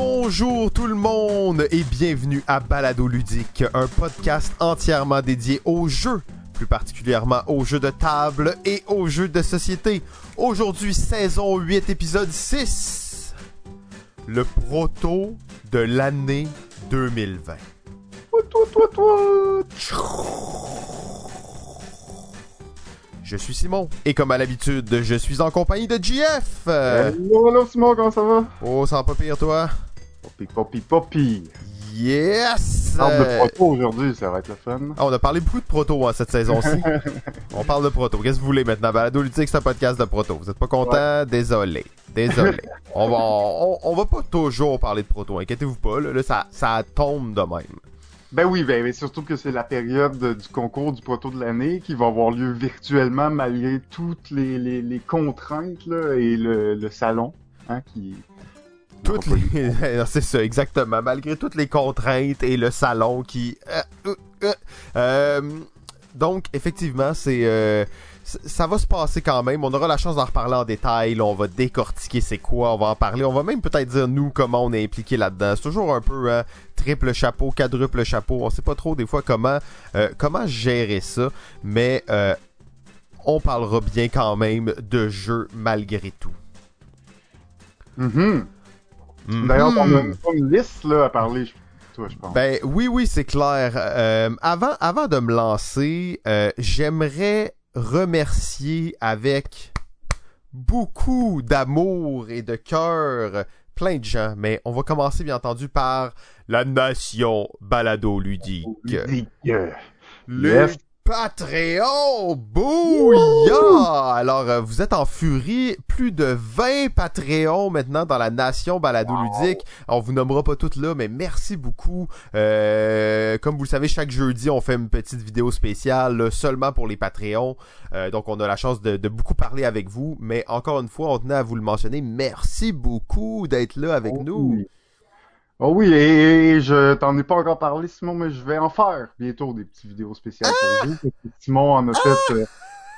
Bonjour tout le monde et bienvenue à Balado Ludique, un podcast entièrement dédié aux jeux, plus particulièrement aux jeux de table et aux jeux de société. Aujourd'hui, saison 8, épisode 6. Le proto de l'année 2020. Toi, toi, toi. Je suis Simon et comme à l'habitude, je suis en compagnie de GF. Euh, Hello, hello, Simon, comment ça va? Oh, ça va pas pire toi? Poppy, poppy, poppy. Yes! Parle Euh, de proto aujourd'hui, ça va être le fun. Ah, on a parlé beaucoup de proto hein, cette saison-ci. on parle de proto. Qu'est-ce que vous voulez maintenant? Balado Ludique, c'est un podcast de proto. Vous êtes pas content? Désolé. Désolé. on, va, on, on va pas toujours parler de proto. Inquiétez-vous pas. Là, Là, ça, ça tombe de même. Ben oui, ben, mais surtout que c'est la période de- du concours du proto de l'année qui va avoir lieu virtuellement malgré toutes les, les, les contraintes là, et le, le salon. Hein, qui... Toutes les... C'est ça, exactement. Malgré toutes les contraintes et le salon qui... euh, euh, euh. Donc, effectivement, c'est... ça va se passer quand même. On aura la chance d'en reparler en détail. là. on va décortiquer c'est quoi. On va en parler. On va même peut-être dire, nous, comment on est impliqué là-dedans. C'est toujours un peu hein, triple chapeau, quadruple chapeau. On sait pas trop des fois comment, comment gérer ça. Mais on parlera bien quand même de jeux malgré tout. Mhm. D'ailleurs, Mhm. on a une, une liste là, à parler, je- toi, je pense. Ben oui, oui, c'est clair. Euh, avant, avant de me lancer, euh, j'aimerais remercier avec beaucoup d'amour et de cœur plein de gens, mais on va commencer bien entendu par la nation balado ludique. Ludique. Le Yes. Patreon! Bouya! Alors, euh, vous êtes en furie. Plus de 20 Patreons maintenant dans la nation balado ludique. On vous nommera pas toutes là, mais merci beaucoup. Euh, comme vous le savez, chaque jeudi, on fait une petite vidéo spéciale là, seulement pour les Patreons. Euh, donc, on a la chance de, de beaucoup parler avec vous. Mais encore une fois, on tenait à vous le mentionner. Merci beaucoup d'être là avec Oh nous. oui. Oh oui, et, et je t'en ai pas encore parlé, Simon, mais je vais en faire bientôt des petites vidéos spéciales pour vous. Simon en a fait euh,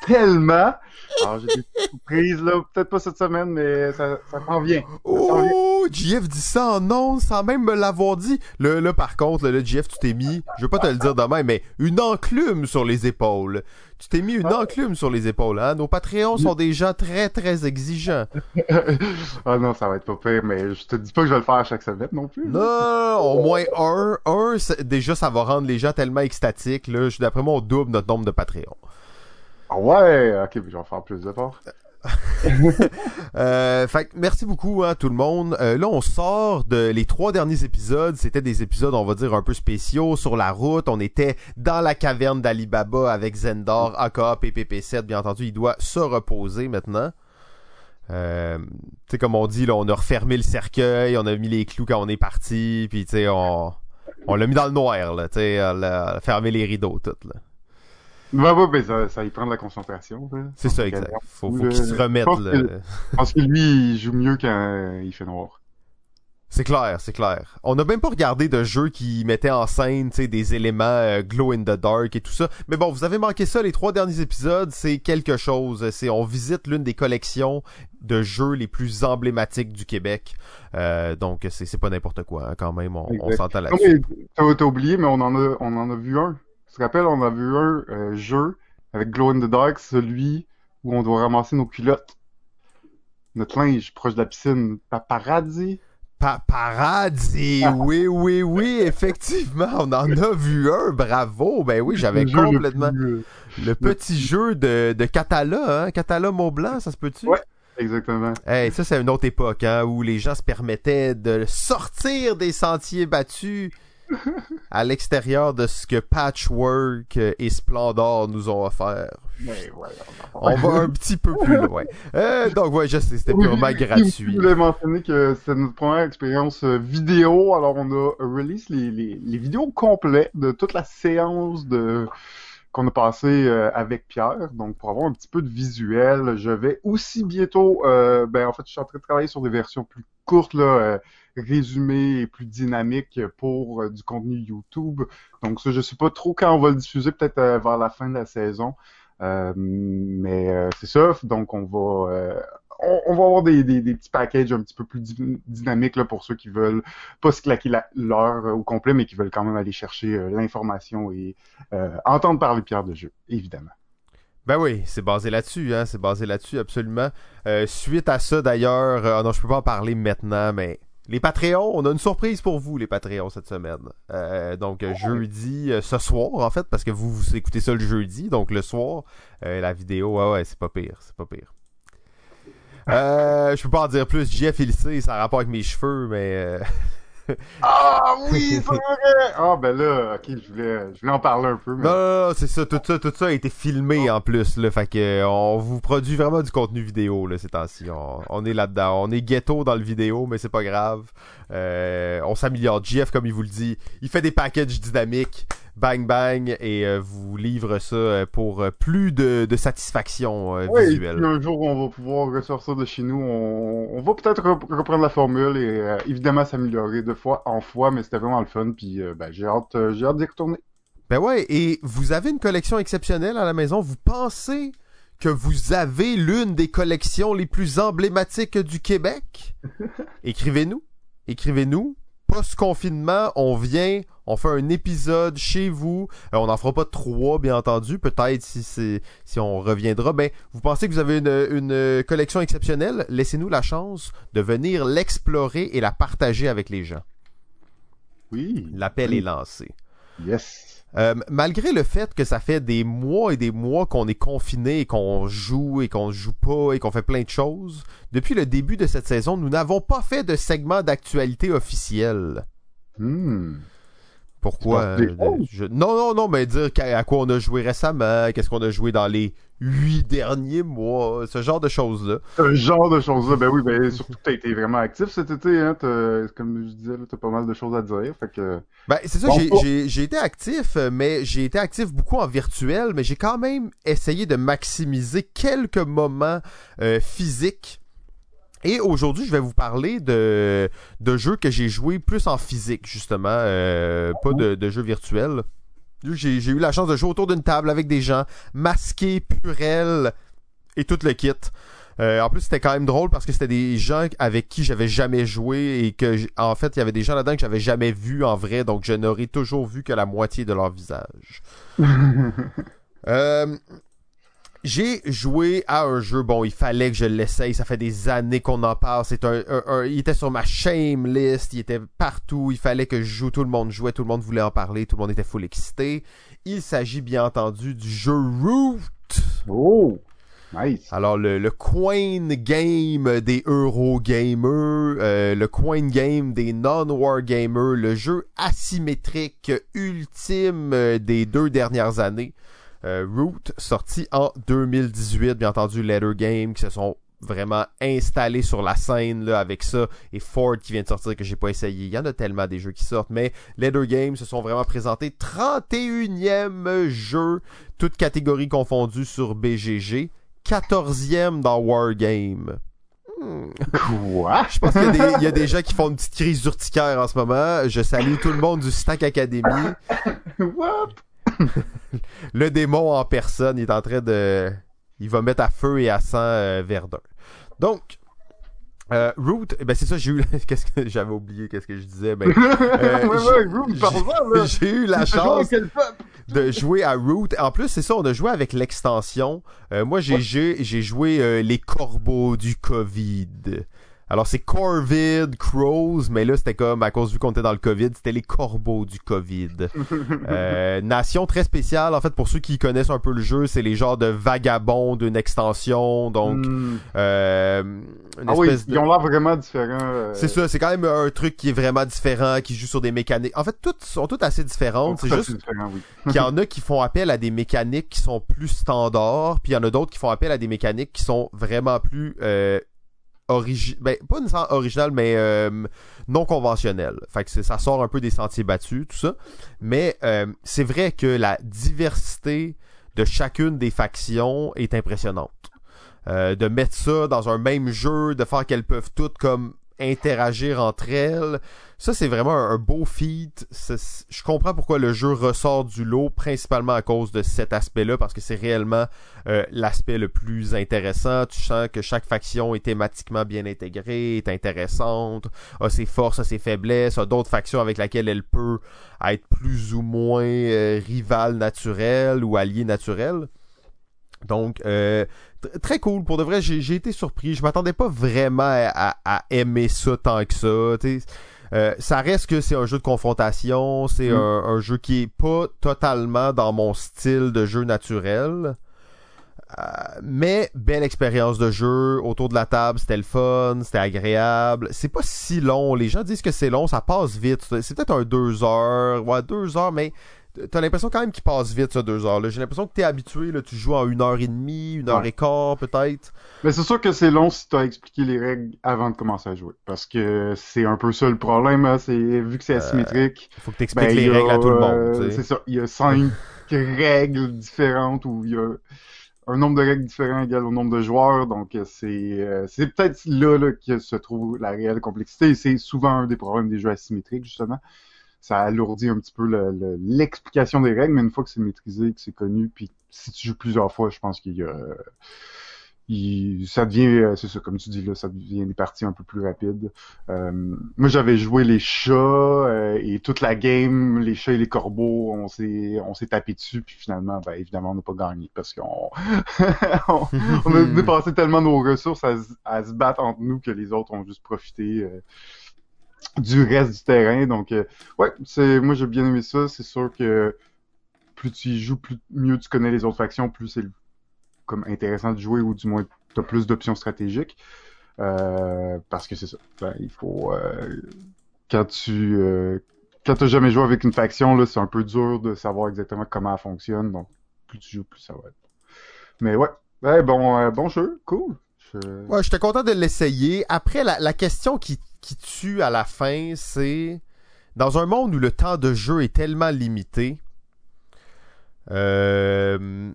tellement. Alors j'ai des petites surprises là, peut-être pas cette semaine, mais ça, ça s'en vient. Oh, JF dit ça en ondes sans même me l'avoir dit. Là, là, par contre, là, JF, tu t'es mis, je veux pas te le dire demain, mais une enclume sur les épaules. Tu t'es mis une enclume sur les épaules, hein? Nos Patreons sont des gens très, très exigeants. ah non, ça va être pas pire, mais je te dis pas que je vais le faire chaque semaine non plus. Non, au moins un. Un, déjà, ça va rendre les gens tellement extatiques, là. D'après moi, on double notre nombre de Patreons. Ah ouais, ok, je vais faire plus d'efforts. Euh, fait merci beaucoup à tout le monde. Euh, là, on sort de les trois derniers épisodes. C'était des épisodes, on va dire, un peu spéciaux sur la route. On était dans la caverne d'Alibaba avec Zendor, aka PPP7. Bien entendu, il doit se reposer maintenant. Euh, tu sais, comme on dit, là, on a refermé le cercueil, on a mis les clous quand on est parti, puis tu sais, on, l'a mis dans le noir, là, tu sais, fermé les rideaux, tout, là. Ouais, ouais, mais ça, ça y prend de la concentration. C'est ça, exact. euh, Faut, faut qu'il se remette, je pense là. que- Parce que lui, il joue mieux quand il fait noir. C'est clair, c'est clair. On n'a même pas regardé de jeu qui mettait en scène, tu sais, des éléments euh, glow in the dark et tout ça. Mais bon, vous avez manqué ça les trois derniers épisodes, c'est quelque chose. C'est on visite l'une des collections de jeux les plus emblématiques du Québec. Euh, donc c'est c'est pas n'importe quoi hein, quand même. On, on s'entend là-dessus. t'as oublié, mais on en a, on en a vu un. Tu te rappelles, on a vu un euh, jeu avec Glow in the Dark, celui où on doit ramasser nos culottes. Notre linge proche de la piscine. Paparazzi. Pa- paradis, oui, oui, oui, effectivement, on en a vu un, bravo. Ben oui, j'avais le complètement plus, euh, le petit jeu de, de Catala, hein, Catala Mont-Blanc, ça se peut-tu? Ouais. Exactement. Hey, ça, c'est une autre époque, hein, où les gens se permettaient de sortir des sentiers battus à l'extérieur de ce que Patchwork et Splendor nous ont offert. Mais On va un petit peu plus loin. Euh, donc, ouais, c'était Oui, purement gratuit. Je voulais mentionner que c'est notre première expérience euh, vidéo. Alors, on a release les, les, les vidéos complètes de toute la séance de qu'on a passé euh, avec Pierre. Donc, pour avoir un petit peu de visuel, je vais aussi bientôt, euh, ben en fait, je suis en train de travailler sur des versions plus courtes, là, euh, résumées et plus dynamiques pour euh, du contenu YouTube. Donc, ça, je sais pas trop quand on va le diffuser, peut-être euh, vers la fin de la saison. Euh, mais c'est ça, donc on va on, va avoir des, petits packages un petit peu plus dynamiques là, pour ceux qui veulent pas se claquer l'heure au complet, mais qui veulent quand même aller chercher l'information et entendre parler Pierre de jeu, évidemment. Ben oui, c'est basé là-dessus, hein, c'est basé là-dessus, absolument. Suite à ça, d'ailleurs, euh, non, je peux pas en parler maintenant, mais les Patreons, on a une surprise pour vous, les Patreons, cette semaine. Euh, donc, jeudi, ce soir, en fait, parce que vous, vous écoutez ça le jeudi, donc le soir, la vidéo, ouais, ouais, c'est pas pire, c'est pas pire. je peux pas en dire plus, Jeff, il sait, ça a rapport avec mes cheveux, mais... ah oui, c'est vrai! Ah ben là, ok, je voulais, je voulais en parler un peu. Mais... Non, non, c'est ça, tout ça, tout ça a été filmé en plus, là, fait que on vous produit vraiment du contenu vidéo là ces temps-ci. On, est là-dedans, on est ghetto dans le vidéo, mais c'est pas grave. Euh, on s'améliore. GF, comme il vous le dit, il fait des packages dynamiques bang bang et euh, vous livre ça euh, pour euh, plus de, satisfaction oui, visuelle. Et un jour on va pouvoir ressortir de chez nous, on, va peut-être reprendre la formule et évidemment s'améliorer de fois en fois, mais c'était vraiment le fun puis ben, j'ai hâte, j'ai hâte d'y retourner. Ben ouais, et vous avez une collection exceptionnelle à la maison. Vous pensez que vous avez l'une des collections les plus emblématiques du Québec? Écrivez-nous. Écrivez-nous post-confinement, on vient, on fait un épisode chez vous. Euh, on n'en fera pas trois, bien entendu. Peut-être si c'est si on reviendra. Ben, vous pensez que vous avez une, collection exceptionnelle? Laissez-nous la chance de venir l'explorer et la partager avec les gens. Oui. L'appel est lancé. Yes. Euh, malgré le fait que ça fait des mois et des mois qu'on est confiné et qu'on joue et qu'on joue pas et qu'on fait plein de choses, depuis le début de cette saison, nous n'avons pas fait de segment d'actualité officiel. Hmm. Pourquoi euh, Non, non, non, mais dire à, quoi on a joué récemment, qu'est-ce qu'on a joué dans les huit derniers mois, ce genre de choses-là. Ce genre de choses-là, ben oui, ben surtout que t'as été vraiment actif cet été, hein, comme je disais, t'as pas mal de choses à dire, fait que... Ben c'est ça, j'ai été actif, mais j'ai été actif beaucoup en virtuel, mais j'ai quand même essayé de maximiser quelques moments euh, physiques et aujourd'hui, je vais vous parler de, de jeux que j'ai joués plus en physique, justement, euh, pas de, de jeux virtuels. J'ai eu la chance de jouer autour d'une table avec des gens masqués, purels et tout le kit. Euh, en plus, c'était quand même drôle parce que c'était des gens avec qui j'avais jamais joué et que, en fait, il y avait des gens là-dedans que j'avais jamais vu en vrai, donc je n'aurais toujours vu que la moitié de leur visage. euh, j'ai joué à un jeu, bon, il fallait que je l'essaye, ça fait des années qu'on en parle, c'est un, il était sur ma shame list, il était partout, il fallait que je joue, tout le monde jouait, tout le monde voulait en parler, tout le monde était full excité. Il s'agit bien entendu du jeu Root. Oh! Nice. Alors, le, le coin game des Eurogamers, euh, le coin game des non-wargamers, le jeu asymétrique ultime des deux dernières années. Euh, Root, sorti en 2018, bien entendu, Letter Game, qui se sont vraiment installés sur la scène là, avec ça, et Ford qui vient de sortir que j'ai pas essayé. Il y en a tellement des jeux qui sortent, mais Letter Game se sont vraiment présentés 31e jeu, toutes catégories confondues sur BGG, 14e dans Wargame. Hmm. Quoi? Je pense qu'il y, y, a des gens qui font une petite crise urticaire en ce moment. Je salue tout le monde du Stack Academy. What? le démon en personne, il est en train de. Il va mettre à feu et à sang euh, Verdun. Donc, euh, Root, ben c'est ça, j'ai eu. Qu'est-ce que j'avais oublié, qu'est-ce que je disais. Ben, euh, j'ai eu la chance de jouer à Root. En plus, c'est ça, on a joué avec l'extension. Euh, moi, j'ai j'ai joué les corbeaux du Covid. Alors c'est Corvid, Crows, mais là c'était comme à cause vu qu'on était dans le Covid, c'était les corbeaux du Covid. euh, nation très spéciale, en fait pour ceux qui connaissent un peu le jeu, c'est les genres de vagabonds d'une extension, donc hmm. euh, une ah oui, ils ont l'air vraiment différents. Euh. C'est ça, c'est quand même un truc qui est vraiment différent, qui joue sur des mécaniques. En fait, toutes sont toutes assez différentes. C'est juste qu'il y en a qui font appel à des mécaniques qui sont plus standards, puis il y en a d'autres qui font appel à des mécaniques qui sont vraiment plus euh, ben, pas original, mais euh, non conventionnel. Fait que ça sort un peu des sentiers battus, tout ça. Mais euh, c'est vrai que la diversité de chacune des factions est impressionnante. Euh, de mettre ça dans un même jeu, de faire qu'elles peuvent toutes comme interagir entre elles. Ça, c'est vraiment un, beau feat. Je comprends pourquoi le jeu ressort du lot, principalement à cause de cet aspect-là, parce que c'est réellement euh, l'aspect le plus intéressant. Tu sens que chaque faction est thématiquement bien intégrée, est intéressante, a ses forces, a ses faiblesses, a d'autres factions avec lesquelles elle peut être plus ou moins euh, rivale naturelle ou alliée naturelle. Donc, euh, très cool. Pour de vrai, j'ai été surpris. Je m'attendais pas vraiment à, aimer ça tant que ça. Euh, ça reste que c'est un jeu de confrontation. C'est mm. un, jeu qui est pas totalement dans mon style de jeu naturel. Euh, mais belle expérience de jeu autour de la table, c'était le fun, c'était agréable. C'est pas si long. Les gens disent que c'est long, ça passe vite. C'est peut-être un deux heures, ouais deux heures, mais T'as l'impression quand même qu'il passe vite, ça, deux heures. J'ai l'impression que t'es habitué, là, tu joues en une heure et demie, une heure et quart, peut-être. Mais c'est sûr que c'est long si t'as expliqué les règles avant de commencer à jouer. Parce que c'est un peu ça le problème, hein, c'est vu que c'est euh, asymétrique. faut que t'expliques ben, les règles à tout le monde. Euh, c'est ça. Il y a cinq règles différentes où il y a un nombre de règles différents égal au nombre de joueurs. Donc c'est euh, c'est peut-être là, là que se trouve la réelle complexité. C'est souvent un des problèmes des jeux asymétriques, justement ça alourdit un petit peu l'explication des règles, mais une fois que c'est maîtrisé, que c'est connu, puis si tu joues plusieurs fois, je pense qu'il y a ça devient, euh, c'est ça, comme tu dis là, ça devient des parties un peu plus rapides. Euh, moi, j'avais joué les chats euh, et toute la game, les chats et les corbeaux, on s'est, on s'est tapé dessus, puis finalement, ben évidemment, on n'a pas gagné parce qu'on, on, a dépassé tellement nos ressources à, à, se battre entre nous que les autres ont juste profité du reste du terrain. Donc, euh, ouais, c'est moi j'ai bien aimé ça. C'est sûr que plus tu y joues, plus mieux tu connais les autres factions, plus c'est comme intéressant de jouer ou du moins tu as plus d'options stratégiques. Euh, parce que c'est ça. Ben, il faut euh, quand tu quand t'as jamais joué avec une faction là, c'est un peu dur de savoir exactement comment elle fonctionne. Donc plus tu joues, plus ça va être. Mais ouais, ouais bon bon jeu, cool. Ouais, j'étais content de l'essayer. Après, la question qui qui tue à la fin, c'est dans un monde où le temps de jeu est tellement limité. Euh,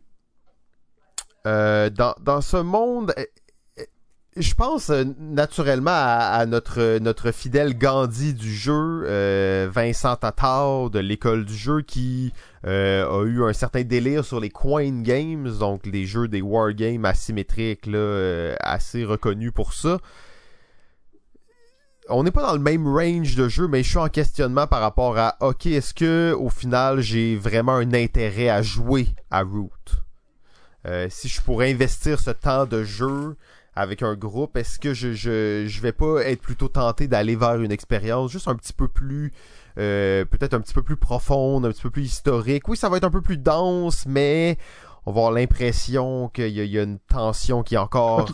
euh, dans, ce monde, eh, eh, je pense euh, naturellement à, notre, fidèle Gandhi du jeu, Vincent Tatar de l'école du jeu, qui a eu un certain délire sur les coin games, donc les jeux des wargames asymétriques, assez reconnus pour ça on n'est pas dans le même range de jeu, mais je suis en questionnement par rapport à ok, est-ce que au final j'ai vraiment un intérêt à jouer à Root? Euh, Si je pourrais investir ce temps de jeu avec un groupe, est-ce que je, je, vais pas être plutôt tenté d'aller vers une expérience juste un petit peu plus euh, peut-être un petit peu plus profonde, un petit peu plus historique? Oui, ça va être un peu plus dense, mais on va avoir l'impression qu'il y, a une tension qui est encore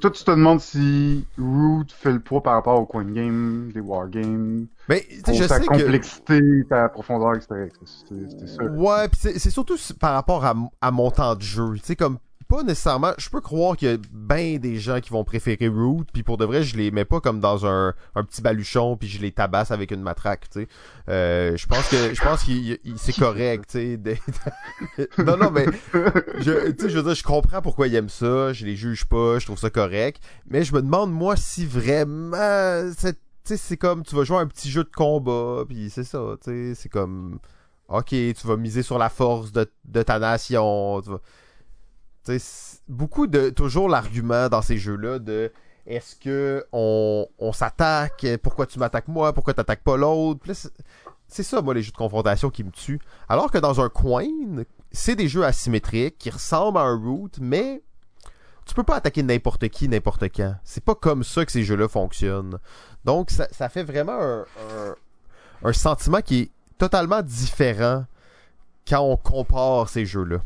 toi, tu te demandes si Root fait le poids par rapport au coin game, des wargames. Mais, je sa sais complexité, sa profondeur, etc. C'était ça. Ouais, c'est surtout par rapport à, à mon temps de jeu. Tu sais, comme pas nécessairement. Je peux croire qu'il y a bien des gens qui vont préférer Root, puis pour de vrai, je les mets pas comme dans un, petit baluchon, puis je les tabasse avec une matraque, tu sais. Euh, je pense que je pense c'est correct, tu sais. non, non, mais je, je veux dire, je comprends pourquoi ils aiment ça, je les juge pas, je trouve ça correct, mais je me demande moi si vraiment, c'est comme tu vas jouer un petit jeu de combat, puis c'est ça, tu sais, c'est comme. Ok, tu vas miser sur la force de, de ta nation. Tu vas beaucoup de toujours l'argument dans ces jeux-là de est-ce que on, s'attaque, pourquoi tu m'attaques moi, pourquoi tu n'attaques pas l'autre? C'est ça, moi, les jeux de confrontation qui me tuent. Alors que dans un coin, c'est des jeux asymétriques qui ressemblent à un root, mais tu peux pas attaquer n'importe qui, n'importe quand. C'est pas comme ça que ces jeux-là fonctionnent. Donc, ça, fait vraiment un, un sentiment qui est totalement différent quand on compare ces jeux-là.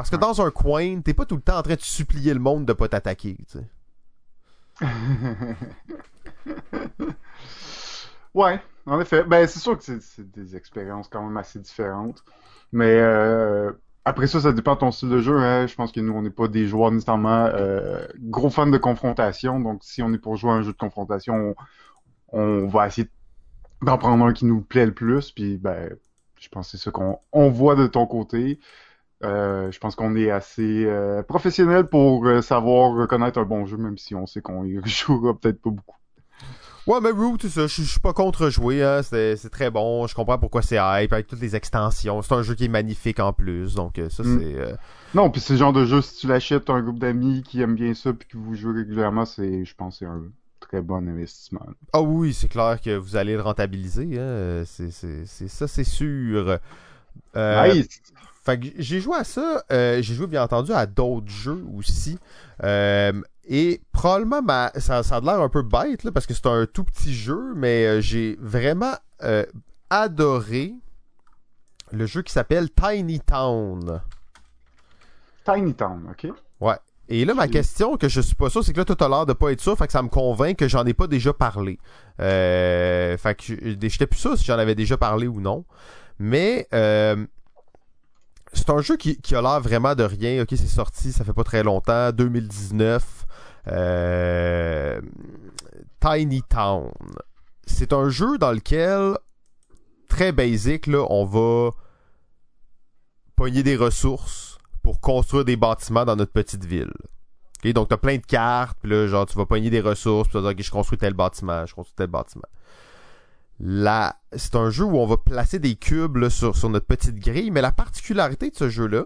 Parce que dans un coin, t'es pas tout le temps en train de supplier le monde de pas t'attaquer, tu sais. ouais, en effet. Ben, c'est sûr que c'est des expériences quand même assez différentes. Mais euh, après ça, ça dépend de ton style de jeu. Hein. Je pense que nous, on n'est pas des joueurs nécessairement euh, gros fans de confrontation. Donc, si on est pour jouer à un jeu de confrontation, on, on va essayer d'en prendre un qui nous plaît le plus. Puis, ben, je pense que c'est ce qu'on on voit de ton côté. Euh, je pense qu'on est assez euh, professionnel pour euh, savoir reconnaître un bon jeu, même si on sait qu'on y jouera peut-être pas beaucoup. Ouais, mais Root, c'est ça. Je suis pas contre jouer. Hein. C'est très bon. Je comprends pourquoi c'est hype avec toutes les extensions. C'est un jeu qui est magnifique en plus. Donc, ça, Mm. c'est. Non, puis c'est le genre de jeu, si tu l'achètes, t'as un groupe d'amis qui aiment bien ça, puis que vous jouez régulièrement, c'est, je pense, que c'est un très bon investissement. Ah oui, c'est clair que vous allez le rentabiliser. Hein. C'est ça, c'est sûr. Nice! Fait que j'ai joué à ça. euh, j'ai joué bien entendu à d'autres jeux aussi. Euh, et probablement, ma, ça, ça a l'air un peu bête là, parce que c'est un tout petit jeu, mais euh, j'ai vraiment euh, adoré le jeu qui s'appelle Tiny Town. Tiny Town, ok? Et là, ma question, que je suis pas sûr, c'est que là, tout à l'heure de pas être sûr, fait que ça me convainc que j'en ai pas déjà parlé. Euh, fait que je- j'étais plus sûr si j'en avais déjà parlé ou non. Mais euh, c'est un jeu qui, qui a l'air vraiment de rien. Ok, c'est sorti, ça fait pas très longtemps, 2019. Euh, Tiny Town. C'est un jeu dans lequel, très basic, là, on va pogner des ressources pour construire des bâtiments dans notre petite ville. Ok, donc t'as plein de cartes, puis là, genre, tu vas pogner des ressources, puis tu vas dire, ok, je construis tel bâtiment, je construis tel bâtiment. C'est un jeu où on va placer des cubes sur, notre petite grille, mais la particularité de ce jeu-là,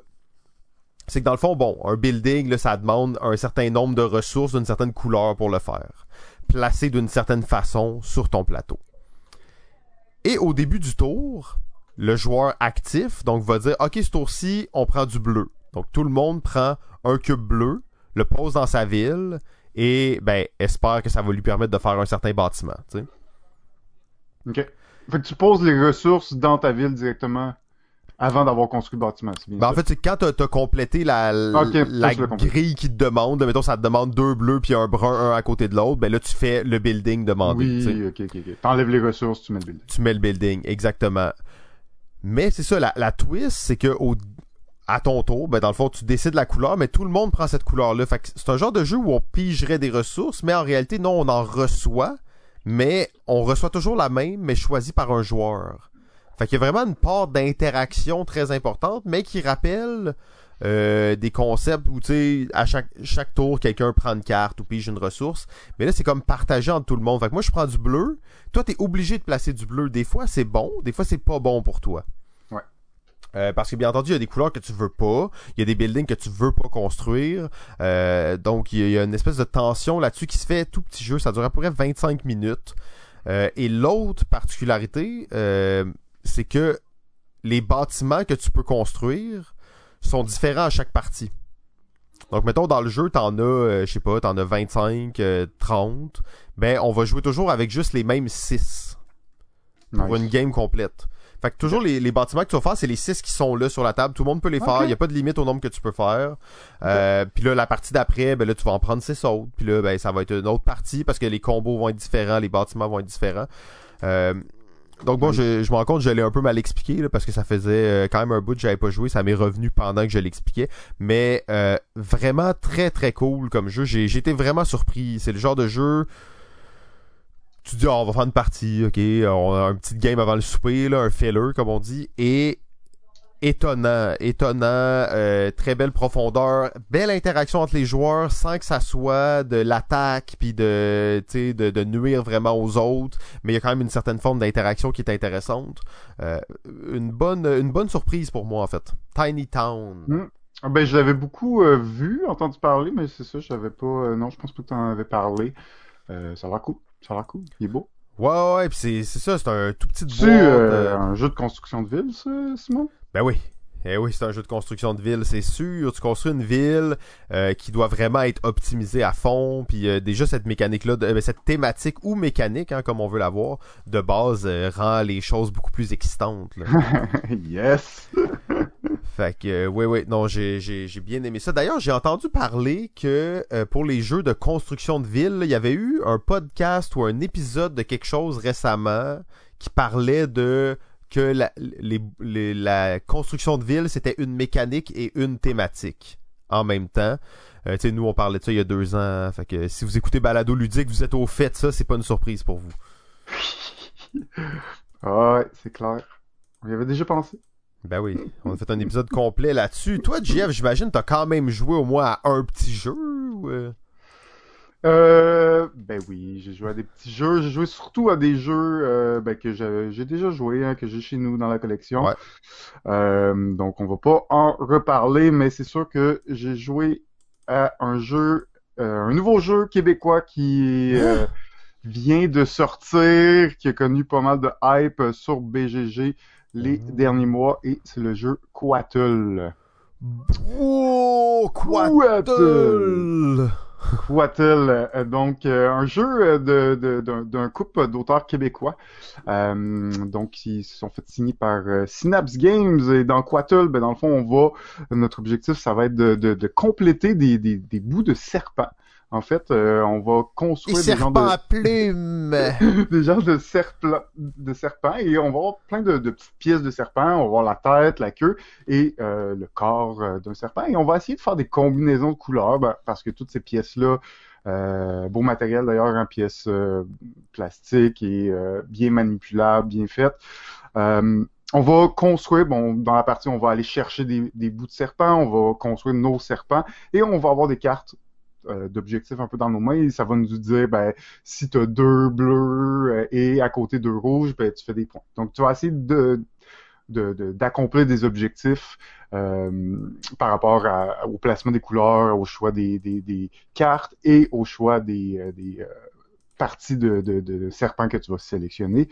c'est que dans le fond, bon, un building, ça demande un certain nombre de ressources d'une certaine couleur pour le faire. Placé d'une certaine façon sur ton plateau. Et au début du tour, le joueur actif, donc, va dire, OK, ce tour-ci, on prend du bleu. Donc, tout le monde prend un cube bleu, le pose dans sa ville, et, ben, espère que ça va lui permettre de faire un certain bâtiment. Ok. Fait que tu poses les ressources dans ta ville directement avant d'avoir construit le bâtiment, bien Ben, en fait, c'est quand t'as as complété la, la grille qui te demande, mettons, ça te demande deux bleus puis un brun, un à côté de l'autre, ben là, tu fais le building demandé. Oui, ok, ok, ok. T'enlèves les ressources, tu mets le building. tu mets le building, exactement. Mais c'est ça, la, la twist, c'est que au, à ton tour, ben dans le fond, tu décides la couleur, mais tout le monde prend cette couleur-là. Fait que c'est un genre de jeu où on pigerait des ressources, mais en réalité, non, on en reçoit, mais on reçoit toujours la même, mais choisie par un joueur. Fait qu'il y a vraiment une part d'interaction très importante, mais qui rappelle euh, des concepts où, tu sais, à chaque, chaque tour, quelqu'un prend une carte ou pige une ressource. Mais là, c'est comme partagé entre tout le monde. Fait que moi, je prends du bleu. Toi, t'es obligé de placer du bleu. Des fois, c'est bon. Des fois, c'est pas bon pour toi. Euh, parce que bien entendu, il y a des couleurs que tu veux pas, il y a des buildings que tu veux pas construire. Euh, donc il y, a- une espèce de tension là-dessus qui se fait tout petit jeu. Ça dure à peu près 25 minutes. Euh, et l'autre particularité, c'est que les bâtiments que tu peux construire sont différents à chaque partie. Donc, mettons, dans le jeu, t'en as, euh, je sais pas, t'en as 25, euh, 30. Ben, on va jouer toujours avec juste les mêmes 6 pour Nice. une game complète. Fait que toujours les, les bâtiments que tu vas faire, c'est les 6 qui sont là sur la table. Tout le monde peut les faire. Il n'y a pas de limite au nombre que tu peux faire. Euh, Puis là, la partie d'après, ben là, tu vas en prendre 6 autres. Puis là, ben, ça va être une autre partie parce que les combos vont être différents, les bâtiments vont être différents. Euh, donc bon, Oui. je, je me rends compte que je l'ai un peu mal expliqué là, parce que ça faisait euh, quand même un bout que j'avais pas joué. Ça m'est revenu pendant que je l'expliquais. Mais euh, vraiment très très cool comme jeu. J'ai été vraiment surpris. C'est le genre de jeu tu dis, Ah, on va faire une partie, ok, on a un petit game avant le souper, là, un filler, comme on dit, et étonnant, étonnant, euh, très belle profondeur, belle interaction entre les joueurs sans que ça soit de l'attaque puis de, de, de nuire vraiment aux autres, mais il y a quand même une certaine forme d'interaction qui est intéressante. Euh, une bonne, une bonne surprise pour moi en fait. Tiny Town. Mm. Ah Ben, je l'avais beaucoup euh, vu, entendu parler, mais c'est ça, je savais pas. non, je pense pas que tu en avais parlé. Ça a l'air cool. Ça a l'air cool. Il est beau. Ouais, ouais, ouais, puis c'est, c'est ça, c'est un tout petit boîte. C'est euh, euh, un jeu de construction de ville, ça, Simon? Ben oui. Eh oui, c'est un jeu de construction de ville, c'est sûr. Tu construis une ville euh, qui doit vraiment être optimisée à fond. Puis euh, déjà cette mécanique-là, de- euh, cette thématique ou mécanique, hein, comme on veut l'avoir, de base euh, rend les choses beaucoup plus excitantes. là. yes! Fait que, euh, ouais, ouais, non, j'ai, bien aimé ça. D'ailleurs, j'ai entendu parler que euh, pour les jeux de construction de ville, il y avait eu un podcast ou un épisode de quelque chose récemment qui parlait de que la construction de ville, c'était une mécanique et une thématique en même temps. Euh, tu sais, nous, on parlait de ça il y a deux ans. Fait que si vous écoutez Balado Ludique, vous êtes au fait de ça, c'est pas une surprise pour vous. Ah ouais, c'est clair. On y avait déjà pensé. Ben oui, on a fait un épisode complet là-dessus. Toi, JF, j'imagine, t'as quand même joué au moins à un petit jeu euh? Euh, ben oui, j'ai joué à des petits jeux. J'ai joué surtout à des jeux euh, ben, que j'ai déjà joué, hein, que j'ai chez nous dans la collection. Euh, donc on va pas en reparler, mais c'est sûr que j'ai joué à un jeu, un nouveau jeu québécois qui euh, vient de sortir, qui a connu pas mal de hype sur BGG les mmh. derniers mois, et c'est le jeu Quattle. Oh, Quattle! Quattle, euh, donc euh, un jeu de, d'un couple d'auteurs québécois, euh, donc qui se sont fait signer par Synapse Games et dans Quattle, ben dans le fond on va, notre objectif ça va être de, compléter des, des, des bouts de serpent en fait, euh, on va construire des, genres de... à plumes. des genres de, de serpents et on va avoir plein de, petites pièces de serpent. On va avoir la tête, la queue et euh, le corps euh, d'un serpent. Et on va essayer de faire des combinaisons de couleurs ben, parce que toutes ces pièces-là, beau matériel d'ailleurs en pièces plastiques et bien manipulables, bien faites. on va construire, bon, dans la partie, on va aller chercher des, des, bouts de serpent, on va construire nos serpents et on va avoir des cartes euh, d'objectifs un peu dans nos mains. ça va nous dire, ben, si tu as deux bleus euh, et à côté deux rouges, ben, tu fais des points. Donc, tu vas essayer de d'accomplir des objectifs euh, par rapport au placement des couleurs, au choix des, cartes et au choix des, parties de, de, serpents que tu vas sélectionner.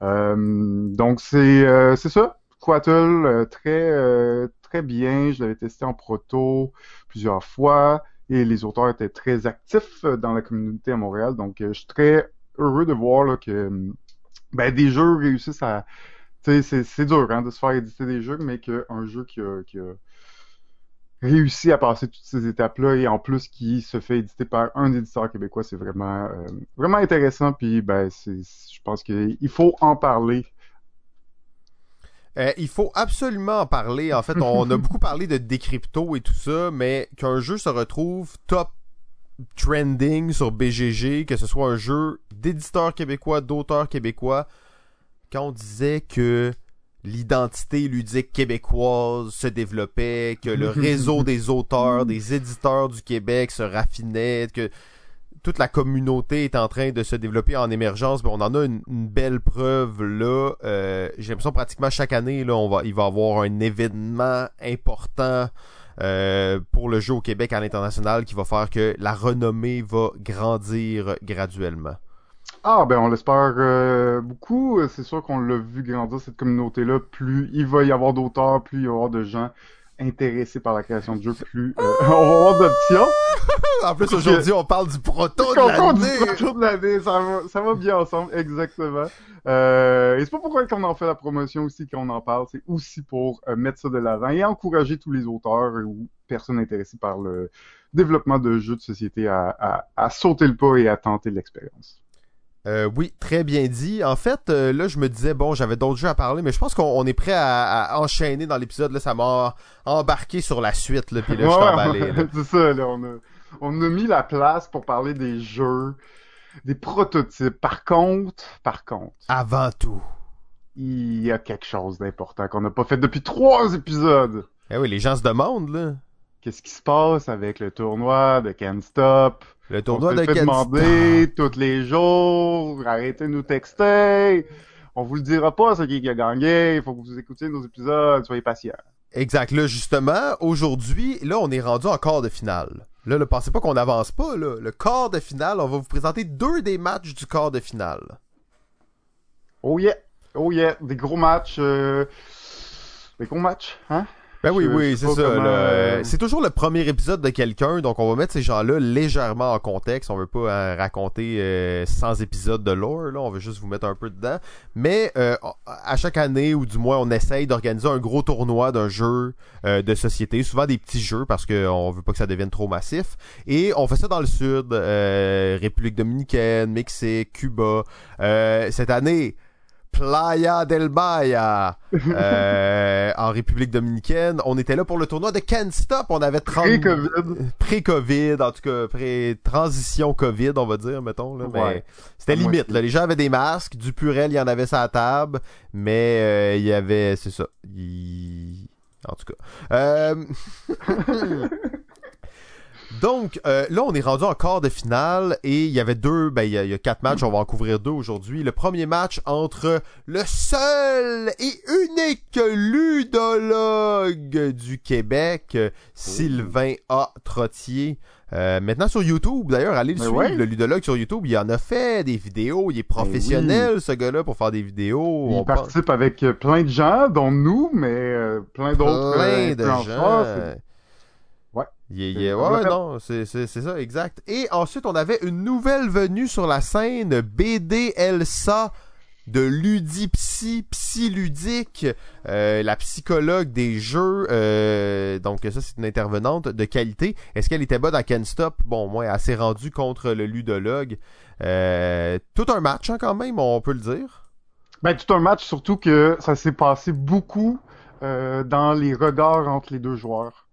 donc c'est c'est ça. Quattle, très très bien. Je l'avais testé en proto plusieurs fois et les auteurs étaient très actifs euh, dans la communauté à Montréal. Donc, euh, je suis très heureux de voir là, que ben, des jeux réussissent à... C'est, c'est dur hein, de se faire éditer des jeux, mais qu'un jeu qui a, qui a réussi à passer toutes ces étapes-là et en plus qui se fait éditer par un éditeur québécois, c'est vraiment euh, vraiment intéressant. Puis ben, c'est, je pense qu'il faut en parler euh, il faut absolument en parler. En fait, on a beaucoup parlé de décrypto et tout ça, mais qu'un jeu se retrouve top trending sur BGG, que ce soit un jeu d'éditeur québécois, d'auteur québécois, quand on disait que l'identité ludique québécoise se développait, que le réseau des auteurs, des éditeurs du Québec se raffinait, que toute la communauté est en train de se développer en émergence. on en a une, belle preuve là. Euh, j'ai l'impression pratiquement chaque année, là, va, il va y avoir un événement important euh, pour le jeu au Québec à l'international qui va faire que la renommée va grandir graduellement. Ah ben on l'espère euh, beaucoup. C'est sûr qu'on l'a vu grandir cette communauté-là. Plus il va y avoir d'auteurs, plus il va y avoir de gens intéressé par la création de jeux plus euh, on d'options. en plus aujourd'hui on parle du proto de l'année. proto de l'année, ça va, ça va bien ensemble exactement. Euh, et c'est pas pourquoi qu'on en fait la promotion aussi qu'on en parle, c'est aussi pour euh, mettre ça de l'avant et encourager tous les auteurs ou personnes intéressées par le développement de jeux de société à, à, à sauter le pas et à tenter l'expérience. Euh, oui, très bien dit. En fait, euh, là, je me disais, bon, j'avais d'autres jeux à parler, mais je pense qu'on est prêt à, enchaîner dans l'épisode. Là, ça m'a embarqué sur la suite, là, puis là, je suis emballé. C'est ça, là, on a, on a mis la place pour parler des jeux, des prototypes. Par contre, par contre... Avant tout. Il y a quelque chose d'important qu'on n'a pas fait depuis trois épisodes. Eh oui, les gens se demandent, là. Qu'est-ce qui se passe avec le tournoi de Can't Stop? Le tournoi de fait demander tous les jours, arrêtez de nous texter. On vous le dira pas, ce qui a gagné. Il faut que vous écoutiez nos épisodes, soyez patients. Exact. Là, justement, aujourd'hui, là, on est rendu en quart de finale. Là, ne pensez pas qu'on n'avance pas, là. Le quart de finale, on va vous présenter deux des matchs du quart de finale. Oh yeah! Oh yeah! Des gros matchs. Euh... Des gros matchs, hein? Ben oui, oui, c'est ça. Euh, c'est toujours le premier épisode de quelqu'un, donc on va mettre ces gens-là légèrement en contexte. On veut pas euh, raconter 100 euh, épisodes de lore, là. on veut juste vous mettre un peu dedans. Mais à chaque année, ou du moins on essaye d'organiser un gros tournoi d'un jeu de société, souvent des petits jeux parce qu'on veut pas que ça devienne trop massif. Et on fait ça dans le sud, République dominicaine, Mexique, Cuba. cette année, Playa del Bahia euh, en République dominicaine. On était là pour le tournoi de Can't Stop. On avait 30... Pré-Covid. Pré-Covid, en tout cas, pré-transition Covid, on va dire, mettons. Là, mais c'était limite. Là. Les gens avaient des masques, du purel, il y en avait sa table, mais euh, il y avait... C'est ça. En tout cas. Euh... Donc, euh, là, on est rendu en quart de finale et il y avait deux, ben, il y, a, il y a quatre matchs, on va en couvrir deux aujourd'hui. Le premier match entre le seul et unique ludologue du Québec, Sylvain A. Trottier. Euh, maintenant sur YouTube, d'ailleurs, allez le Mais suivre, ouais. le ludologue sur YouTube. Il en a fait des vidéos. Il est professionnel, ce gars-là, pour faire des vidéos. Il On pense- participe avec euh, plein de gens, dont nous, mais euh, plein d'autres plein euh, de gens. Il est- il ouais, non, c'est c'est- c'est ça, exact. Et ensuite, on avait une nouvelle venue sur la scène, BD Elsa de Ludipsy, Psyludique, euh, la psychologue des jeux. euh, donc ça, c'est une intervenante de qualité. Est-ce qu'elle était bonne à Ken Stop? Bon, moi, elle s'est rendue contre le ludologue. Euh, tout un match, hein, quand même, on peut le dire. Ben, tout un match, surtout que ça s'est passé beaucoup euh, dans les regards entre les deux joueurs.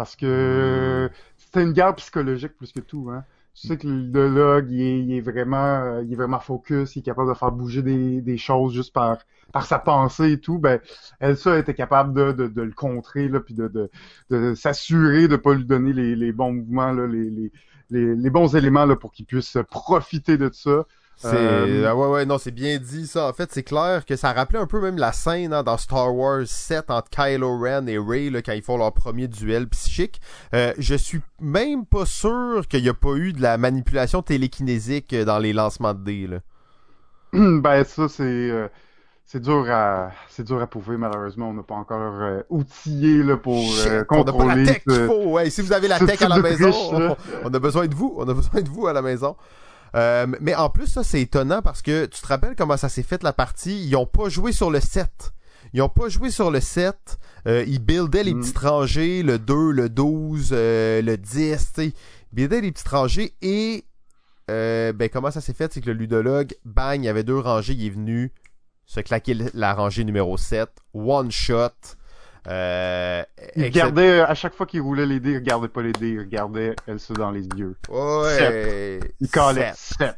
Parce que c'était une guerre psychologique plus que tout. Hein. Tu sais que le log, il est, vraiment, euh, il est vraiment focus, il est capable de faire bouger des, choses juste par, sa pensée et tout. Ben, Elsa était capable de, de, le contrer, là, puis de, de, de s'assurer de pas lui donner les, bons mouvements, là, les, les bons éléments là, pour qu'il puisse profiter de ça. C'est Euh, ah ouais ouais non c'est bien dit ça. En fait c'est clair que ça rappelait un peu même la scène hein, dans Star Wars 7 entre Kylo Ren et Rey là, quand ils font leur premier duel psychique. Euh, je suis même pas sûr qu'il y a pas eu de la manipulation télékinésique dans les lancements de dés là. Ben ça c'est euh, c'est dur à c'est dur à prouver malheureusement. On n'a pas encore outillé là pour Shit, euh, on n'a pas contrôler la tech qu'il faut. Ouais si vous avez la tech à la maison on a besoin de vous. On a besoin de vous à la maison Euh, mais en plus ça c'est étonnant parce que tu te rappelles comment ça s'est fait la partie? Ils ont pas joué sur le 7 ils ont pas joué sur le 7 euh, ils buildaient les Mm. petites rangées le 2 le 12 euh, le 10 tu sais. Ils buildaient les petites rangées et ben comment ça s'est fait? C'est que le ludologue bang il y avait deux rangées il est venu se claquer la rangée numéro 7 one shot euh, il excep- regardait à chaque fois qu'il roulait les dés il regardait pas les dés il regardait Elsa dans les yeux Ouais. il calait 7.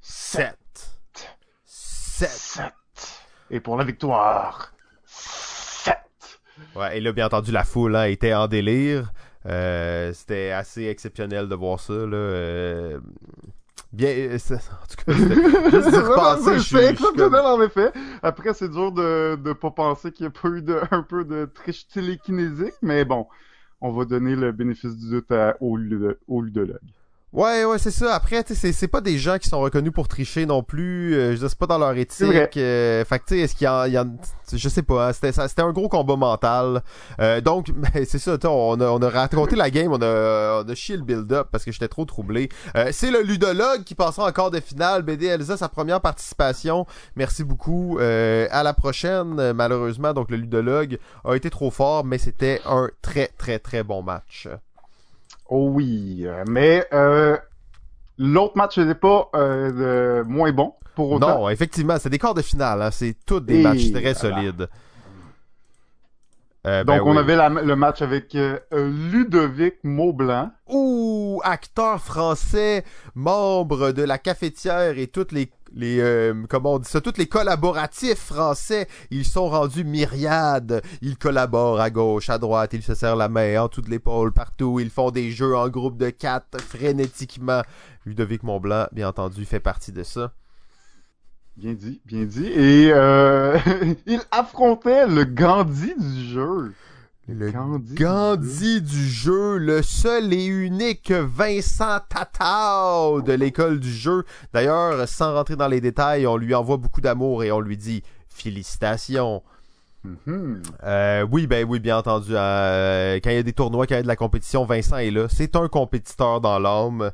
7 7. 7. 7 et pour la victoire 7 Ouais, et là, bien entendu, la foule hein, était en délire. Euh, C'était assez exceptionnel de voir ça. Là. Euh, Bien, euh, en tout cas, juste je suis- comme- exceptionnel en effet. Après, c'est dur de de pas penser qu'il n'y a pas eu de, un peu de triche télékinésique, mais bon, on va donner le bénéfice du doute à, au, au ludologue. Ouais, ouais, c'est ça. Après, tu sais, c'est- c'est pas des gens qui sont reconnus pour tricher non plus. Euh, je c'est pas dans leur éthique. Euh, fait tu sais, est-ce qu'il y en, il y en- je sais pas. hein, c'était, ça- c'était un gros combat mental. Euh, donc, ben, c'est ça. sais, On a, on a raconté la game, on a, on a chié le build-up parce que j'étais trop troublé. Euh, c'est le ludologue qui passera en quart de finale. BD Elsa, sa première participation. Merci beaucoup. Euh, à la prochaine. Malheureusement, donc le ludologue a été trop fort, mais c'était un très, très, très bon match. Oh oui, mais euh, l'autre match n'était pas euh, moins bon pour autant. Non, effectivement, c'est des quarts de finale. Hein. C'est tous des Et matchs très voilà. solides. Euh, ben Donc on oui. avait la- le match avec euh, Ludovic Maublanc. Ouh, acteur français, membre de la cafetière et toutes les les euh, comment on dit ça, tous les collaboratifs français, ils sont rendus myriades. Ils collaborent à gauche, à droite, ils se serrent la main en de l'épaule, partout. Ils font des jeux en groupe de quatre frénétiquement. Ludovic Montblanc, bien entendu, fait partie de ça. Bien dit, bien dit. Et euh, il affrontait le Gandhi du jeu. Le Gandhi. Gandhi du jeu, le seul et unique Vincent Tatao de l'école du jeu. D'ailleurs, sans rentrer dans les détails, on lui envoie beaucoup d'amour et on lui dit félicitations. Mhm. Euh, oui, ben oui, bien entendu. euh, quand il y a des tournois, quand il y a de la compétition, Vincent est là. C'est un compétiteur dans l'âme.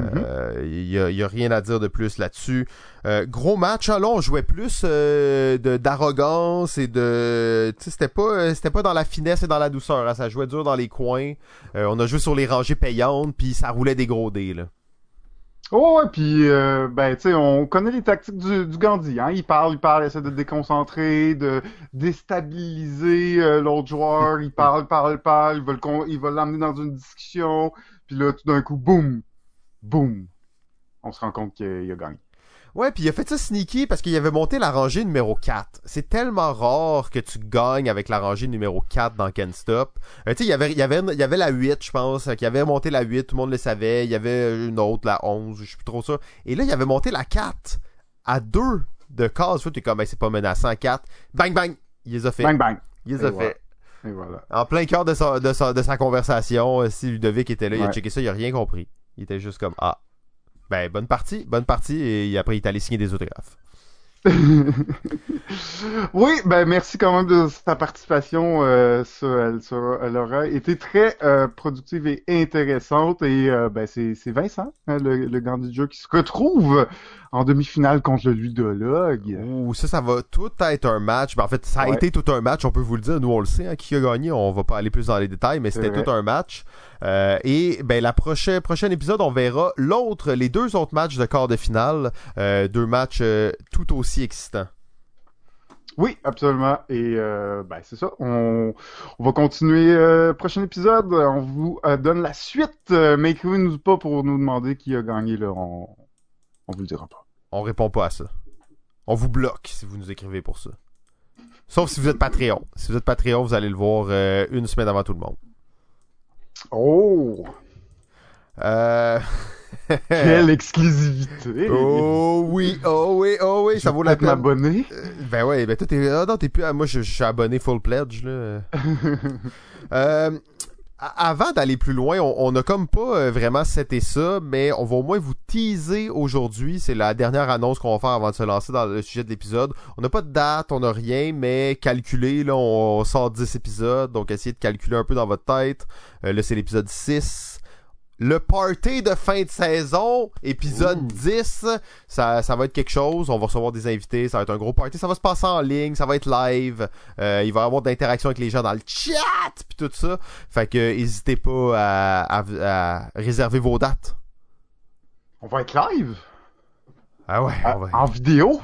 Euh, Il y, a, il y a rien à dire de plus là-dessus. Euh, gros match, hein, là on jouait plus euh, de d'arrogance et de, tu sais, c'était pas, euh, c'était pas dans la finesse et dans la douceur. hein, ça jouait dur dans les coins. Euh, on a joué sur les rangées payantes, puis ça roulait des gros dés là. Oh ouais, puis euh, ben tu sais, on connaît les tactiques du, du Gandhi, hein. Il parle, il parle, il essaie de déconcentrer, de déstabiliser euh, l'autre joueur. Il parle, il parle, il parle. Il va l'emmener dans une discussion. Puis là, tout d'un coup, boum, boum, on se rend compte qu'il a gagné. Ouais, puis il a fait ça sneaky parce qu'il avait monté la rangée numéro 4. C'est tellement rare que tu gagnes avec la rangée numéro 4 dans Can't Stop. Euh, tu sais, il y avait, il y avait, il y avait la 8, je pense, qui avait monté la 8, tout le monde le savait. Il y avait une autre, la 11, je suis plus trop sûr. Et là, il avait monté la 4 à 2 de cases. Tu es comme, c'est pas menaçant, 4. Bang, bang! Il les a fait. Bang, bang! Il les a Et voilà. fait. Et voilà. En plein cœur de sa, de sa, de sa conversation, euh, si Ludovic était là, il a checké ça, il a rien compris. Il était juste comme, ah. Ben, bonne partie, bonne partie, et après, il est allé signer des autographes. Oui, ben merci quand même de sa participation. euh, ça, elle, ça, elle aura été très euh, productive et intéressante. Et euh, ben c'est Vincent, hein, le, le gagnant du jeu, qui se retrouve en demi-finale contre le ludologue. Ouh, ça, ça va tout être un match. Ben, en fait, ça a Ouais. été tout un match, on peut vous le dire. Nous, on le sait, hein, qui a gagné. On va pas aller plus dans les détails, mais c'était tout un match. Euh, et ben, la prochaine prochain épisode, on verra l'autre, les deux autres matchs de quart de finale. Euh, deux matchs euh, tout aussi excitants. Oui, absolument. Et euh, ben c'est ça. On, on va continuer euh, prochain épisode. On vous euh, donne la suite. Mais écrivez-nous pas pour nous demander qui a gagné là. On, on vous le dira pas. On répond pas à ça. On vous bloque si vous nous écrivez pour ça. Sauf si vous êtes Patreon. Si vous êtes Patreon, vous allez le voir euh, une semaine avant tout le monde. Oh, Euh... quelle exclusivité. oh oui, oh oui, oh oui, ça vaut la peine. m'abonner. Euh, Ben ouais, ben toi t'es. Ah non, t'es plus. ah, Moi je, je suis abonné full pledge là. Euh, avant d'aller plus loin, on, on a comme pas euh, vraiment seté ça, mais on va au moins vous teaser aujourd'hui. C'est la dernière annonce qu'on va faire avant de se lancer dans le sujet de l'épisode. On n'a pas de date, on n'a rien, mais calculer, là, on, sort 10 épisodes, donc essayez de calculer un peu dans votre tête. Euh, là, c'est l'épisode 6. Le party de fin de saison, épisode Ouh. 10, ça, ça va être quelque chose. On va recevoir des invités, ça va être un gros party. Ça va se passer en ligne, ça va être live. Euh, il va y avoir d'interaction avec les gens dans le chat, puis tout ça. Fait que n'hésitez pas à, à- à réserver vos dates. On va être live? Ah ouais, on va- en vidéo?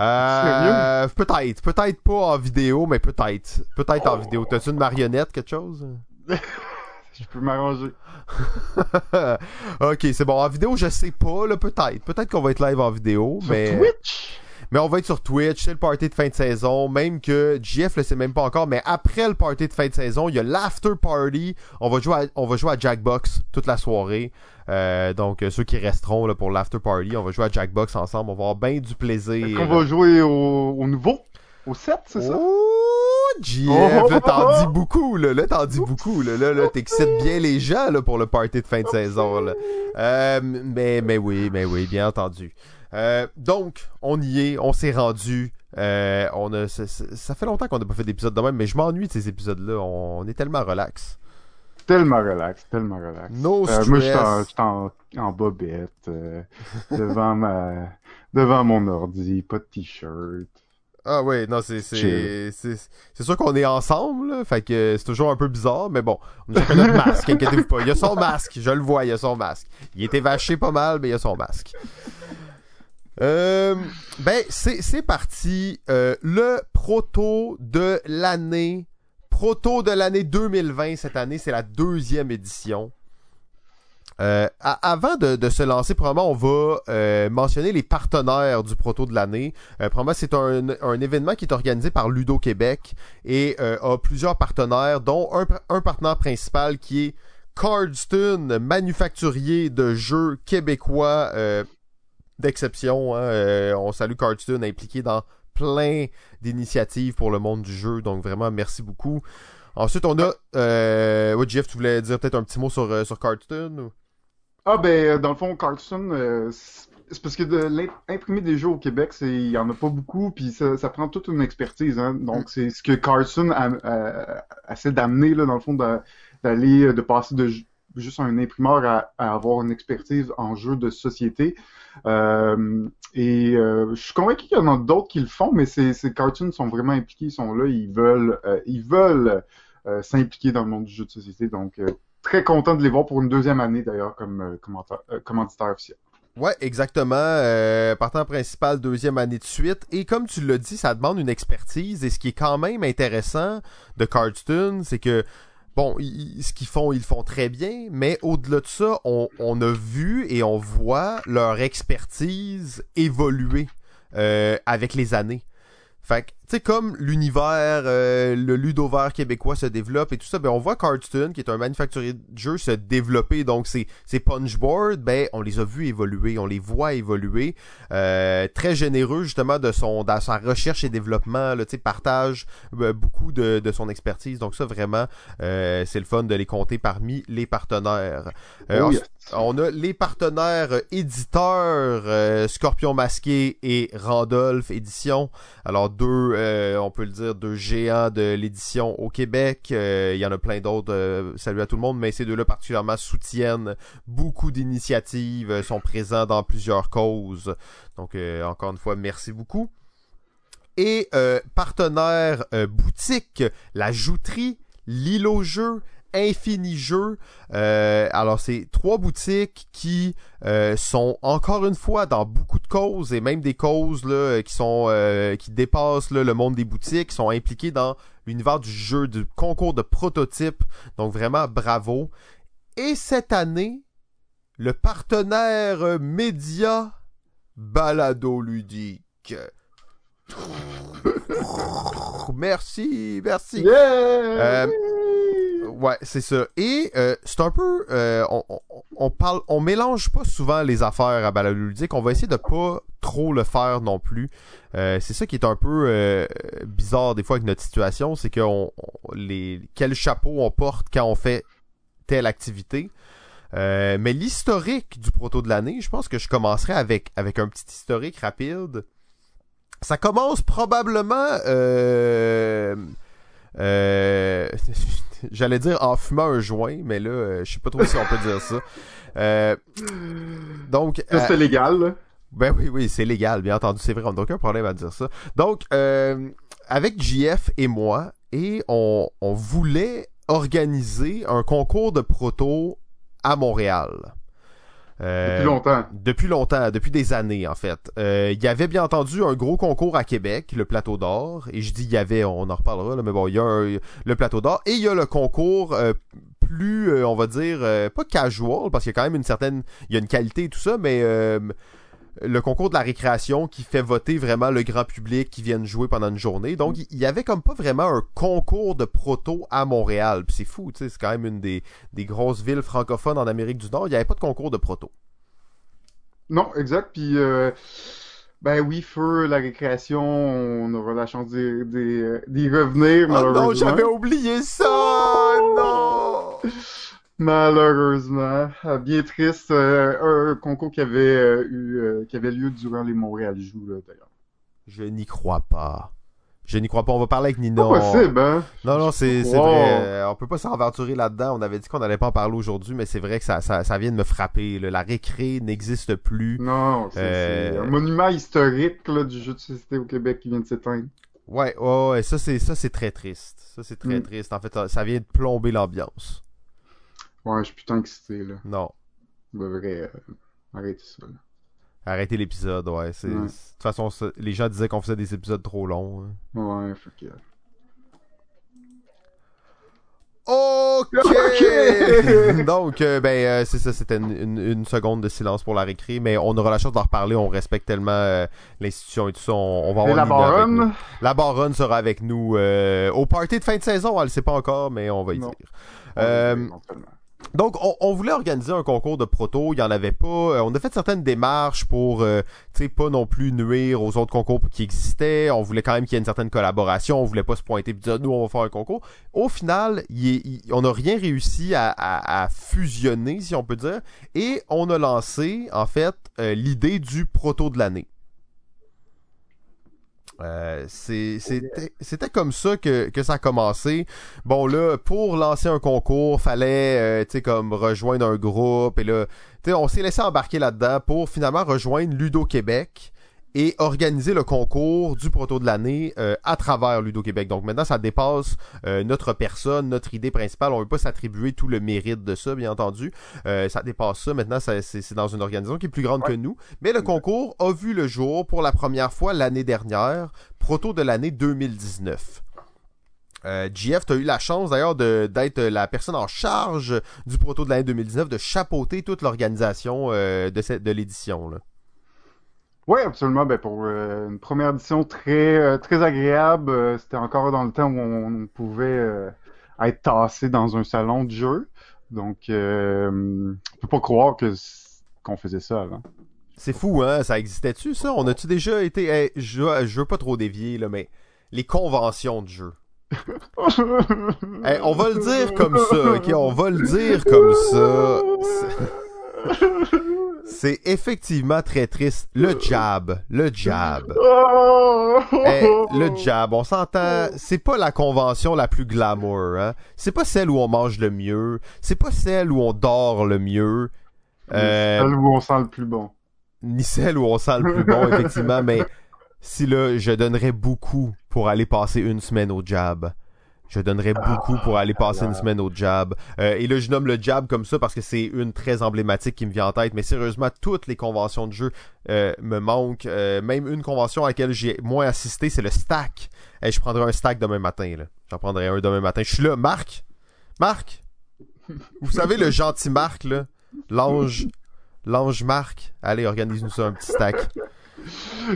Euh, peut-être, peut-être pas en vidéo, mais peut-être. Peut-être en Oh. vidéo. T'as-tu une marionnette, quelque chose? Je peux m'arranger. ok, c'est bon. En vidéo, je sais pas, là, peut-être. Peut-être qu'on va être live en vidéo, Sur mais... Twitch? Mais on va être sur Twitch, c'est le party de fin de saison, même que JF le sait même pas encore, mais après le party de fin de saison, il y a l'after party. On va jouer à, on va jouer à Jackbox toute la soirée. Euh, donc euh, ceux qui resteront là, pour l'after party, on va jouer à Jackbox ensemble, on va avoir bien du plaisir. Est-ce qu'on va jouer au, au nouveau? Au 7, c'est ça? Oh, JF, Oh! là t'en dis beaucoup, là, là t'en dis beaucoup, là, là, là t'excites bien les gens là pour le party de fin de saison, là. Euh, mais, mais oui, mais oui, bien entendu. Euh, donc, on y est, on s'est rendu. Euh, on a, ça, fait longtemps qu'on n'a pas fait d'épisode de même, mais je m'ennuie de ces épisodes-là. On est tellement relax. Tellement relax, tellement relax. No Euh, moi, je suis stress. en, bobette, devant ma, devant mon ordi, pas de t-shirt. Ah ouais, non, c'est c'est Chill. c'est c'est sûr qu'on est ensemble, là, fait que c'est toujours un peu bizarre, mais bon, on a chacun notre masque, inquiétez-vous pas. Il y a son masque, je le vois, il y a son masque. Il était vaché pas mal, mais il y a son masque. Euh, ben, c'est c'est parti. Euh, le proto de l'année, proto de l'année 2020 cette année, c'est la deuxième édition. Euh, avant de, se lancer, probablement, on va euh, mentionner les partenaires du proto de l'année. Euh, probablement, c'est un, événement qui est organisé par Ludo Québec et a plusieurs partenaires, dont un, partenaire principal qui est Cardstone, manufacturier de jeux québécois d'exception. hein. On salue Cardstone, impliqué dans plein d'initiatives pour le monde du jeu. Donc vraiment, merci beaucoup. Ensuite, on a... Euh... Jeff, tu voulais dire peut-être un petit mot sur, euh. Ah ben, euh, dans le fond, Carlson, euh, c'est parce que de imprimer des jeux au Québec, c'est il y en a pas beaucoup, puis ça, ça prend toute une expertise. Hein. Donc c'est ce que Carlson a, a- essaie d'amener là, dans le fond, d'a- d'aller, euh, de passer de ju- juste un imprimeur à, à avoir une expertise en jeux de société. Euh, et euh, je suis convaincu qu'il y en a d'autres qui le font, mais ces, ces cartoons sont vraiment impliqués, ils sont là, ils veulent, euh, ils veulent s'impliquer dans le monde du jeu de société. Donc euh, très content de les voir pour une deuxième année d'ailleurs comme euh, euh, commanditaire officiel. Ouais, exactement. Euh, partant principal, deuxième année de suite. Et comme tu l'as dit, ça demande une expertise. Et ce qui est quand même intéressant de Cardstone, c'est que bon, ce qu'ils font, ils le font très bien, mais au-delà de ça, on, on, a vu et on voit leur expertise évoluer euh, avec les années. Fait que, tu sais, comme l'univers, euh, le ludovert québécois se développe et tout ça, ben on voit Cartoon, qui est un manufacturier de jeux, se développer. Donc, ces, ces punchboards, ben, on les a vus évoluer, on les voit évoluer. Euh, très généreux, justement, de son dans sa recherche et développement, tu sais, partage euh, beaucoup de, de son expertise. Donc, ça, vraiment, c'est le fun de les compter parmi les partenaires. Oh, yes. On a les partenaires éditeurs, Scorpion Masqué et Randolph Édition. Alors, deux, euh, on peut le dire, deux géants de l'édition au Québec. Euh, il y en a plein d'autres. Euh, salut à tout le monde, mais ces deux-là particulièrement soutiennent beaucoup d'initiatives, sont présents dans plusieurs causes. Donc, encore une fois, merci beaucoup. Et partenaire boutique, la Jouterie, l'îlot jeu Infini Jeux. Euh, alors, c'est trois boutiques qui euh, sont encore une fois dans beaucoup de causes et même des causes là, qui sont euh, qui dépassent là, le monde des boutiques, sont impliquées dans l'univers du jeu, du concours de prototypes. Donc vraiment bravo. Et cette année, le partenaire média Balado Ludique. merci, merci. Yeah! Ouais, c'est ça. Et euh, c'est un peu, euh, on, on, parle, on mélange pas souvent les affaires à ludique. On va essayer de pas trop le faire non plus. Euh, c'est ça qui est un peu bizarre des fois avec notre situation, c'est que on, les quel chapeau on porte quand on fait telle activité. Mais l'historique du proto de l'année, je pense que je commencerai avec avec un petit historique rapide. Ça commence probablement. Euh, J'allais dire en fumant un joint, mais là, euh, je sais pas trop si on peut dire ça. Euh, donc. C'est légal, là. Ben oui, oui, c'est légal, bien entendu, c'est vrai, on n'a aucun problème à dire ça. Donc, euh, avec JF et moi, et on, on voulait organiser un concours de proto à Montréal. Euh, depuis longtemps. Depuis longtemps, depuis des années en fait. Euh, il y avait bien entendu un gros concours à Québec, le Plateau d'Or, et je dis il y avait, on en reparlera, là, mais bon, il y a un, le Plateau d'Or, et il y a le concours euh, plus, euh, on va dire, euh, pas casual, parce qu'il y a quand même une certaine, il y a une qualité et tout ça, mais le concours de la récréation qui fait voter vraiment le grand public qui viennent jouer pendant une journée. Donc, il y avait comme pas vraiment un concours de proto à Montréal. Puis c'est fou, tu sais, c'est quand même une des, des grosses villes francophones en Amérique du Nord. Il n'y avait pas de concours de proto. Non, exact. Puis, euh, ben oui, feu, la récréation, on aura la chance d'y, revenir, oh malheureusement. non, j'avais oublié ça! Oh non! Malheureusement, Ah, bien triste, euh, un concours qui avait euh, eu, euh, qui avait lieu durant les Montréal Joue, là, d'ailleurs. Je n'y crois pas. Je n'y crois pas. On va parler avec Nina. Pas possible, hein? Non, non, c'est Wow. vrai. On peut pas s'aventurer là-dedans. On avait dit qu'on n'allait pas en parler aujourd'hui, mais c'est vrai que ça, ça, ça vient de me frapper. là. La récré n'existe plus. Non, c'est, un monument historique là, du jeu de société au Québec qui vient de s'éteindre. Ouais, ouais, ouais, ça c'est ça c'est très triste. Ça c'est très Mm. triste. En fait, ça vient de plomber l'ambiance. Ouais, je suis putain excité, là. Non. De vrai, euh, arrêtez ça, là. Arrêtez l'épisode, ouais. De toute façon, ça- les gens disaient qu'on faisait des épisodes trop longs. hein. Ouais, fait que... Ok! Donc, euh, ben, euh, c'est ça, c'était une, une- une seconde de silence pour la récré, mais on aura la chance d'en reparler, on respecte tellement euh, l'institution et tout ça, on, on va avoir la baronne? La baronne sera avec nous au party de fin de saison, elle le sait pas encore, mais on va y Non. dire. Donc, on, voulait organiser un concours de proto, il y en avait pas. Euh, on a fait certaines démarches pour, euh, tu sais, pas non plus nuire aux autres concours qui existaient. On voulait quand même qu'il y ait une certaine collaboration. On voulait pas se pointer et dire, nous, on va faire un concours. Au final, on n'a rien réussi à fusionner, si on peut dire. Et on a lancé, en fait, euh, l'idée du proto de l'année. Euh, c'était c'était comme ça que, que ça a commencé. Bon là, pour lancer un concours, fallait euh, tu sais comme rejoindre un groupe. Et là, tu sais on s'est laissé embarquer là-dedans pour finalement rejoindre Ludo Québec et organiser le concours du proto de l'année euh, à travers Ludo Québec. Donc maintenant ça dépasse euh, notre personne, notre idée principale, on veut pas s'attribuer tout le mérite de ça bien entendu. Euh, ça dépasse ça, maintenant c'est dans une organisation qui est plus grande que nous, mais le concours a vu le jour pour la première fois l'année dernière, proto de l'année 2019. Euh, GF, tu as eu la chance d'ailleurs d'être la personne en charge du proto de l'année 2019, de chapeauter toute l'organisation euh, de, de l'édition. Oui, absolument. Ben, pour euh, une première édition très, euh, très agréable, c'était encore dans le temps où on, pouvait être tassé dans un salon de jeu. Donc, on peut pas croire que qu'on faisait ça avant. C'est fou, hein? Ça existait-tu, ça? On a-tu déjà été... je, je veux pas trop dévier, là, mais les conventions de jeu. on va le dire comme ça, ok? On va le dire comme ça. C'est effectivement très triste. Le jab, le jab. le jab, on s'entend, c'est pas la convention la plus glamour, hein? C'est pas celle où on mange le mieux, c'est pas celle où on dort le mieux. Euh, celle où on sent le plus bon. Ni celle où on sent le plus bon, effectivement, mais si là, je donnerais beaucoup pour aller passer une semaine au jab. Je donnerais beaucoup pour aller passer une semaine au jab. Euh, et là, je nomme le jab comme ça parce que c'est une très emblématique qui me vient en tête. Mais sérieusement, toutes les conventions de jeu euh, me manquent. Euh, même une convention à laquelle j'ai moins assisté, c'est le stack. Et je prendrai un stack demain matin. J'en prendrai un demain matin. Je suis là. Marc? Marc? Vous savez le gentil Marc, là? L'ange. L'ange Marc. Allez, organise-nous ça un petit stack.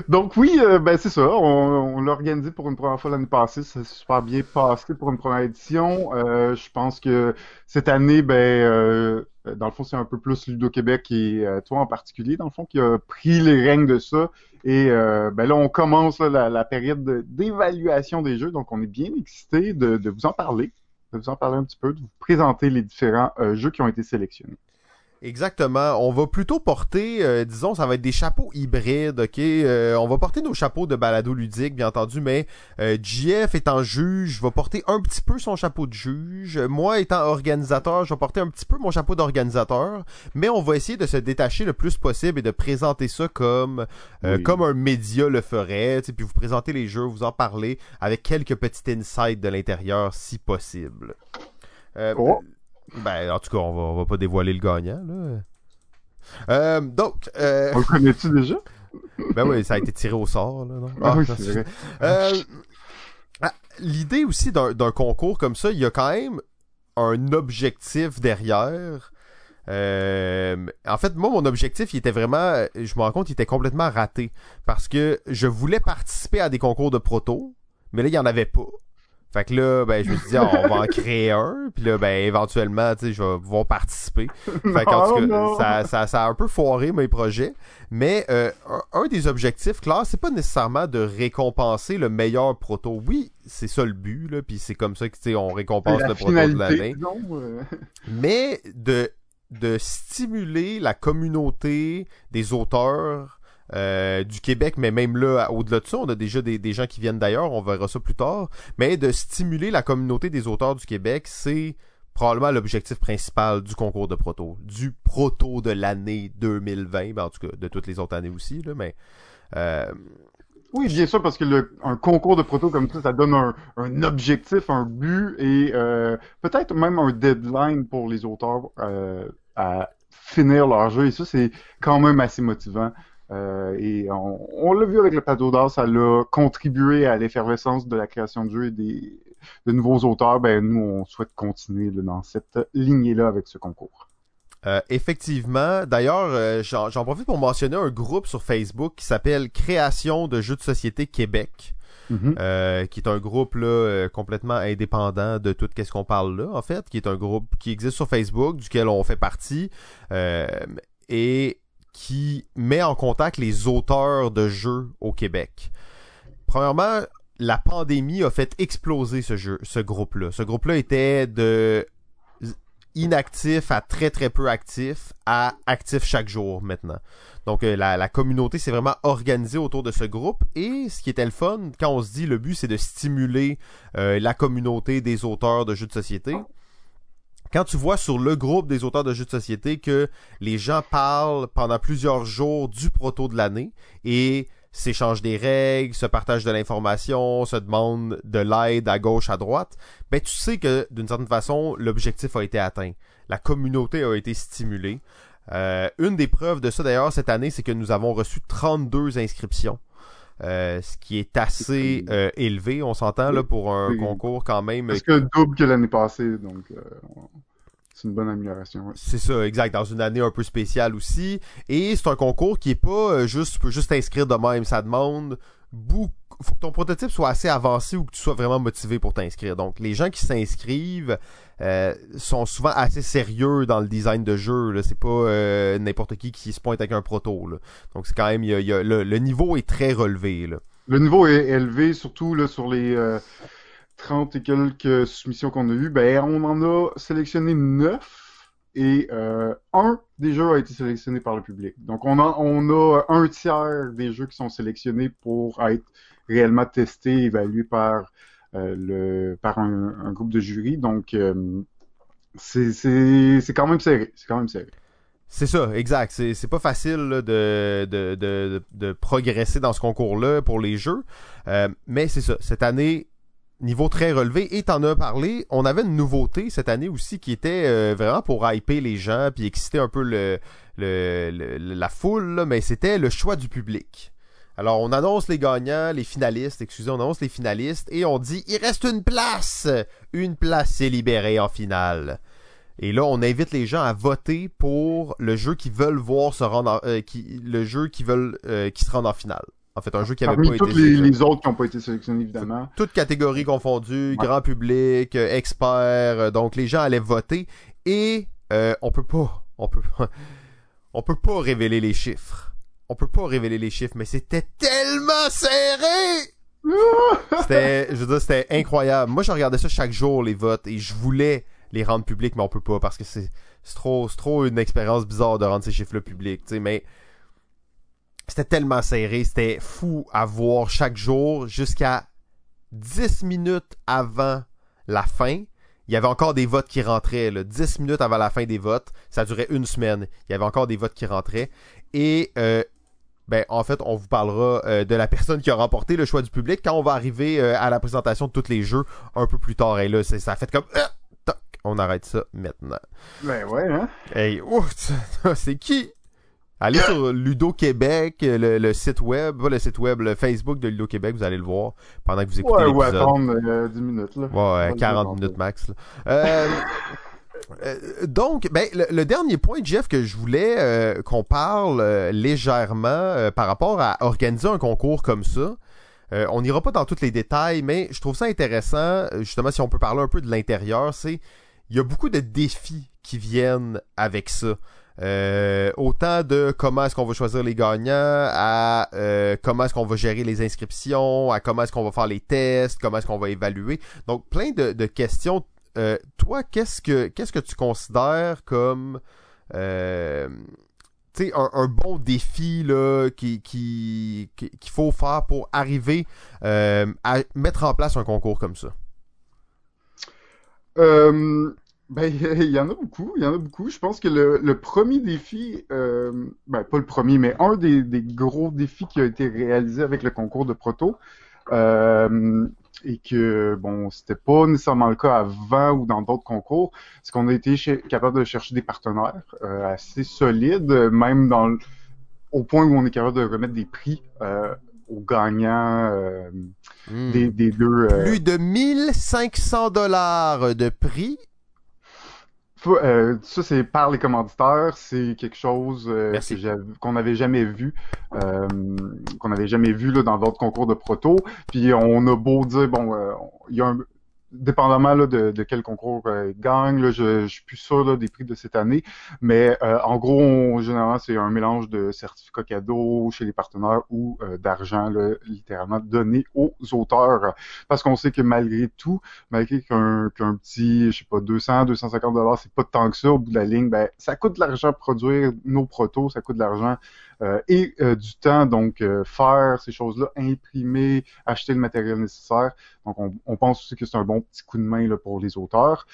Donc oui, euh, ben c'est ça. On, l'a organisé pour une première fois l'année passée. Ça s'est super bien passé pour une première édition. Euh, je pense que cette année, ben euh, dans le fond, c'est un peu plus Ludo Québec et toi en particulier, dans le fond, qui a pris les règnes de ça. Et ben là, on commence la, période d'évaluation des jeux. Donc on est bien excité de, de, vous en parler, de vous en parler un petit peu, de vous présenter les différents jeux qui ont été sélectionnés. Exactement. On va plutôt porter, euh, disons, ça va être des chapeaux hybrides, ok? Euh, on va porter nos chapeaux de balado ludique, bien entendu, mais euh, JF étant juge, va porter un petit peu son chapeau de juge. Moi étant organisateur, je vais porter un petit peu mon chapeau d'organisateur, mais on va essayer de se détacher le plus possible et de présenter ça comme comme un média le ferait, puis vous présenter les jeux, vous en parler avec quelques petits insights de l'intérieur si possible. Oh. Ben, en tout cas, on va, on va pas dévoiler le gagnant, là. Euh, donc. Euh... On le connais-tu déjà? Ben oui, ça a été tiré au sort, là, non? Ah, oui, c'est vrai. Euh, ah, l'idée aussi d'un concours comme ça, il y a quand même un objectif derrière. Euh, en fait, moi, mon objectif, il était vraiment, je me rends compte, il était complètement raté. Parce que je voulais participer à des concours de proto, mais là, il n'y en avait pas. Fait que là, ben, je me suis dit, ah, on va en créer un, puis là, ben, éventuellement, tu sais, je vais pouvoir participer. Fait qu'en tout cas, ça, ça, ça, a un peu foiré mes projets. Mais euh, un, des objectifs, clair, c'est pas nécessairement de récompenser le meilleur proto. Oui, c'est ça le but, là, puis c'est comme ça que, tu sais, on récompense le proto de l'année. Euh. Mais de, de stimuler la communauté des auteurs euh, du Québec, mais même là, au-delà de ça, on a déjà des, gens qui viennent d'ailleurs, on verra ça plus tard. Mais de stimuler la communauté des auteurs du Québec, c'est probablement l'objectif principal du concours de proto, du proto de l'année 2020, ben en tout cas de toutes les autres années aussi, là, mais euh... Oui, bien sûr, parce que le, un concours de proto comme ça, ça donne un, objectif, un but et euh, peut-être même un deadline pour les auteurs à finir leur jeu. Et ça, c'est quand même assez motivant. Euh, et on, l'a vu avec le plateau d'or, ça l'a contribué à l'effervescence de la création de jeux et des, de nouveaux auteurs. Ben, nous, on souhaite continuer dans cette lignée-là avec ce concours. Euh, effectivement. D'ailleurs, euh, j'en profite pour mentionner un groupe sur Facebook qui s'appelle Création de jeux de société Québec. Mm-hmm. qui est un groupe là complètement indépendant de tout ce qu'on parle là en fait qui est un groupe qui existe sur Facebook duquel on fait partie et qui met en contact les auteurs de jeux au Québec. Premièrement, la pandémie a fait exploser ce jeu, ce groupe-là. Ce groupe-là était de inactif à très très peu actif à actif chaque jour maintenant. Donc euh, la, communauté s'est vraiment organisée autour de ce groupe et ce qui était le fun quand on se dit le but c'est de stimuler euh, la communauté des auteurs de jeux de société, quand tu vois sur le groupe des auteurs de jeux de société que les gens parlent pendant plusieurs jours du proto de l'année et s'échangent des règles, se partagent de l'information, se demandent de l'aide à gauche, à droite, ben tu sais que d'une certaine façon, l'objectif a été atteint. La communauté a été stimulée. Euh, une des preuves de ça d'ailleurs cette année, c'est que nous avons reçu 32 inscriptions. Ce qui est assez élevé, on s'entend là pour un concours quand même. Presque double que l'année passée, donc c'est une bonne amélioration. C'est ça, exact. Dans une année un peu spéciale aussi. Et c'est un concours qui est pas juste, tu peux juste t'inscrire de même. Ça demande beaucoup faut que ton prototype soit assez avancé ou que tu sois vraiment motivé pour t'inscrire. Donc, les gens qui s'inscrivent euh, sont souvent assez sérieux dans le design de jeu. C'est pas euh, n'importe qui qui se pointe avec un proto. Là. Donc, c'est quand même, y a, le, niveau est très relevé. Le niveau est élevé, surtout là, sur les 30 euh, et quelques soumissions qu'on a eues. Ben, on en a sélectionné 9 et euh, un des jeux a été sélectionné par le public. Donc on a, on a un tiers des jeux qui sont sélectionnés pour être réellement testés, évalués par, le, par un, groupe de jury. Donc euh, c'est quand même serré. C'est quand même serré. C'est ça, exact. C'est pas facile de, de, de, de, progresser dans ce concours-là pour les jeux. mais c'est ça. Cette année, niveau très relevé. Et t'en as parlé, on avait une nouveauté cette année aussi qui était euh, vraiment pour hyper les gens puis exciter un peu le, la foule, mais c'était le choix du public. Alors on annonce les gagnants, les finalistes, excusez, on annonce les finalistes et on dit il reste une place, une place est libérée en finale. Et là, on invite les gens à voter pour le jeu qu'ils veulent voir se rendre, euh, qui, le jeu qu'ils veulent, euh, qui se rende en finale. En fait, un jeu qui avait pas été les, les autres qui n'ont pas été sélectionnés, évidemment. Toutes catégories confondues, grand public, euh, experts, euh, donc les gens allaient voter. Et euh, on peut pas, on peut on peut pas révéler les chiffres. On peut pas révéler les chiffres, mais c'était tellement serré! c'était, je veux dire, c'était incroyable. Moi, je regardais ça chaque jour, les votes, et je voulais les rendre publics, mais on peut pas, parce que c'est, trop, c'est trop une expérience bizarre de rendre ces chiffres-là publics, tu sais, mais c'était tellement serré, c'était fou à voir chaque jour jusqu'à 10 minutes avant la fin. Il y avait encore des votes qui rentraient, là, 10 minutes avant la fin des votes. Ça durait une semaine. Il y avait encore des votes qui rentraient. Et euh, ben, en fait, on vous parlera euh, de la personne qui a remporté le choix du public quand on va arriver euh, à la présentation de tous les jeux un peu plus tard. Et là, ça a fait comme... on arrête ça maintenant. Ben ouais, hein? Hey, c'est qui? Allez sur Ludo Québec, le, site web, pas le site web, le Facebook de Ludo Québec, vous allez le voir pendant que vous écoutez ouais, l'épisode. Ouais, attendre euh, 10 minutes là. Ouais, 40 minutes max. Là. Euh, euh, donc, ben, le, dernier point, Jeff, que je voulais euh, qu'on parle légèrement par rapport à organiser un concours comme ça. on n'ira pas dans tous les détails, mais je trouve ça intéressant, justement, si on peut parler un peu de l'intérieur, c'est il y a beaucoup de défis qui viennent avec ça. Euh, autant de comment est-ce qu'on va choisir les gagnants, à euh, comment est-ce qu'on va gérer les inscriptions, à comment est-ce qu'on va faire les tests, comment est-ce qu'on va évaluer. Donc plein de, questions. Euh, toi, qu'est-ce que tu considères comme un, un, bon défi qu'il faut faire pour arriver à mettre en place un concours comme ça? Ben, il y en a beaucoup, il y en a beaucoup. Je pense que le, premier défi, euh, ben, pas le premier, mais un des, gros défis qui a été réalisé avec le concours de proto, euh, et que, bon, c'était pas nécessairement le cas avant ou dans d'autres concours, c'est qu'on a été capable de chercher des partenaires euh, assez solides, même dans au point où on est capable de remettre des prix euh, aux gagnants euh, hmm. des, des, deux. Plus de 1500 dollars de prix euh, ça, c'est par les commanditaires. C'est quelque chose euh, qu'on n'avait jamais vu, euh, qu'on n'avait jamais vu là, dans d'autres concours de proto. Puis on a beau dire, bon, il y a un, dépendamment là, de, quel concours euh, gagne, là, je, je suis plus sûr là, des prix de cette année, mais euh, en gros, généralement, c'est un mélange de certificats cadeaux chez les partenaires ou euh, d'argent littéralement donné aux auteurs, parce qu'on sait que malgré tout, malgré qu'un petit, je sais pas, 200, 250 dollars, c'est pas tant que ça au bout de la ligne, ben ça coûte de l'argent produire nos protos, ça coûte de l'argent et euh, du temps, donc euh, faire ces choses-là, imprimer, acheter le matériel nécessaire. Donc on, pense aussi que c'est un bon petit coup de main là, pour les auteurs.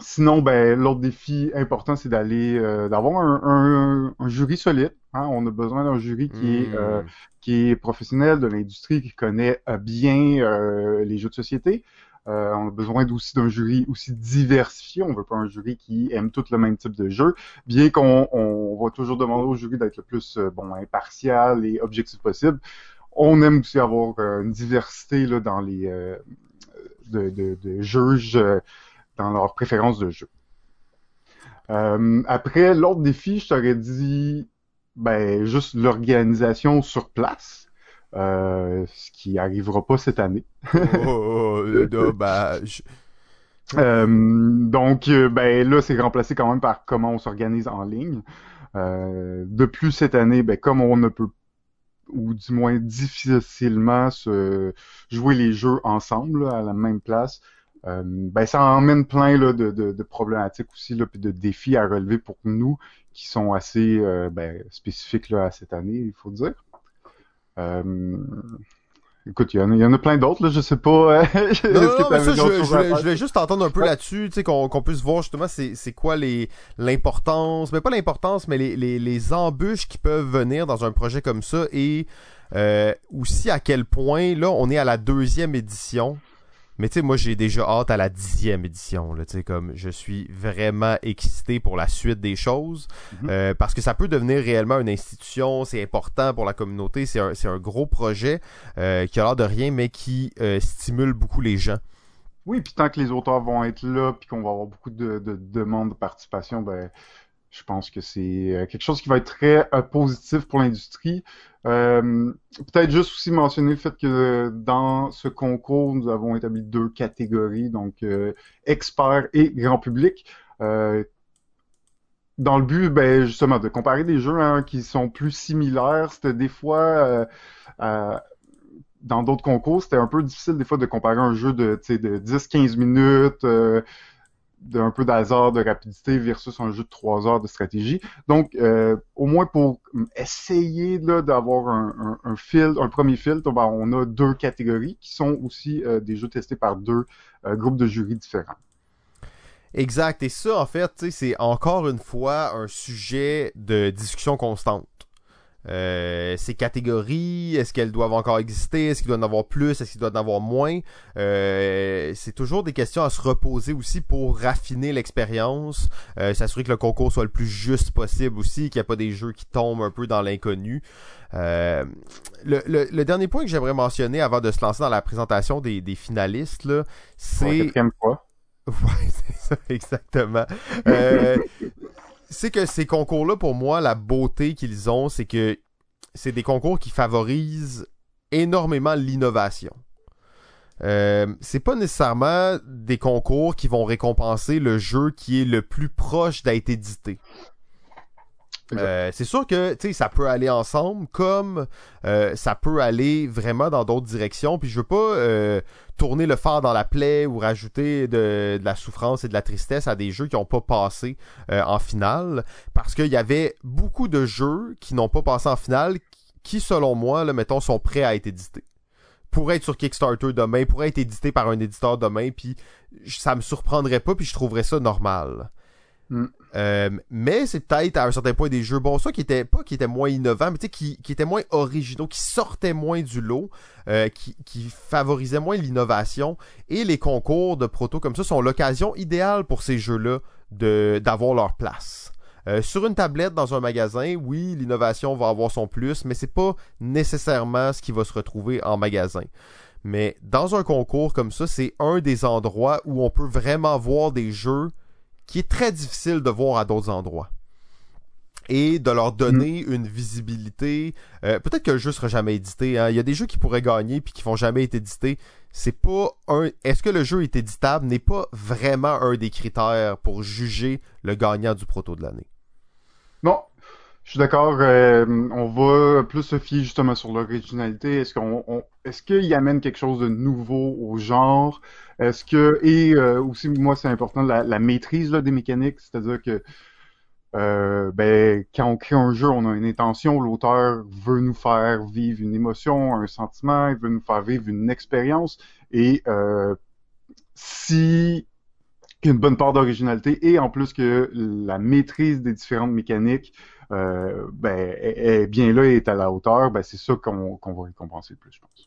Sinon, ben, l'autre défi important, c'est d'aller d'avoir un, jury solide. Hein. On a besoin d'un jury qui est hmm. qui est professionnel de l'industrie, qui connaît bien les jeux de société. Euh, on a besoin aussi d'un jury aussi diversifié. On veut pas un jury qui aime tout le même type de jeu, bien qu'on on va toujours demander au jury d'être le plus euh, bon impartial et objectif possible. On aime aussi avoir euh, une diversité là, dans les de, de, de, juges dans leurs préférences de jeu. après, l'autre défi, je t'aurais dit ben juste l'organisation sur place. Euh, ce qui arrivera pas cette année. oh, oh, oh bah, euh, donc, euh, ben là, c'est remplacé quand même par comment on s'organise en ligne. Euh, de plus cette année, ben comme on ne peut ou du moins difficilement se jouer les jeux ensemble à la même place, euh, ben ça emmène plein là, de, de, de, problématiques aussi là, puis de défis à relever pour nous qui sont assez ben, spécifiques là, à cette année, il faut dire. Euh, écoute, il y, en a, il y en a plein d'autres, là, je sais pas. non, non, mais ça, je, je, voulais, juste entendre un peu là-dessus, tu sais, qu'on qu'on puisse voir justement c'est quoi les l'importance, mais pas l'importance, mais les, les, les embûches qui peuvent venir dans un projet comme ça et euh, aussi à quel point, là, on est à la deuxième édition mais tu sais, moi j'ai déjà hâte à la dixième édition. Là, comme je suis vraiment excité pour la suite des choses. Mhm. euh, parce que ça peut devenir réellement une institution, c'est important pour la communauté, c'est un, un, gros projet euh, qui a l'air de rien, mais qui euh, stimule beaucoup les gens. Oui, puis tant que les auteurs vont être là, puis qu'on va avoir beaucoup de, de, demandes de participation, ben je pense que c'est euh, quelque chose qui va être très euh, positif pour l'industrie. Euh, peut-être juste aussi mentionner le fait que dans ce concours, nous avons établi deux catégories, donc euh, experts et grand public. Euh, dans le but, ben, justement, de comparer des jeux hein, qui sont plus similaires. C'était des fois, dans d'autres concours, c'était un peu difficile des fois de comparer un jeu de, de 10-15 minutes d'un peu d'hasard, de rapidité versus un jeu de trois heures de stratégie. Donc, euh, au moins pour essayer d'avoir un, un, un, un premier filtre, ben, on a deux catégories qui sont aussi euh, des jeux testés par deux euh, groupes de jurys différents. Exact. Et ça, en fait, c'est encore une fois un sujet de discussion constante. Euh, ces catégories, est-ce qu'elles doivent encore exister? Est-ce qu'il doit en avoir plus? Est-ce qu'il doit en avoir moins? Euh, c'est toujours des questions à se reposer aussi pour raffiner l'expérience, euh, s'assurer que le concours soit le plus juste possible aussi, qu'il n'y a pas des jeux qui tombent un peu dans l'inconnu. Le, le, dernier point que j'aimerais mentionner avant de se lancer dans la présentation des, des finalistes, c'est... Ouais, c'est ça, exactement. Euh, c'est que ces concours-là, pour moi, la beauté qu'ils ont, c'est que c'est des concours qui favorisent énormément l'innovation. Euh, c'est pas nécessairement des concours qui vont récompenser le jeu qui est le plus proche d'être édité. Euh, c'est sûr que ça peut aller ensemble, comme euh, ça peut aller vraiment dans d'autres directions. Puis je veux pas euh, tourner le phare dans la plaie ou rajouter de, la souffrance et de la tristesse à des jeux qui n'ont pas passé en finale, parce qu'il y avait beaucoup de jeux qui n'ont pas passé en finale, qui selon moi, là, mettons, sont prêts à être édités pourrait être sur Kickstarter demain, pourrait être édité par un éditeur demain, puis ça me surprendrait pas, puis je trouverais ça normal. Mm. Euh, mais c'est peut-être à un certain point des jeux, bon, ça qui était pas qui était moins innovants, mais qui, qui étaient moins originaux, qui sortaient moins du lot, euh, qui, qui favorisaient moins l'innovation. Et les concours de proto comme ça sont l'occasion idéale pour ces jeux-là de d'avoir leur place. Euh, sur une tablette dans un magasin, oui, l'innovation va avoir son plus, mais c'est pas nécessairement ce qui va se retrouver en magasin. Mais dans un concours comme ça, c'est un des endroits où on peut vraiment voir des jeux qui est très difficile de voir à d'autres endroits. Et de leur donner mm. une visibilité. Euh, peut-être que le jeu sera jamais édité. Hein. Il y a des jeux qui pourraient gagner puis qui vont jamais être édités. C'est pas un. Est-ce que le jeu est éditable n'est pas vraiment un des critères pour juger le gagnant du proto de l'année? Non, je suis d'accord. Euh, on va plus se fier justement sur l'originalité. Est-ce qu'on, est-ce qu'il amène quelque chose de nouveau au genre? Est-ce que et euh, aussi moi c'est important la, la maîtrise là, des mécaniques, c'est-à-dire que euh, ben quand on crée un jeu, on a une intention. L'auteur veut nous faire vivre une émotion, un sentiment, il veut nous faire vivre une expérience. Et euh, si a une bonne part d'originalité et en plus que la maîtrise des différentes mécaniques euh, ben, est, bien là et est à la hauteur, ben, c'est ça qu'on va récompenser le plus, je pense.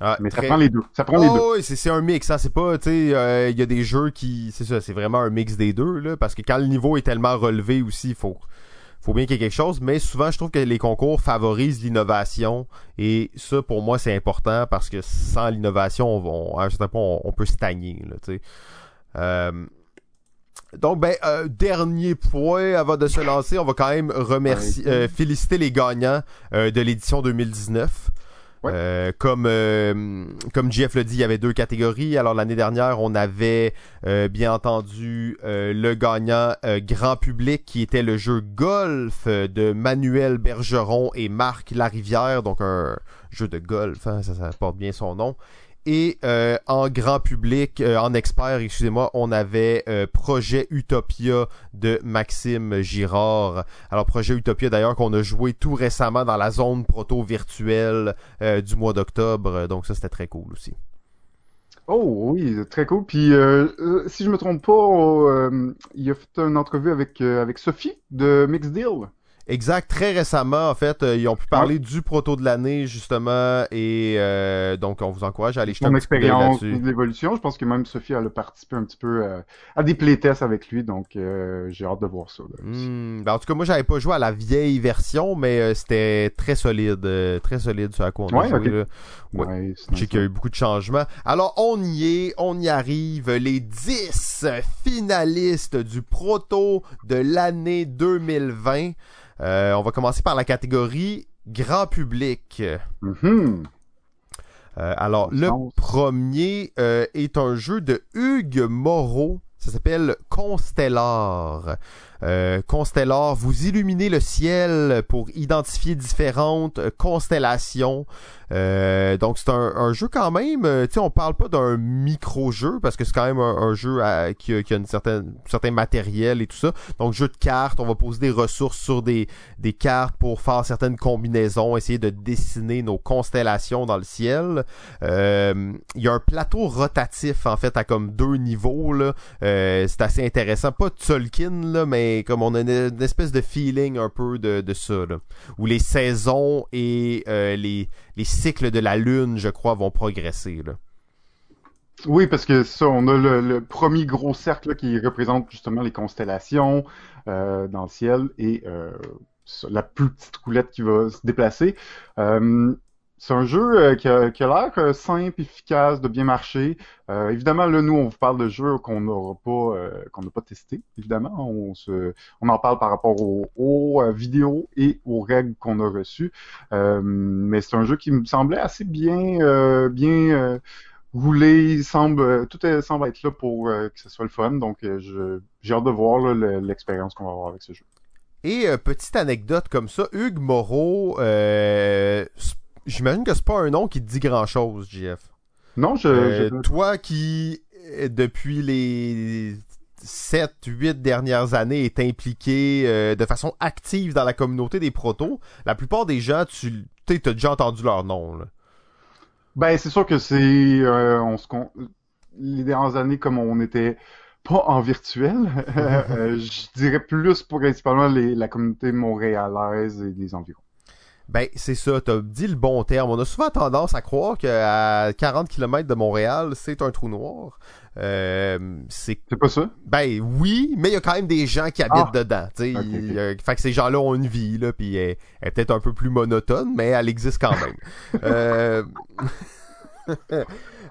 Ah, mais ça prend les deux. Ça prend les deux. Oui, c'est un mix. Hein. C'est pas, tu sais, euh, il y a des jeux qui, c'est ça, c'est vraiment un mix des deux là, parce que quand le niveau est tellement relevé aussi, il faut, faut bien qu'il y ait quelque chose. Mais souvent, je trouve que les concours favorisent l'innovation et ça, pour moi, c'est important parce que sans l'innovation, on, à un certain point, on, peut stagner là. Euh, donc, ben, euh, dernier point avant de se lancer, on va quand même remercier, euh, féliciter les gagnants euh, de l'édition 2019. comme comme JF le dit, il y avait deux catégories. Alors l'année dernière, on avait bien entendu le gagnant grand public qui était le jeu golf de Manuel Bergeron et Marc Larivière, donc un jeu de golf, hein, ça, ça porte bien son nom. Et euh, en grand public, euh, en expert, excusez-moi, on avait euh, Projet Utopia de Maxime Girard. Alors Projet Utopia d'ailleurs qu'on a joué tout récemment dans la zone proto virtuelle du mois d'octobre. Donc ça c'était très cool aussi. Oh oui, très cool. Puis si je me trompe pas, il a fait une entrevue avec avec Sophie de Mixed Deal. Exact. Très récemment, en fait, euh, ils ont pu parler du proto de l'année, justement, et euh, donc on vous encourage à aller jeter Mon un expérience l'évolution. Je pense que même Sophie elle a participé un petit peu euh, à des playtests avec lui, donc j'ai hâte de voir ça. Hmm. Ben, en tout cas, moi, j'avais pas joué à la vieille version, mais c'était très solide, très solide ce à quoi on a joué. Ouais, je sais qu'il y a eu beaucoup de changements. Alors, on y est, on y arrive. Les 10 finalistes du proto de l'année 2020. Euh, on va commencer par la catégorie grand public. Mm-hmm. Euh, alors, le premier euh, est un jeu de Hugues Moreau. Ça s'appelle Constellar. Euh, Constellar, vous illuminez le ciel pour identifier différentes constellations. Euh, donc c'est un, jeu quand même, euh, tu sais, on parle pas d'un micro-jeu parce que c'est quand même un, jeu qui, a une certaine, certain matériel et tout ça. Donc jeu de cartes, on va poser des ressources sur des, des cartes pour faire certaines combinaisons, essayer de dessiner nos constellations dans le ciel. Il y a un plateau rotatif en fait à comme deux niveaux là. c'est assez intéressant, pas Tolkien là, mais comme on a une, espèce de feeling un peu de, de ça, où les saisons et euh, les, les cycles de la lune, je crois, vont progresser. Oui, parce que ça, on a le, premier gros cercle qui représente justement les constellations euh, dans le ciel et euh, la plus petite coulette qui va se déplacer. C'est un jeu euh, qui a, l'air euh, simple, efficace, de bien marcher. Euh, évidemment, là, nous, on vous parle de jeux qu'on n'aura pas, qu'on n'a pas testé. Évidemment, on se, on en parle par rapport aux, vidéos et aux règles qu'on a reçues. mais c'est un jeu qui me semblait assez bien, bien roulé. semble, tout semble être là pour que ce soit le fun. Donc, j'ai hâte de voir l'expérience qu'on va avoir avec ce jeu. Et petite anecdote comme ça, Hugues Moreau, J'imagine que c'est pas un nom qui te dit grand chose, JF. Non, je, euh, Toi qui, euh, depuis les 7, 8 dernières années, est impliqué euh, de façon active dans la communauté des protos, la plupart des gens, tu as déjà entendu leur nom. Là. Ben, c'est sûr que c'est. on se Les dernières années, comme on était pas en virtuel, je dirais plus pour principalement les, la communauté montréalaise et les environs. Ben, c'est ça, t'as dit le bon terme. On a souvent tendance à croire qu'à 40 km de Montréal, c'est un trou noir. Euh, c'est pas ça? Ben oui, mais il y a quand même des gens qui habitent ah! dedans. Fait que ces gens-là ont une vie, là, puis elle, est peut-être un peu plus monotone, mais elle existe quand même. euh...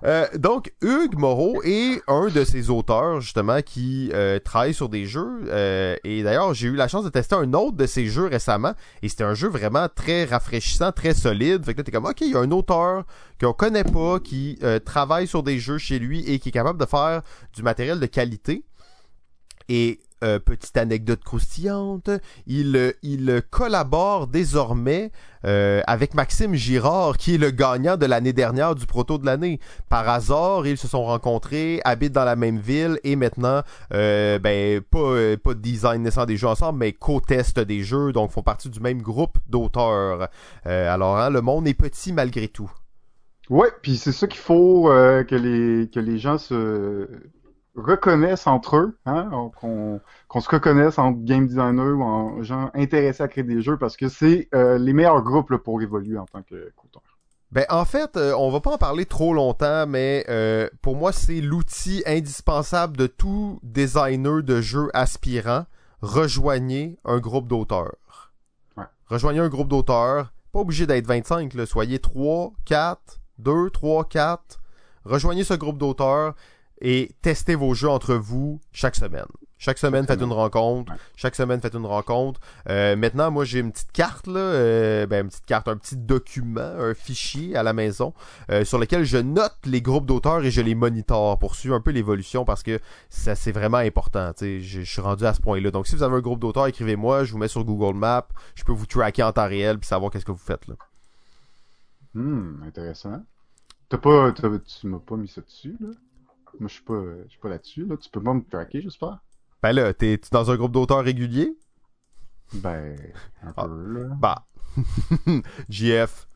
Euh, donc, Hugues Moreau est un de ces auteurs, justement, qui euh, travaille sur des jeux. Euh, et d'ailleurs, j'ai eu la chance de tester un autre de ces jeux récemment. Et c'était un jeu vraiment très rafraîchissant, très solide. Fait que là, t'es comme, OK, il y a un auteur qu'on connaît pas, qui travaille sur des jeux chez lui et qui est capable de faire du matériel de qualité. Et euh, petite anecdote croustillante, il, il collabore désormais euh, avec Maxime Girard, qui est le gagnant de l'année dernière du proto de l'année. Par hasard, ils se sont rencontrés, habitent dans la même ville et maintenant, euh, ben pas, pas de design naissant des jeux ensemble, mais co-testent des jeux, donc font partie du même groupe d'auteurs. alors, hein, le monde est petit malgré tout. Ouais, puis c'est ça qu'il faut que les gens se reconnaissent entre eux, hein, qu'on se reconnaisse en game designer ou en gens intéressés à créer des jeux parce que c'est euh, les meilleurs groupes pour évoluer en tant que qu'auteur. Ben en fait, euh, on va pas en parler trop longtemps, mais euh, pour moi c'est l'outil indispensable de tout designer de jeux aspirant. Rejoignez un groupe d'auteurs. Ouais. Rejoignez un groupe d'auteurs. Pas obligé d'être 25, là. soyez 3, 4, 2, 3, 4. Rejoignez ce groupe d'auteurs et testez vos jeux entre vous chaque semaine. Chaque semaine, faites une rencontre. Chaque semaine, faites une rencontre. Euh, maintenant, moi, j'ai une petite carte, là, euh, ben, une petite carte, un petit document, un fichier à la maison, euh, sur lequel je note les groupes d'auteurs et je les monitore pour suivre un peu l'évolution parce que ça, c'est vraiment important. tu sais. Je, je suis rendu à ce point-là. Donc, si vous avez un groupe d'auteurs, écrivez-moi, je vous mets sur Google Maps, je peux vous tracker en temps réel puis savoir qu'est-ce que vous faites, là. Hmm, intéressant. T'as pas, t'as- tu m'as pas mis ça dessus, là? Moi, je suis pas, je suis pas là-dessus, là. Tu peux pas me tracker, j'espère? Ben là, t'es dans un groupe d'auteurs régulier? Ben, un Ah. peu, là. Bah. JF.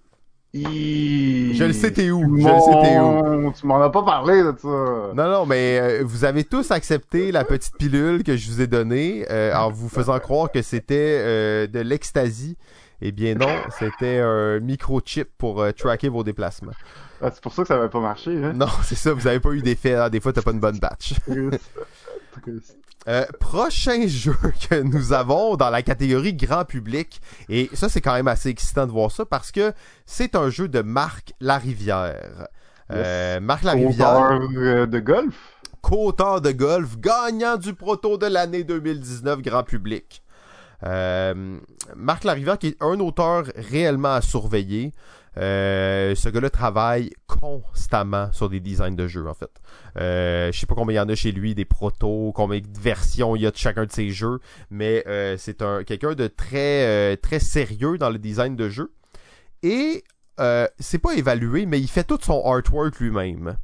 Je Je le sais t'es où? Je le sais t'es où? Tu m'en as pas parlé de ça. Non, non, mais euh, vous avez tous accepté la petite pilule que je vous ai donnée euh, en vous faisant croire que c'était euh, de l'ecstasy. Eh bien non, c'était un microchip pour euh, tracker vos déplacements. Ah, c'est pour ça que ça avait pas marché, hein? Non, c'est ça, vous avez pas eu d'effet. hein, Des fois, t'as pas une bonne batch. Euh, prochain jeu que nous avons dans la catégorie grand public, et ça c'est quand même assez excitant de voir ça parce que c'est un jeu de Marc Larivière. Euh, Marc Larivière, Auteur euh, de golf? co-auteur de golf, gagnant du proto de l'année 2019 grand public. Euh, Marc Larivière qui est un auteur réellement à surveiller. Euh, ce gars-là travaille constamment sur des designs de jeux en fait. Euh, je sais pas combien il y en a chez lui, des protos, combien de versions il y a de chacun de ses jeux, mais euh, c'est un quelqu'un de très très sérieux dans le design de jeux. Et c'est pas évalué, mais il fait tout son artwork lui-même.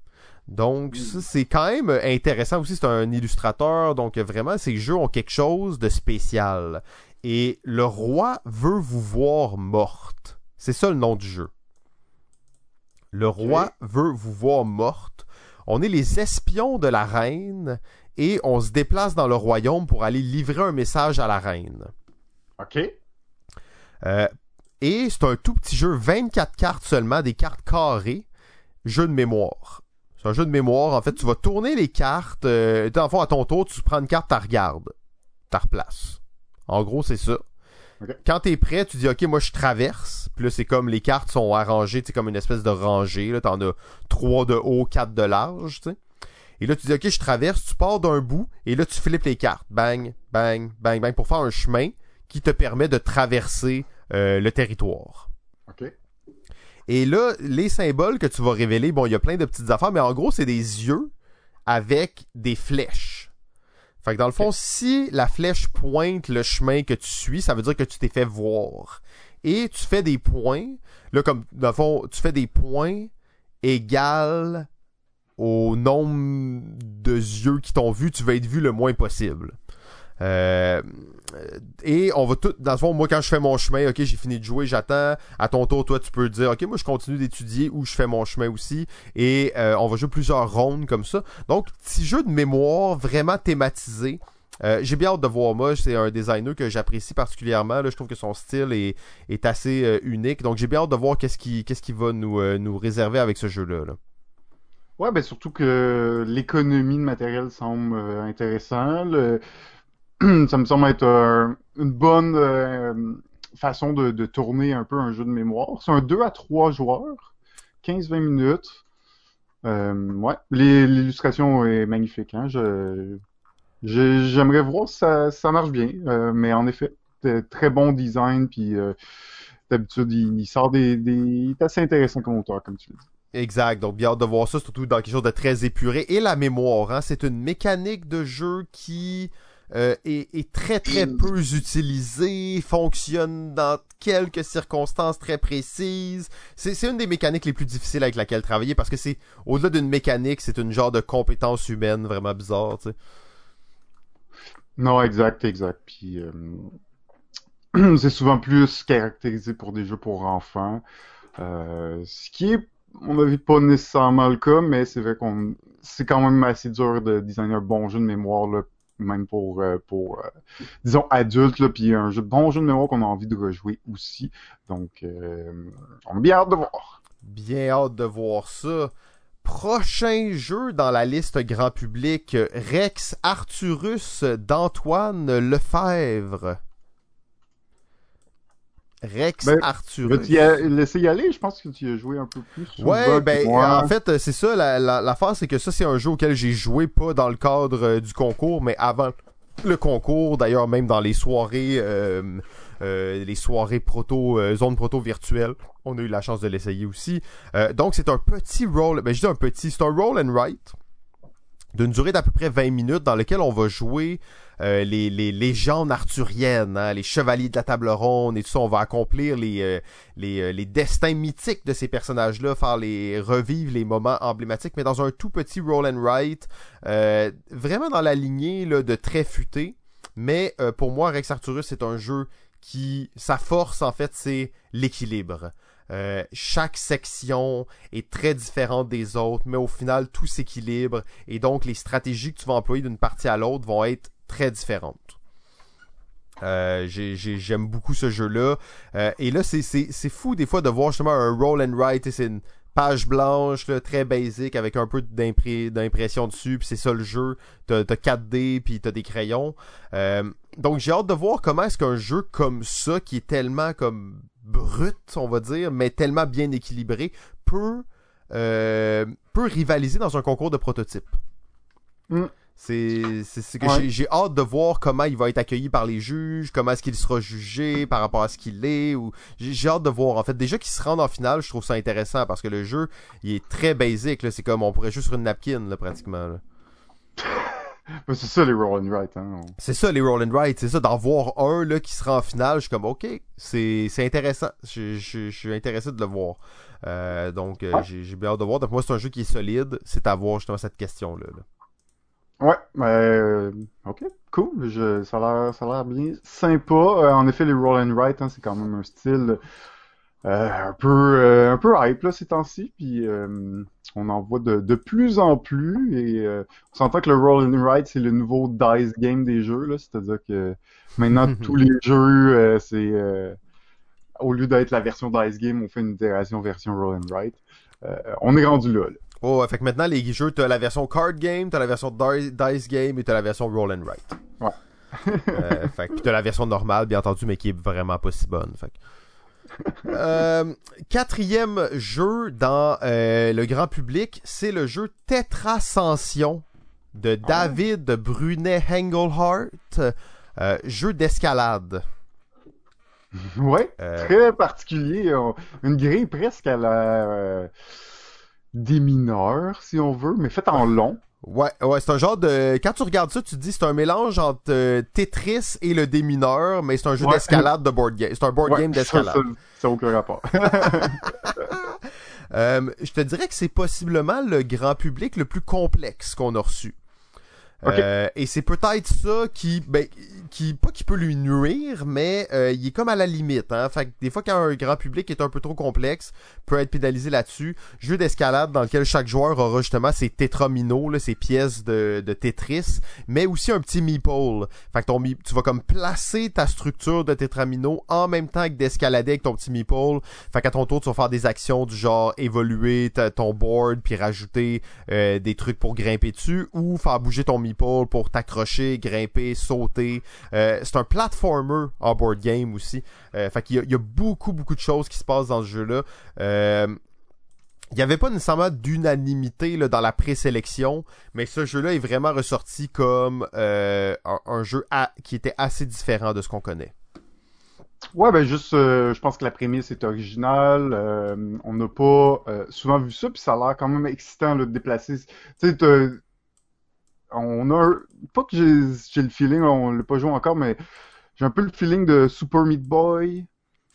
Donc ça, c'est quand même intéressant aussi. C'est un illustrateur, donc vraiment ces jeux ont quelque chose de spécial. Et le roi veut vous voir morte. C'est ça le nom du jeu. Le roi veut vous voir morte. On est les espions de la reine et on se déplace dans le royaume pour aller livrer un message à la reine. OK. Euh, et c'est un tout petit jeu, 24 cartes seulement, des cartes carrées, jeu de mémoire. C'est un jeu de mémoire. En fait, tu vas tourner les cartes. Euh, dans le fond, à ton tour, tu prends une carte, tu regardes. Tu replaces. En gros, c'est ça. Ok. Quand t'es prêt, tu dis OK, moi je traverse. Puis là, c'est comme les cartes sont arrangées, c'est comme une espèce de rangée. Là, t'en as 3 de haut, 4 de large, tu sais. Et là, tu dis OK, je traverse, tu pars d'un bout, et là, tu flippes les cartes. Bang, bang, bang, bang, pour faire un chemin qui te permet de traverser euh, le territoire. OK. Et là, les symboles que tu vas révéler, bon, il y a plein de petites affaires, mais en gros, c'est des yeux avec des flèches. Fait que dans le fond, si la flèche pointe le chemin que tu suis, ça veut dire que tu t'es fait voir. Et tu fais des points, là, comme, dans le fond, tu fais des points égales au nombre de yeux qui t'ont vu, tu vas être vu le moins possible. Euh, et on va tout, dans le fond, moi quand je fais mon chemin, ok, j'ai fini de jouer, j'attends. À ton tour, toi, tu peux dire, ok, moi je continue d'étudier ou je fais mon chemin aussi. Et euh, on va jouer plusieurs rondes comme ça. Donc, petit jeu de mémoire vraiment thématisé. Euh, j'ai bien hâte de voir. Moi, c'est un designer que j'apprécie particulièrement. Là, je trouve que son style est, est assez unique. Donc, j'ai bien hâte de voir qu'est-ce qui, qu'est-ce qui va nous, nous réserver avec ce jeu-là. là. Ouais, ben surtout que l'économie de matériel semble intéressant. Le- Ça me semble être euh, une bonne euh, façon de, tourner un peu un jeu de mémoire. C'est un 2 à 3 joueurs, 15-20 minutes. Euh, ouais, l'illustration est magnifique. Hein? J'aimerais voir si ça, ça marche bien. Mais en effet, très bon design. Puis d'habitude, il, sort des, des... Il est assez intéressant comme auteur, comme tu l'as dit. Exact, donc bien hâte de voir ça, surtout dans quelque chose de très épuré. Et la mémoire, hein, c'est une mécanique de jeu qui euh, est, est très très peu utilisée, fonctionne dans quelques circonstances très précises. C'est c'est une des mécaniques les plus difficiles avec laquelle travailler parce que c'est au-delà d'une mécanique, c'est une genre de compétence humaine vraiment bizarre. Non, exact, exact. Puis euh, c'est souvent plus caractérisé pour des jeux pour enfants. Euh, ce qui est, à mon avis, pas nécessairement le cas, mais c'est vrai qu'on c'est quand même assez dur de designer un bon jeu de mémoire, là, même pour, euh, pour euh, disons, adultes, là, puis un jeu, bon jeu de mémoire qu'on a envie de rejouer aussi. Donc, euh, on a bien hâte de voir. Bien hâte de voir ça. Prochain jeu dans la liste grand public, Rex Arturus d'Antoine Lefebvre. Rex Ben, Arturus. Tu as laissé y aller, je pense que tu y as joué un peu plus. Ouais, ben en fait, c'est ça, la, la, l'affaire, c'est que ça, c'est un jeu auquel j'ai joué pas dans le cadre euh, du concours, mais avant le concours, d'ailleurs, même dans les soirées, euh, euh, les soirées proto, euh, zone proto virtuelle, on a eu la chance de l'essayer aussi. Euh, donc, c'est un petit roll, ben je dis un petit, c'est un roll and write d'une durée d'à peu près 20 minutes dans lequel on va jouer euh, les, les légendes arthuriennes, hein, les chevaliers de la table ronde et tout ça. On va accomplir les, euh, les, euh, les destins mythiques de ces personnages-là, faire les revivre les moments emblématiques, mais dans un tout petit roll and write, vraiment dans la lignée là, de très futé. Mais pour moi, Rex Arturus, c'est un jeu qui, sa force en fait, c'est l'équilibre. Chaque section est très différente des autres, mais au final, tout s'équilibre et donc les stratégies que tu vas employer d'une partie à l'autre vont être très différentes. Euh, j'ai- j'ai- J'aime beaucoup ce jeu-là. Euh, et là, c'est- fou des fois de voir justement un roll and write. C'est une page blanche, très basique, avec un peu d'impression dessus. Puis c'est ça le jeu. T'as t'as 4D, puis t'as des crayons. Euh, donc j'ai hâte de voir comment est-ce qu'un jeu comme ça, qui est tellement comme brut, on va dire, mais tellement bien équilibré, peut, peut rivaliser dans un concours de prototypes. Mm. C'est que Ouais. j'ai- hâte de voir comment il va être accueilli par les juges, comment est-ce qu'il sera jugé par rapport à ce qu'il est. ou J'ai hâte de voir. En fait, déjà qu'il se rende en finale, je trouve ça intéressant parce que le jeu, il est très basique. C'est comme on pourrait jouer sur une napkin, là, pratiquement. là. C'est ça les roll and write. Hein. C'est ça les roll and write, c'est ça d'en voir un là qui sera en finale, je suis comme ok, c'est c'est intéressant, je, je- je suis intéressé de le voir. Euh, donc euh, Ouais. j'ai j'ai bien hâte de voir. Donc moi c'est un jeu qui est solide, c'est à voir justement cette question là. Ouais, euh, ok, cool. Je, ça a l'air, ça a l'air bien sympa. Euh, en effet, les roll and write, hein, c'est quand même un style euh, un peu, un peu hype là ces temps-ci. Puis on en voit de, de plus en plus. Et on s'entend que le roll and write c'est le nouveau dice game des jeux là. C'est-à-dire que maintenant tous les jeux, c'est au lieu d'être la version dice game, on fait une itération version roll and write. On est rendu là. là. Oh, fait que maintenant les jeux, t'as la version card game, t'as la version di- dice game et t'as la version roll and write. Ouais. Euh, fait que t'as la version normale, bien entendu, mais qui est vraiment pas si bonne. Fait que- Euh, quatrième jeu dans euh, le grand public, c'est le jeu Tetrascension de David Brunet Engelhardt, euh, jeu d'escalade. Ouais. Très particulier. Une grille presque à la des mineurs, si on veut, mais faite en long. Ouais, ouais, c'est un genre de. Quand tu regardes ça, tu te dis c'est un mélange entre euh, Tetris et le démineur, mais c'est un jeu Ouais. d'escalade de board game. C'est un board Ouais, game d'escalade. Ça n'a aucun rapport. Euh, je te dirais que c'est possiblement le grand public le plus complexe qu'on a reçu. Euh, et c'est peut-être ça qui, ben, qui, pas qui peut lui nuire, mais euh, il est comme à la limite. Hein? Fait que des fois, quand un grand public est un peu trop complexe, peut être pénalisé là-dessus. Jeu d'escalade dans lequel chaque joueur aura justement ses tétraminos, là, ses pièces de, de Tetris, mais aussi un petit meeple. Fait que ton tu vas comme placer ta structure de tétramino en même temps que d'escalader avec ton petit meeple. Fait qu'à ton tour, tu vas faire des actions du genre évoluer ton board puis rajouter euh, des trucs pour grimper dessus ou faire bouger ton meeple pour t'accrocher, grimper, sauter. Euh, c'est un platformer en board game aussi. Euh, y a, il y a beaucoup, beaucoup de choses qui se passent dans ce jeu-là. Euh, il n'y avait pas nécessairement d'unanimité dans la présélection, mais ce jeu-là est vraiment ressorti comme euh, un, jeu qui était assez différent de ce qu'on connaît. Ouais, ben juste, je pense que la prémisse est originale. on n'a pas souvent vu ça, puis ça a l'air quand même excitant de déplacer. Tu sais, on a un- pas que j'ai le feeling, on l'a pas joué encore, mais j'ai un peu le feeling de Super Meat Boy.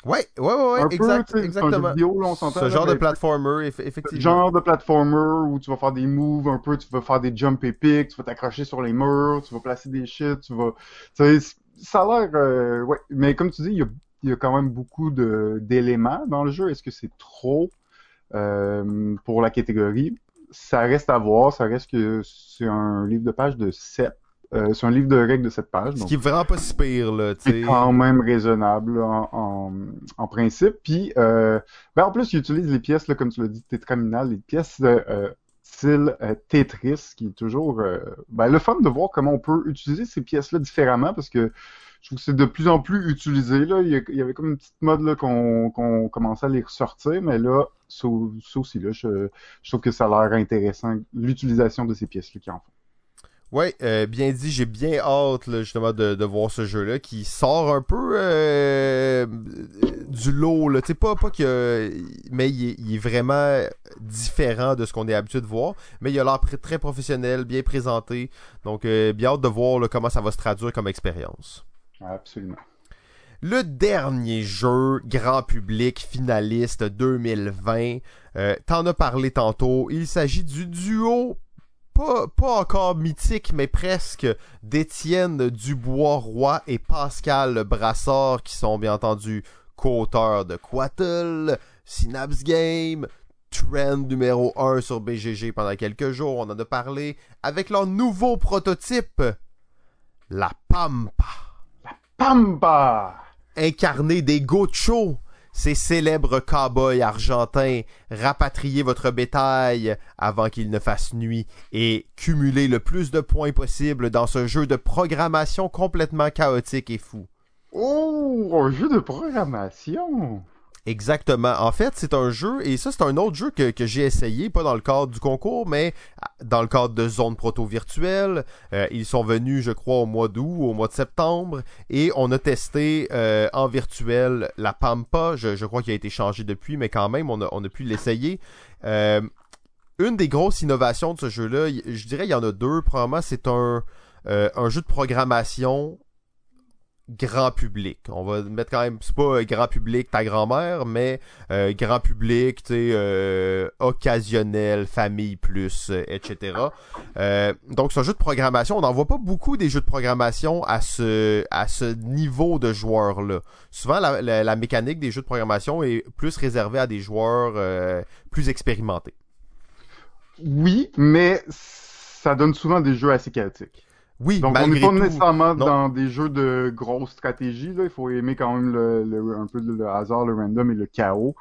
Ouais, ouais, ouais, ouais un exact, exactement. vidéo, là, on. Ce là, genre de platformer, eff- effectivement. genre de platformer où tu vas faire des moves un peu, tu vas faire des jump epic, tu vas t'accrocher sur les murs, tu vas placer des shit, tu vas... ça a l'air... euh, ouais, mais comme tu dis, il y a, y a quand même beaucoup de d'éléments dans le jeu. Est-ce que c'est trop euh, pour la catégorie? Ça reste à voir, ça reste que c'est un livre de page de 7 Euh, c'est un livre de règles de cette page. Ce qui est vraiment pas si pire, là. C'est quand même raisonnable en, en, principe. Puis, euh, ben en plus, il utilise les pièces, là, comme tu l'as dit, tétraminales, les pièces euh, style euh, Tetris, qui est toujours euh, ben, le fun de voir comment on peut utiliser ces pièces-là différemment, parce que je trouve que c'est de plus en plus utilisé. Là. Il, y avait comme une petite mode là, qu'on, qu'on commençait à les ressortir, mais là, ça, aussi, là, je, je, trouve que ça a l'air intéressant, l'utilisation de ces pièces-là qui en font. Ouais, euh, bien dit. J'ai bien hâte justement de, de, voir ce jeu-là qui sort un peu euh, du lot. Là. pas, pas que, mais il est, il est, vraiment différent de ce qu'on est habitué de voir. Mais il a l'air très professionnel, bien présenté. Donc, euh, bien hâte de voir là, comment ça va se traduire comme expérience. Absolument. Le dernier jeu grand public finaliste 2020, euh, t'en as parlé tantôt, il s'agit du duo pas, encore mythique, mais presque d'Étienne Dubois-Roy et Pascal Brassard, qui sont bien entendu co-auteurs de Quattle, Synapse Game, Trend numéro 1 sur BGG pendant quelques jours, on en a parlé, avec leur nouveau prototype, la Pampa. La Pampa! Incarné des Gochos, ces célèbres cow-boys argentins, rapatriez votre bétail avant qu'il ne fasse nuit et cumulez le plus de points possible dans ce jeu de programmation complètement chaotique et fou. Oh, un jeu de programmation Exactement. En fait, c'est un jeu, et ça, c'est un autre jeu que, j'ai essayé, pas dans le cadre du concours, mais dans le cadre de Zone Proto Virtuelle. Euh, ils sont venus, je crois, au mois d'août, au mois de septembre, et on a testé euh, en virtuel la Pampa. Je, crois qu'il a été changé depuis, mais quand même, on a, on a pu l'essayer. Euh, une des grosses innovations de ce jeu-là, je dirais il y en a deux. Probablement, c'est un, un jeu de programmation grand public. On va mettre quand même, c'est pas grand public ta grand-mère, mais euh, grand public, tu sais, euh, occasionnel, famille plus, euh, etc. donc un jeu de programmation. On n'en voit pas beaucoup des jeux de programmation à ce ce niveau de joueurs là. Souvent la, la, mécanique des jeux de programmation est plus réservée à des joueurs plus expérimentés. Oui, mais ça donne souvent des jeux assez chaotiques. Oui, Donc, on n'est pas nécessairement dans des jeux de grosse stratégie. Là. Il faut aimer quand même le, un peu le hasard, le random et le chaos.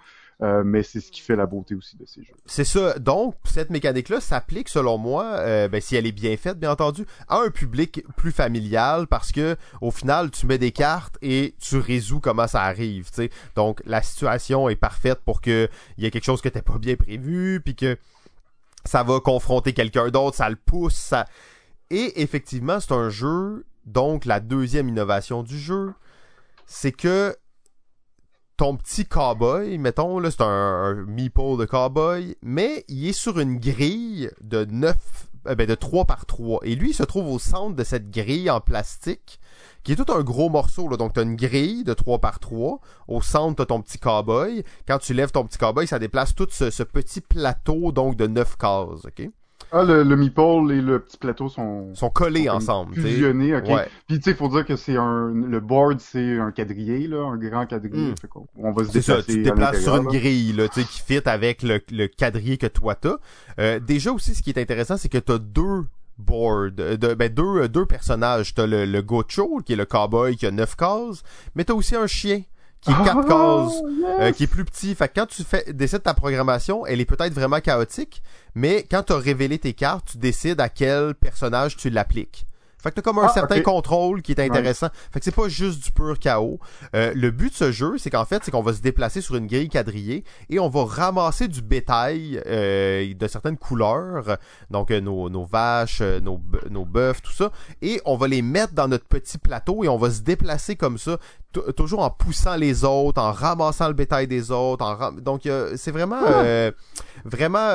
Euh, mais c'est ce qui fait la beauté aussi de ces jeux. C'est ça. Donc, cette mécanique-là s'applique, selon moi, euh, ben, si elle est bien faite, bien entendu, à un public plus familial parce que, au final, tu mets des cartes et tu résous comment ça arrive. sais. Donc, la situation est parfaite pour que il y ait quelque chose que t'as pas bien prévu, puis que ça va confronter quelqu'un d'autre, ça le pousse, ça et effectivement, c'est un jeu, donc la deuxième innovation du jeu, c'est que ton petit cowboy, mettons, là, c'est un, meeple de cowboy, mais il est sur une grille de 9, euh, ben de 3 par 3. Et lui, il se trouve au centre de cette grille en plastique, qui est tout un gros morceau, là. Donc, t'as une grille de 3 par 3. Au centre, t'as ton petit cowboy. Quand tu lèves ton petit cowboy, ça déplace tout ce, ce petit plateau, donc, de 9 cases, ok? Ah, le, le meeple et le petit plateau sont... Sont collés ensemble. Fusionnés, ok. Puis tu sais, il faut dire que c'est un... Le board, c'est un quadrillé, là, un grand quadrillé. Hmm. on va se ça, tu te déplaces sur une grille, là, tu sais, qui fit avec le, le quadrillé que toi t'as. Euh, déjà aussi, ce qui est intéressant, c'est que t'as deux boards, de, ben deux, deux personnages. T'as le, le Gocho, qui est le cowboy qui a neuf cases, mais t'as aussi un chien qui est 4 cases, euh, qui est plus petit. Fait que quand tu fais, décides ta programmation, elle est peut-être vraiment chaotique, mais quand tu as révélé tes cartes, tu décides à quel personnage tu l'appliques. Fait que t'as comme un ah, certain contrôle qui est intéressant. Fait que c'est pas juste du pur chaos. Euh, le but de ce jeu, c'est qu'en fait, c'est qu'on va se déplacer sur une grille quadrillée et on va ramasser du bétail euh, de certaines couleurs, donc euh, nos, nos, vaches, nos, nos bœufs, tout ça, et on va les mettre dans notre petit plateau et on va se déplacer comme ça, toujours en poussant les autres, en ramassant le bétail des autres. En Donc c'est vraiment, ah. vraiment,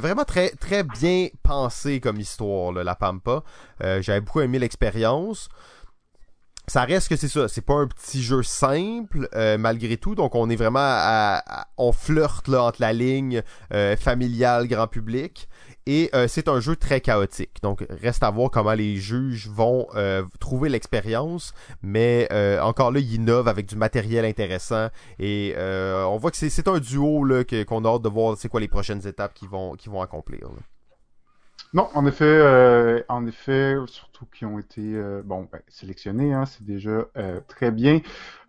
vraiment très très bien pensé comme histoire, là, la Pampa. J'avais beaucoup aimé l'expérience. Ça reste que c'est ça, c'est pas un petit jeu simple euh, malgré tout, donc on est vraiment à, on flirte là entre la ligne euh, familiale grand public et euh, c'est un jeu très chaotique. Donc reste à voir comment les juges vont trouver l'expérience, mais encore là ils innovent avec du matériel intéressant et on voit que c'est un duo là qu'on a hâte de voir c'est quoi les prochaines étapes qu'ils vont qu'ils vont accomplir. Non, en effet, euh, en effet, surtout qui ont été euh, bon ben, sélectionnés, hein, c'est déjà euh, très bien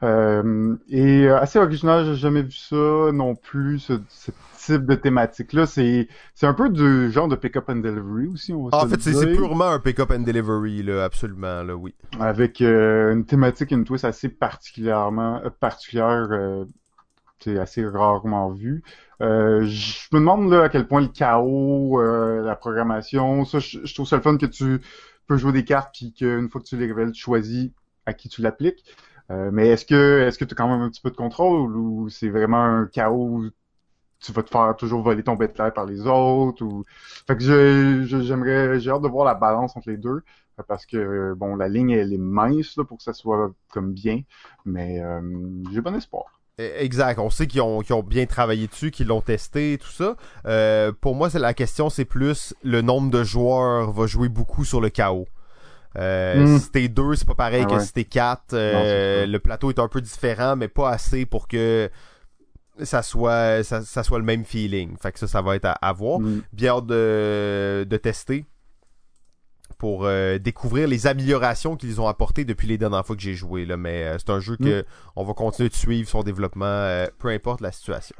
Euh, et euh, assez original. J'ai jamais vu ça non plus, ce, ce type de thématique-là. C'est c'est un peu du genre de pick-up and delivery aussi. On va Ah, en fait, c'est purement un pick-up and delivery, là, absolument, là, oui. avec euh, une thématique, une twist assez particulièrement euh, particulière, euh, c'est assez rarement vu. Euh, je me demande là à quel point le chaos, euh, la programmation, ça, je, trouve ça le fun que tu peux jouer des cartes puis qu'une fois que tu les révèles, tu choisis à qui tu l'appliques. Euh, mais est-ce que est-ce que tu as quand même un petit peu de contrôle ou c'est vraiment un chaos tu vas te faire toujours voler ton bétail par les autres ou fait que j'aimerais j'ai hâte de voir la balance entre les deux parce que bon la ligne elle est mince là, pour que ça soit comme bien mais euh, j'ai bon espoir. Eh, Exact. On sait qu'ils ont, qu'ils ont bien travaillé dessus, qu'ils l'ont testé, tout ça. Euh, pour moi, la question, c'est plus le nombre de joueurs va jouer beaucoup sur le chaos. Euh, Mm. Si t'es deux, c'est pas pareil Ah que ouais. si t'es quatre. Euh, Non, le plateau est un peu différent, mais pas assez pour que ça soit ça, ça soit le même feeling. Fait que ça, ça va être à, à voir. Mm. Bien hâte de, de tester pour euh, découvrir les améliorations qu'ils ont apportées depuis les dernières fois que j'ai joué. Là. Mais euh, c'est un jeu que on va continuer de suivre son développement, euh, peu importe la situation.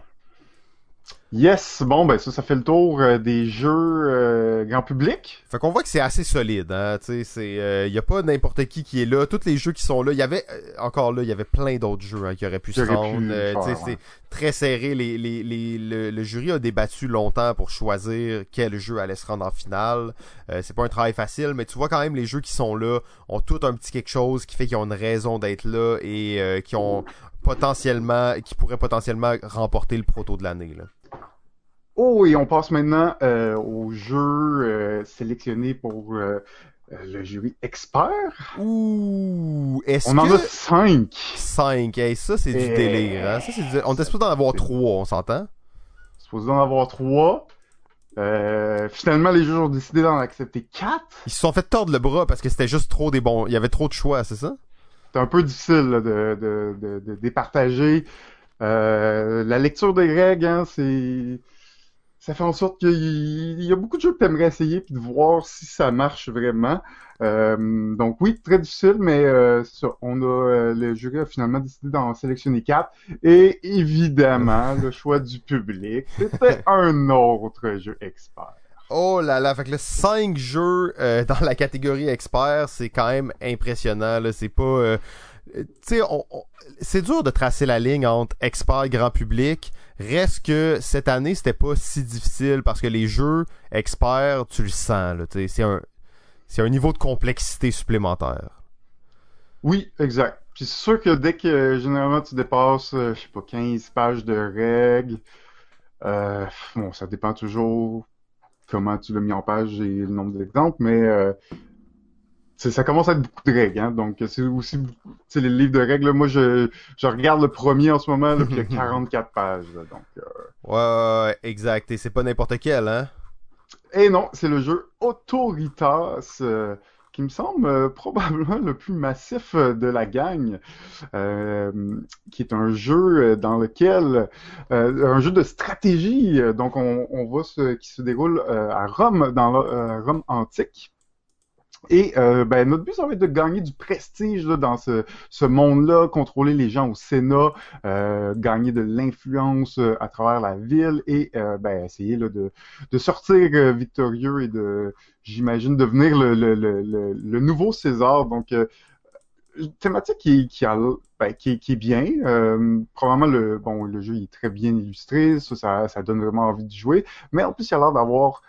Yes, bon ben ça ça fait le tour euh, des jeux euh, grand public. Fait qu'on voit que c'est assez solide, hein, tu sais, c'est, euh, y a pas n'importe qui qui est là, tous les jeux qui sont là, il y avait, euh, encore là, il y avait plein d'autres jeux hein, qui auraient pu se rendre, euh, faire, c'est ouais. très serré, les, les, les, le, le jury a débattu longtemps pour choisir quel jeu allait se rendre en finale, Euh, c'est pas un travail facile, mais tu vois quand même les jeux qui sont là ont tout un petit quelque chose qui fait qu'ils ont une raison d'être là et euh, qui ont potentiellement, qui pourraient potentiellement remporter le proto de l'année, là. Oh et on passe maintenant euh, aux jeux euh, sélectionnés pour euh, euh, le jury expert. Ouh, est-ce On en que... a cinq. 5. Hey, ça, c'est du délire. Hein? Ça, c'est du- On était supposé d'en avoir 3, on s'entend? Supposé en avoir trois. Finalement, les juges ont décidé d'en accepter quatre. Ils se sont fait tordre le bras parce que c'était juste trop des bons. Il y avait trop de choix, c'est ça? C'est un peu difficile là, de, de, de, de départager. La lecture des règles, hein, c'est ça fait en sorte qu'il il y a beaucoup de jeux que t'aimerais essayer puis de voir si ça marche vraiment. Euh, donc oui, très difficile, mais euh. On a euh, le jury a finalement décidé d'en sélectionner quatre. Et évidemment, le choix du public, c'était un autre jeu expert. Oh là là, fait que là, 5 jeux euh, dans la catégorie expert, c'est quand même impressionnant. C'est pas. tu sais, on- on- c'est dur de tracer la ligne entre expert et grand public. Reste que cette année, c'était pas si difficile parce que les jeux experts, tu le sens. C'est un, un niveau de complexité supplémentaire. Oui, exact. Puis c'est sûr que dès que généralement tu dépasses, euh, je sais pas, 15 pages de règles, euh, bon, ça dépend toujours comment tu l'as mis en page et le nombre d'exemples, mais euh, ça commence à être beaucoup de règles, hein. Donc c'est aussi, les livres de règles, là, moi je, je regarde le premier en ce moment, là, puis il y a 44 pages, là, donc. euh, Ouais, ouais, ouais, exact. Et c'est pas n'importe quel, hein? Et non, c'est le jeu Autoritas, euh, qui me semble euh, probablement le plus massif euh, de la gang, euh, qui est un jeu dans lequel, euh, un jeu de stratégie, donc on, on voit ce qui se déroule euh, à Rome, dans la, euh, Rome antique. Et euh, ben, notre but, ça va être de gagner du prestige dans ce, ce monde-là, contrôler les gens au Sénat, euh, gagner de l'influence euh, à travers la ville et ben, essayer là, de, de sortir victorieux et de, j'imagine, devenir le, le, le, le, nouveau César. Donc, thématique qui, qui, a, ben, qui, qui est bien. Probablement, le, bon, le jeu est très bien illustré, ça, ça, ça donne vraiment envie de jouer. Mais en plus, il a l'air d'avoir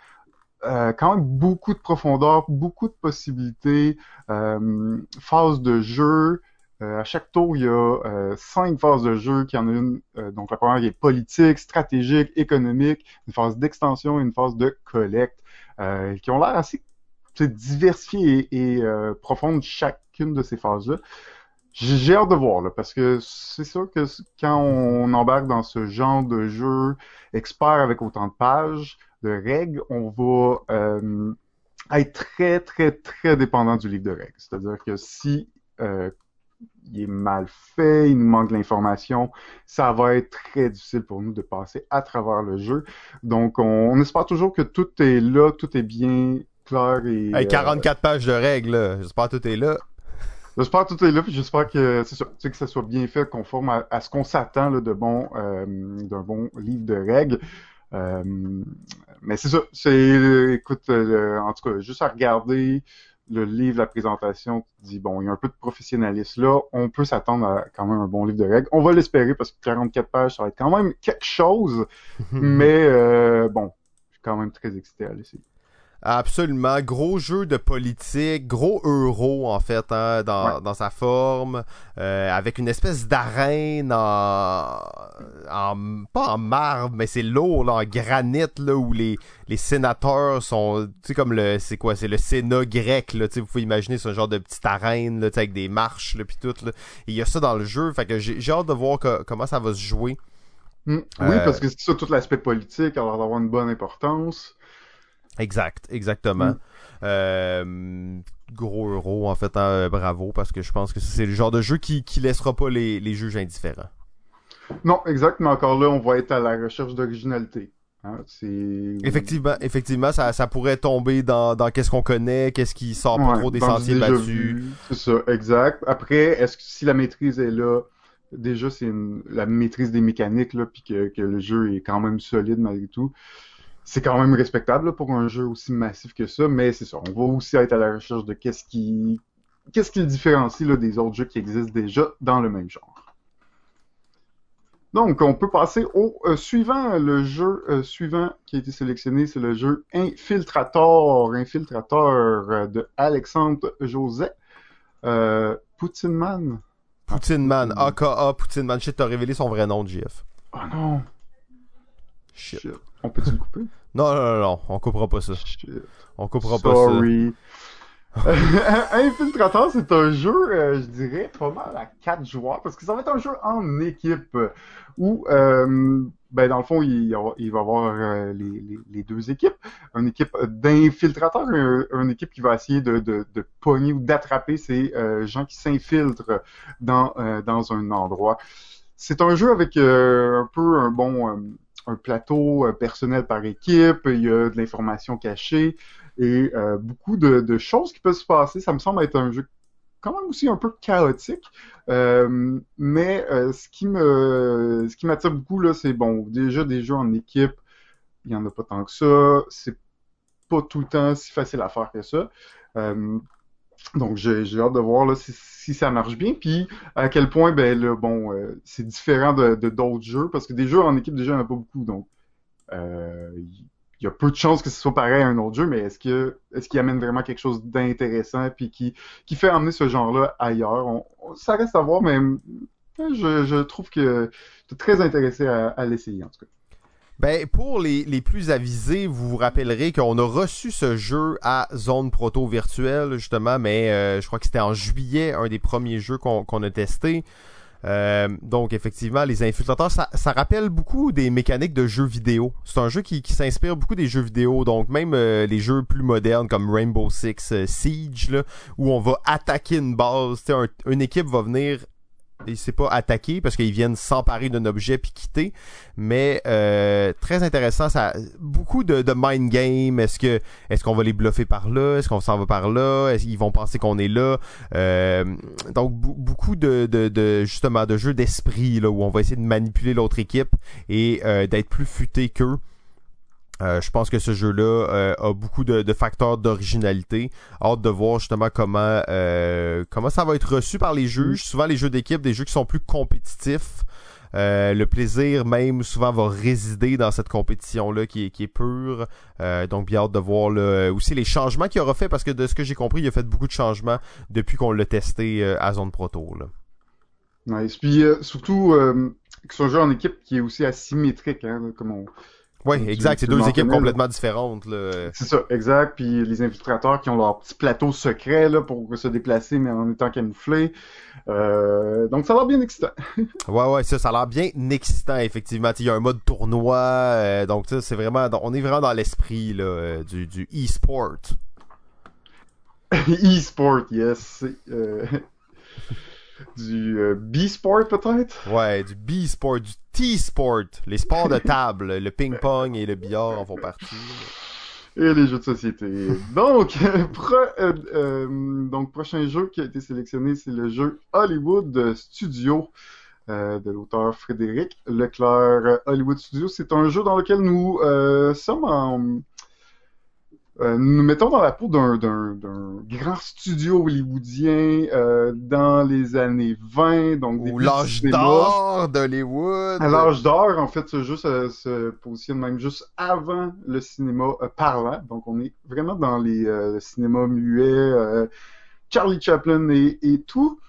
euh, quand même beaucoup de profondeur, beaucoup de possibilités, euh, phases de jeu. Euh, à chaque tour, il y a euh, cinq phases de jeu, qui en a une. euh, donc la première qui est politique, stratégique, économique, une phase d'extension et une phase de collecte, euh, qui ont l'air assez diversifiées et, et profondes chacune de ces phases-là. J'ai hâte de voir, là, parce que c'est sûr que quand on embarque dans ce genre de jeu expert avec autant de pages, de règles, on va euh, être très, très, très dépendant du livre de règles. C'est-à-dire que si euh, il est mal fait, il nous manque de l'information, ça va être très difficile pour nous de passer à travers le jeu. Donc, on, espère toujours que tout est là, tout est bien clair et... Hey, 44 pages de règles, j'espère que tout est là. J'espère que tout est là, puis j'espère que c'est ça, que ça soit bien fait, conforme à, ce qu'on s'attend de bon, euh, d'un bon livre de règles. Euh, mais c'est ça, c'est, écoute, euh, en tout cas, juste à regarder le livre, la présentation, tu dis, bon, il y a un peu de professionnalisme là, on peut s'attendre à quand même un bon livre de règles. On va l'espérer parce que 44 pages, ça va être quand même quelque chose, mais bon, je suis quand même très excité à l'essayer. Absolument. Gros jeu de politique, gros euro en fait hein, dans, dans sa forme, euh, avec une espèce d'arène en, en, pas en marbre, mais c'est lourd là, en granit là où les, les sénateurs sont, tu sais comme le, c'est quoi, c'est le Sénat grec là, tu sais vous pouvez imaginer c'est un genre de petite arène là, avec des marches là puis tout là. Il y a ça dans le jeu, fait que j'ai hâte de voir comment ça va se jouer. Mm. Oui, parce que c'est ça tout l'aspect politique, alors d'avoir une bonne importance. Exact, exactement. Mm. Euh, gros euro, en fait, hein, bravo, parce que je pense que c'est le genre de jeu qui, qui laissera pas les, les juges indifférents. Non, exact, mais encore là, on va être à la recherche d'originalité. Hein, effectivement, effectivement, ça, ça pourrait tomber dans, dans qu'est-ce qu'on connaît, qu'est-ce qui sort pas trop des sentiers battus. C'est ça, exact. Après, est-ce que si la maîtrise est là, déjà c'est la maîtrise des mécaniques là, puis que, que le jeu est quand même solide malgré tout c'est quand même respectable pour un jeu aussi massif que ça, mais c'est ça. On va aussi être à la recherche de qu'est-ce qui, qu'est-ce qui le différencie là, des autres jeux qui existent déjà dans le même genre. Donc, on peut passer au euh, suivant. Le jeu euh, suivant qui a été sélectionné, c'est le jeu Infiltrator. Infiltrator euh, de Alexandre José. Poutine Man. Poutine Man, aka Poutine Man. Shit, t'as révélé son vrai nom, JF. Oh non. Shit. On peut-tu le couper? Non, non, non, non, on coupera pas ça. On coupera pas ça. Sorry. Infiltrator, c'est un jeu, euh, je dirais, pas mal à quatre joueurs, parce que ça va être un jeu en équipe, où, euh, ben, dans le fond, il, il va y avoir euh, les, les, les, deux équipes. Une équipe d'infiltrateurs, une, équipe qui va essayer de, de, de pogner ou d'attraper ces gens qui s'infiltrent dans, dans un endroit. C'est un jeu avec un peu un bon un plateau euh, personnel par équipe, il y a de l'information cachée et euh, beaucoup de, choses qui peuvent se passer. Ça me semble être un jeu quand même aussi un peu chaotique, euh, mais ce qui me ce qui m'attire beaucoup là, c'est bon déjà des jeux en équipe, il y en a pas tant que ça, c'est pas tout le temps si facile à faire que ça. Donc j'ai hâte de voir là, si, ça marche bien, puis à quel point ben là, bon euh, c'est différent de d'autres jeux parce que des jeux en équipe déjà il n'y en a pas beaucoup donc euh, il y a peu de chances que ce soit pareil à un autre jeu, mais est-ce que est-ce qu'il amène vraiment quelque chose d'intéressant puis qui qui fait emmener ce genre-là ailleurs? Ça reste à voir, mais je, je trouve que je suis très intéressé à, à l'essayer en tout cas. Ben, pour les, les, plus avisés, vous vous rappellerez qu'on a reçu ce jeu à Zone Proto Virtuelle, justement, mais euh, je crois que c'était en juillet, un des premiers jeux qu'on a testé. Euh, donc effectivement, les infiltrateurs, ça, ça, rappelle beaucoup des mécaniques de jeux vidéo. C'est un jeu qui, qui s'inspire beaucoup des jeux vidéo, donc même euh, les jeux plus modernes comme Rainbow Six Siege, là, où on va attaquer une base. Un, une équipe va venir il s'est pas attaqué parce qu'ils viennent s'emparer d'un objet puis quitter. Mais euh, très intéressant, ça beaucoup de, de mind game. Est-ce que est-ce qu'on va les bluffer par là? Est-ce qu'on s'en va par là? Est-ce qu'ils vont penser qu'on est là? Euh, Donc beaucoup de, de, de, justement de jeux d'esprit là où on va essayer de manipuler l'autre équipe et euh, d'être plus futé qu'eux. Euh, je pense que ce jeu-là euh, a beaucoup de, facteurs d'originalité. Hâte de voir justement comment euh, comment ça va être reçu par les juges. Souvent les jeux d'équipe, des jeux qui sont plus compétitifs. le plaisir même souvent va résider dans cette compétition-là qui est, qui est pure. donc bien hâte de voir aussi les changements qu'il aura fait parce que de ce que j'ai compris, il a fait beaucoup de changements depuis qu'on l'a testé à Zone Proto. Là. Nice. Puis surtout que un jeu en équipe qui est aussi asymétrique, hein, comme on, oui, exact. C'est deux équipes complètement différentes. C'est ça, exact. Puis les infiltrateurs qui ont leur petit plateau secret là, pour se déplacer, mais en étant camouflés. Euh, donc ça a l'air bien excitant. ouais, ouais, ça, ça a l'air bien excitant, effectivement. Il y a un mode tournoi. Euh, donc ça, c'est vraiment. On est vraiment dans l'esprit là, euh, du, du e-sport. e-sport, yes. Du euh, B-Sport peut-être? Ouais, du B-Sport, du T-Sport, les sports de table, le ping-pong et le billard en font partie. Et les jeux de société. Donc, euh, donc prochain jeu qui a été sélectionné, c'est le jeu Hollywood Studio de l'auteur Frédéric Leclerc. Hollywood Studio, c'est un jeu dans lequel nous sommes en euh, nous mettons dans la peau d'un grand studio hollywoodien euh, dans les années 20, donc Ou l'âge d'or d'Hollywood. À l'âge d'or, en fait, ce jeu se, positionne même juste avant le cinéma euh, parlant. Donc, on est vraiment dans les cinémas muets, Charlie Chaplin et, et tout.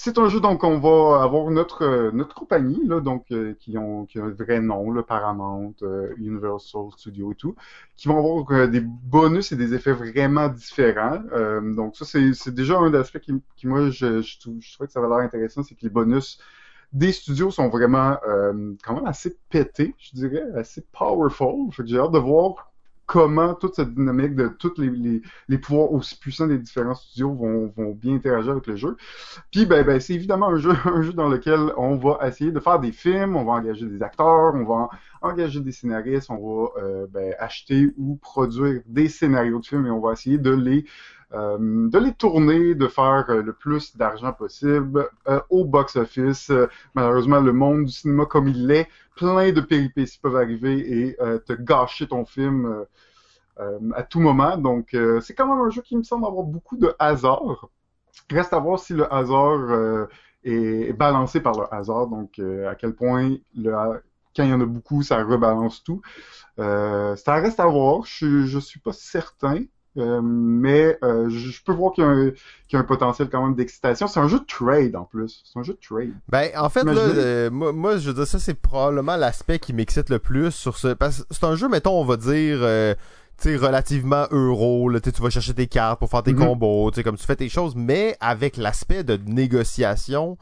C'est un jeu donc on va avoir notre euh, notre compagnie là donc euh, qui ont qui a un vrai nom le Paramount, euh, Universal Studio et tout, qui vont avoir des bonus et des effets vraiment différents. donc ça c'est c'est déjà un aspect qui, qui moi je, je, je trouvais que ça avait l'air intéressant, c'est que les bonus des studios sont vraiment quand même assez pétés, je dirais, assez powerful. j'ai hâte de voir comment toute cette dynamique de tous les, les, pouvoirs aussi puissants des différents studios vont, vont bien interagir avec le jeu. Puis ben, ben c'est évidemment un jeu, un jeu dans lequel on va essayer de faire des films, on va engager des acteurs, on va engager des scénaristes, on va euh, ben, acheter ou produire des scénarios de films et on va essayer de les euh, de les tourner, de faire euh, le plus d'argent possible euh, au box-office. malheureusement, le monde du cinéma comme il l'est, plein de péripéties peuvent arriver et te gâcher ton film à tout moment. Donc, c'est quand même un jeu qui me semble avoir beaucoup de hasard. Reste à voir si le hasard est balancé par le hasard, donc à quel point quand il y en a beaucoup, ça rebalance tout. ça reste à voir. Je, je suis pas certain. Euh, mais euh, je peux voir qu'il y, a un potentiel quand même d'excitation. C'est un jeu de trade en plus. C'est un jeu de trade. Ben, en fait, là, euh, moi, je veux dire, ça, c'est probablement l'aspect qui m'excite le plus sur ce. Parce que c'est un jeu, mettons, on va dire sais, relativement euro, là, tu vas chercher tes cartes pour faire tes mm-hmm. combos, tu sais, comme tu fais tes choses, mais avec l'aspect de négociation,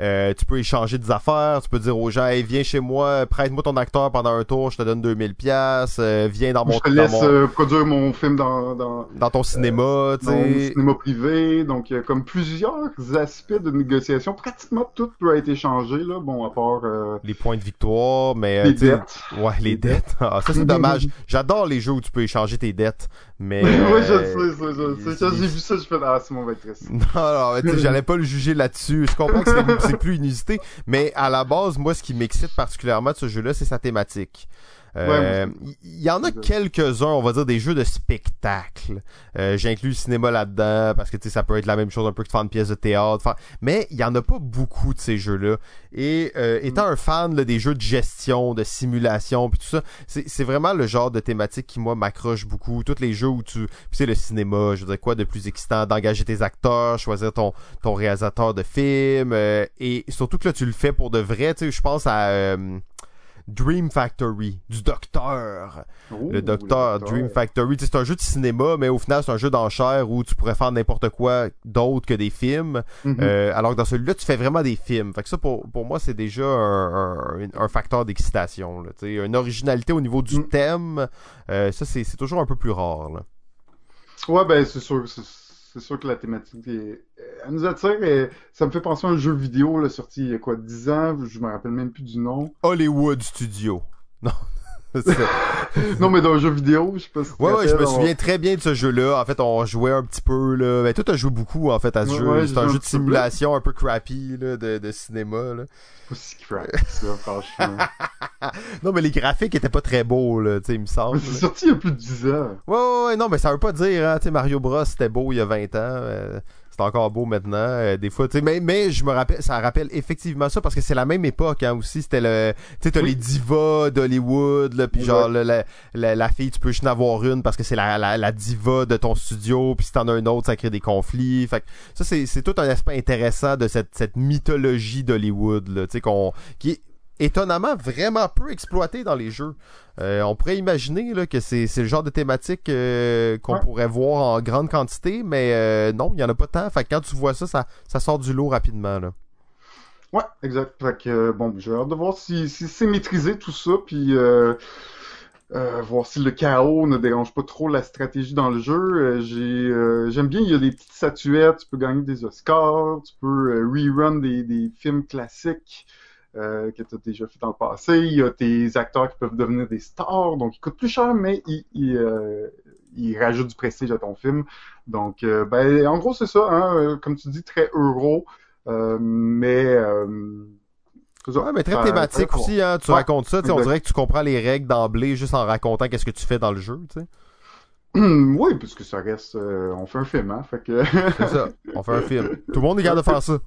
euh, tu peux échanger des affaires, tu peux dire aux gens, hey, viens chez moi, prête-moi ton acteur pendant un tour, je te donne 2000 pièces, euh, viens dans mon... Je te laisse euh, produire mon film dans... Dans, dans ton cinéma, tu sais. cinéma privé, donc il y a comme plusieurs aspects de négociation, pratiquement tout peut être échangé, là, bon, à part... Les points de victoire, mais... les dettes. Ouais, les dettes. Ah, ça c'est dommage. J'adore les jeux où tu peux échanger tes dettes, mais... oui, je sais, je sais. Quand j'ai vu ça, je fais, ah, c'est mon triste. Non, non, j'allais pas le juger là-dessus. Je comprends que c'est c'est plus inusité. Mais à la base, moi, ce qui m'excite particulièrement de ce jeu-là, c'est sa thématique. Euh, il y en a quelques-uns, on va dire, des jeux de spectacle. Euh, J'inclus le cinéma là-dedans, parce que tu sais, ça peut être la même chose un peu que de faire une pièce de théâtre. Mais il y en a pas beaucoup de ces jeux-là. Et euh, mm. étant un fan là, des jeux de gestion, de simulation, puis tout ça, c'est vraiment le genre de thématique qui, moi, m'accroche beaucoup. Tous les jeux où tu... Puis c'est le cinéma, je veux dire, quoi de plus excitant? D'engager tes acteurs, choisir ton, ton réalisateur de film, euh, et surtout que là, tu le fais pour de vrai. Tu sais, je pense à... Euh, Dream Factory, du docteur. le docteur Dream Factory. C'est un jeu de cinéma, mais au final, c'est un jeu d'enchères où tu pourrais faire n'importe quoi d'autre que des films. Mm-hmm. euh, alors que dans celui-là, tu fais vraiment des films. Fait que ça, pour, pour moi, c'est déjà un, un, facteur d'excitation. Une originalité au niveau du mm. thème, euh, ça, c'est toujours un peu plus rare. Là. Ouais, ben, c'est sûr c'est sûr que la thématique est... elle nous attire et ça me fait penser à un jeu vidéo là, sorti il y a quoi 10 ans, je me rappelle même plus du nom. Hollywood Studio. Non. non, mais dans un jeu vidéo, je sais pas si Ouais, ouais, je me souviens très bien de ce jeu-là. En fait, on jouait un petit peu, là. Ben, toi, t'as joué beaucoup, en fait, à ce jeu. c'est un jeu de simulation un peu crappy, là, de, de cinéma, là. Pas si crappy, ça, franchement. non, mais les graphiques étaient pas très beaux, là, tu sais, il me semble. C'est sorti il y a plus de 10 ans. Ouais, ouais, ouais, non, mais ça veut pas dire, hein, tu sais, Mario Bros, c'était beau il y a 20 ans. Euh, c'est encore beau maintenant. Euh, des fois, tu sais, mais, mais je me rappelle, ça rappelle effectivement ça parce que c'est la même époque hein, aussi. C'était le, tu sais, t'as les divas d'Hollywood, là, puis genre la, la, fille, tu peux juste en avoir une parce que c'est la, la, la, diva de ton studio, puis si t'en as un autre, ça crée des conflits. Fait que ça, c'est, c'est tout un aspect intéressant de cette, cette mythologie d'Hollywood, là, tu sais, qu'on, qui est étonnamment vraiment peu exploité dans les jeux. Euh, on pourrait imaginer là, que c'est, le genre de thématique euh, qu'on pourrait voir en grande quantité, mais euh, non, il n'y en a pas tant. Fait que quand tu vois ça, ça, ça sort du lot rapidement. Là. Ouais, exact. Fait que, bon, j'ai hâte de voir si, si c'est maîtrisé tout ça, puis voir si le chaos ne dérange pas trop la stratégie dans le jeu. J'ai, j'aime bien, il y a des petites statuettes, tu peux gagner des Oscars, tu peux rerun des, des films classiques que tu as déjà fait dans le passé. Il y a tes acteurs qui peuvent devenir des stars, donc ils coûtent plus cher, mais ils, ils, ils rajoutent du prestige à ton film. Donc, ben, en gros, c'est ça, hein, comme tu dis, très euro, mais Ouais, mais très thématique aussi, hein. Tu racontes ça, on dirait que tu comprends les règles d'emblée juste en racontant qu'est-ce que tu fais dans le jeu, tu sais. oui, puisque ça reste. Euh, on fait un film, hein. Fait que. c'est ça. On fait un film. Tout le monde est capable de faire ça.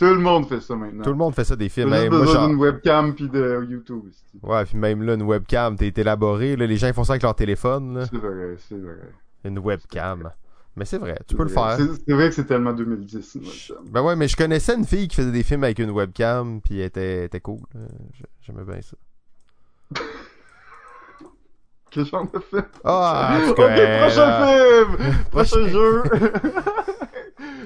Tout le monde fait ça maintenant. Tout le monde fait ça des films. J'ai besoin d'une webcam puis de YouTube. Aussi. Ouais, puis même là, une webcam, t'es élaboré. Là, les gens ils font ça avec leur téléphone. C'est vrai, c'est vrai. Une webcam. Mais c'est vrai, tu peux le faire. C'est vrai que c'est tellement 2010. Ben ouais, mais je connaissais une fille qui faisait des films avec une webcam, puis elle était, était cool. J'aimais bien ça. Quel genre de film? Ah, ok, prochain film! prochain jeu!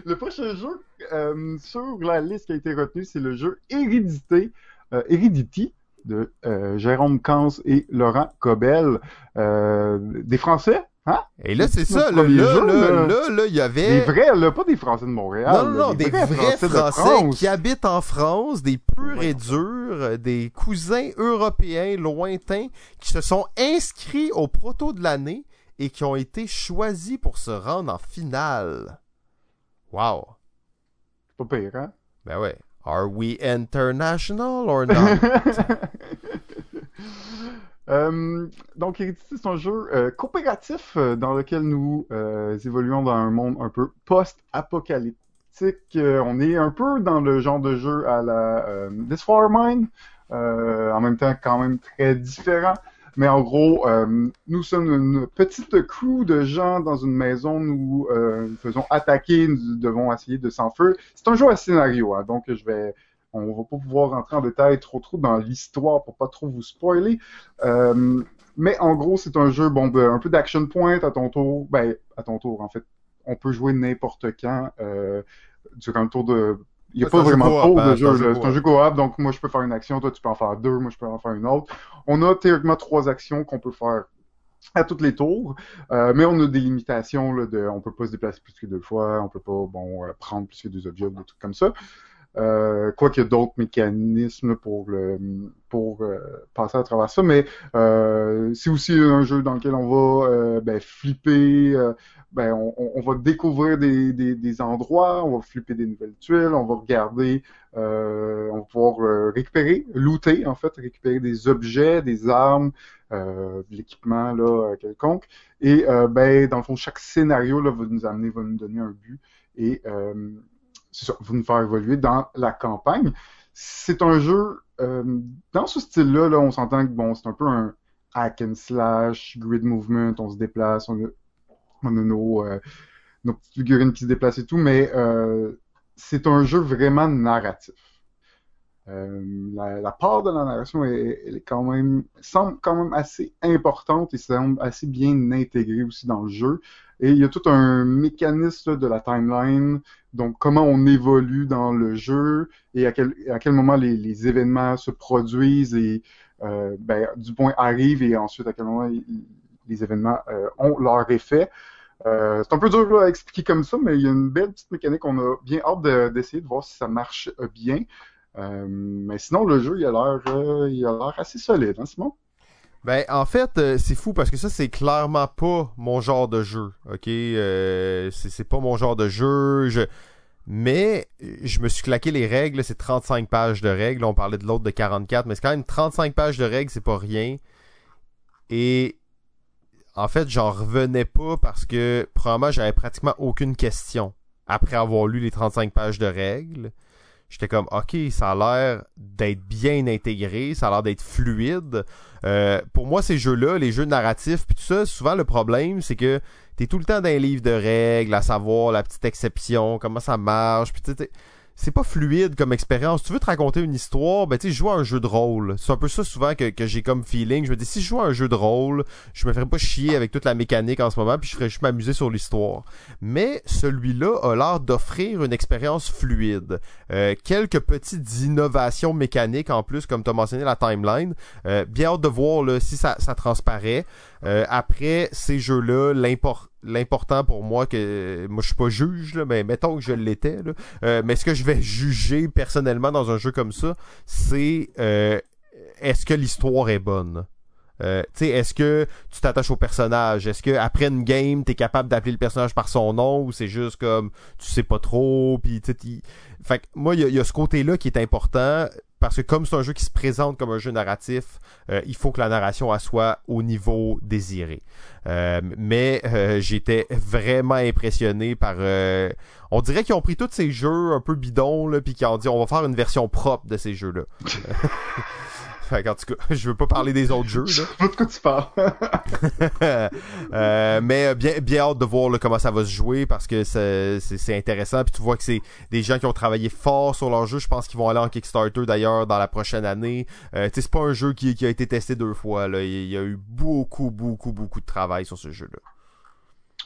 le prochain jeu euh, sur la liste qui a été retenue, c'est le jeu Hérédité, euh, Heredity de euh, Jérôme Kans et Laurent Cobel. des Français, Hein? Et là, c'est ça, là, là, là, là, il y avait... Des vrais, là, pas des Français de Montréal. Non, non, non, des, vrais, Français, qui habitent en France, des purs et durs, des cousins européens lointains qui se sont inscrits au proto de l'année et qui ont été choisis pour se rendre en finale. Wow. C'est pas pire, hein? Ben ouais. Are we international or not? Euh, donc, Heredity, c'est un jeu euh, coopératif euh, dans lequel nous évoluons dans un monde un peu post-apocalyptique. on est un peu dans le genre de jeu à la This Far Mine, en même temps quand même très différent. Mais en gros, nous sommes une petite crew de gens dans une maison, nous nous faisons attaquer, nous devons essayer de s'enfuir. C'est un jeu à scénario, hein, donc je vais on va pas pouvoir rentrer en détail trop trop dans l'histoire pour pas trop vous spoiler. Euh, mais en gros, c'est un jeu bon, un peu d'action point à ton tour. Ben, à ton tour, en fait. On peut jouer n'importe quand euh, durant le tour de. Il n'y a pas vraiment de tour de hein, jeu. C'est un jeu coop, donc moi je peux faire une action, toi tu peux en faire deux, moi je peux en faire une autre. On a théoriquement trois actions qu'on peut faire à toutes les tours, euh, mais on a des limitations là, de, on peut pas se déplacer plus que deux fois, on peut pas bon prendre plus que deux objets, des trucs comme ça. Euh, quoi qu'il y ait d'autres mécanismes pour le pour euh, passer à travers ça, mais euh, c'est aussi un jeu dans lequel on va euh, ben, flipper, ben, on, on, va découvrir des, des, des, endroits, on va flipper des nouvelles tuiles, on va regarder, on va pouvoir récupérer, looter en fait, récupérer des objets, des armes, de l'équipement là quelconque, et ben dans le fond chaque scénario là va nous amener, va nous donner un but. Et vous nous faire évoluer dans la campagne. C'est un jeu, euh, dans ce style-là, là, on s'entend que bon, c'est un peu un hack and slash, grid movement, on se déplace, on a, euh, nos, petites figurines qui se déplacent et tout, mais euh, c'est un jeu vraiment narratif. La, la, part de la narration est, elle est quand même semble quand même assez importante et semble assez bien intégrée aussi dans le jeu. Et il y a tout un mécanisme de la timeline, donc comment on évolue dans le jeu et à quel, moment les, événements se produisent et euh, ben, du point arrive et ensuite à quel moment les, événements euh, ont leur effet. Euh, c'est un peu dur à expliquer comme ça, mais il y a une belle petite mécanique. On a bien hâte d'essayer de, voir si ça marche bien. Mais sinon, le jeu, il a l'air, il a l'air assez solide, hein, Simon? Ben, en fait, euh, c'est fou parce que ça, c'est clairement pas mon genre de jeu. OK? c'est pas mon genre de jeu. Je... Mais je me suis claqué les règles. C'est 35 pages de règles. On parlait de l'autre de 44. Mais c'est quand même 35 pages de règles, c'est pas rien. Et en fait, j'en revenais pas parce que, probablement, j'avais pratiquement aucune question après avoir lu les 35 pages de règles j'étais comme ok ça a l'air d'être bien intégré ça a l'air d'être fluide. Euh, pour moi ces jeux là les jeux narratifs puis tout ça souvent le problème c'est que t'es tout le temps dans un livre de règles à savoir la petite exception comment ça marche puis c'est pas fluide comme expérience. Tu veux te raconter une histoire, ben tu sais, à un jeu de rôle. C'est un peu ça souvent que, j'ai comme feeling. Je me dis, si je joue un jeu de rôle, je me ferais pas chier avec toute la mécanique en ce moment, puis je ferais juste m'amuser sur l'histoire. Mais celui-là a l'air d'offrir une expérience fluide. Euh, quelques petites innovations mécaniques en plus, comme tu as mentionné la timeline. Euh, bien hâte de voir si ça, ça transparaît. Euh, après ces jeux-là, l'important pour moi que moi je suis pas juge là, mais mettons que je l'étais euh, mais ce que je vais juger personnellement dans un jeu comme ça, c'est euh, est-ce que l'histoire est bonne? Euh, est-ce que tu t'attaches au personnage? Est-ce que après une game, t'es capable d'appeler le personnage par son nom ou c'est juste comme tu sais pas trop? Puis, Fait que moi, il y, a ce côté-là qui est important parce que comme c'est un jeu qui se présente comme un jeu narratif, euh, il faut que la narration soit au niveau désiré. Euh, mais euh, j'étais vraiment impressionné par... on dirait qu'ils ont pris tous ces jeux un peu bidons, là, puis qu'ils ont dit on va faire une version propre de ces jeux-là. Fait en tout cas, je veux pas parler des autres jeux. Là. de quoi tu parles. euh, mais bien, bien hâte de voir comment ça va se jouer parce que c'est intéressant. Puis tu vois que c'est des gens qui ont travaillé fort sur leur jeu. Je pense qu'ils vont aller en Kickstarter d'ailleurs dans la prochaine année. Euh, c'est pas un jeu qui, qui, a été testé deux fois. Là. Il y a eu beaucoup, beaucoup, beaucoup de travail sur ce jeu-là.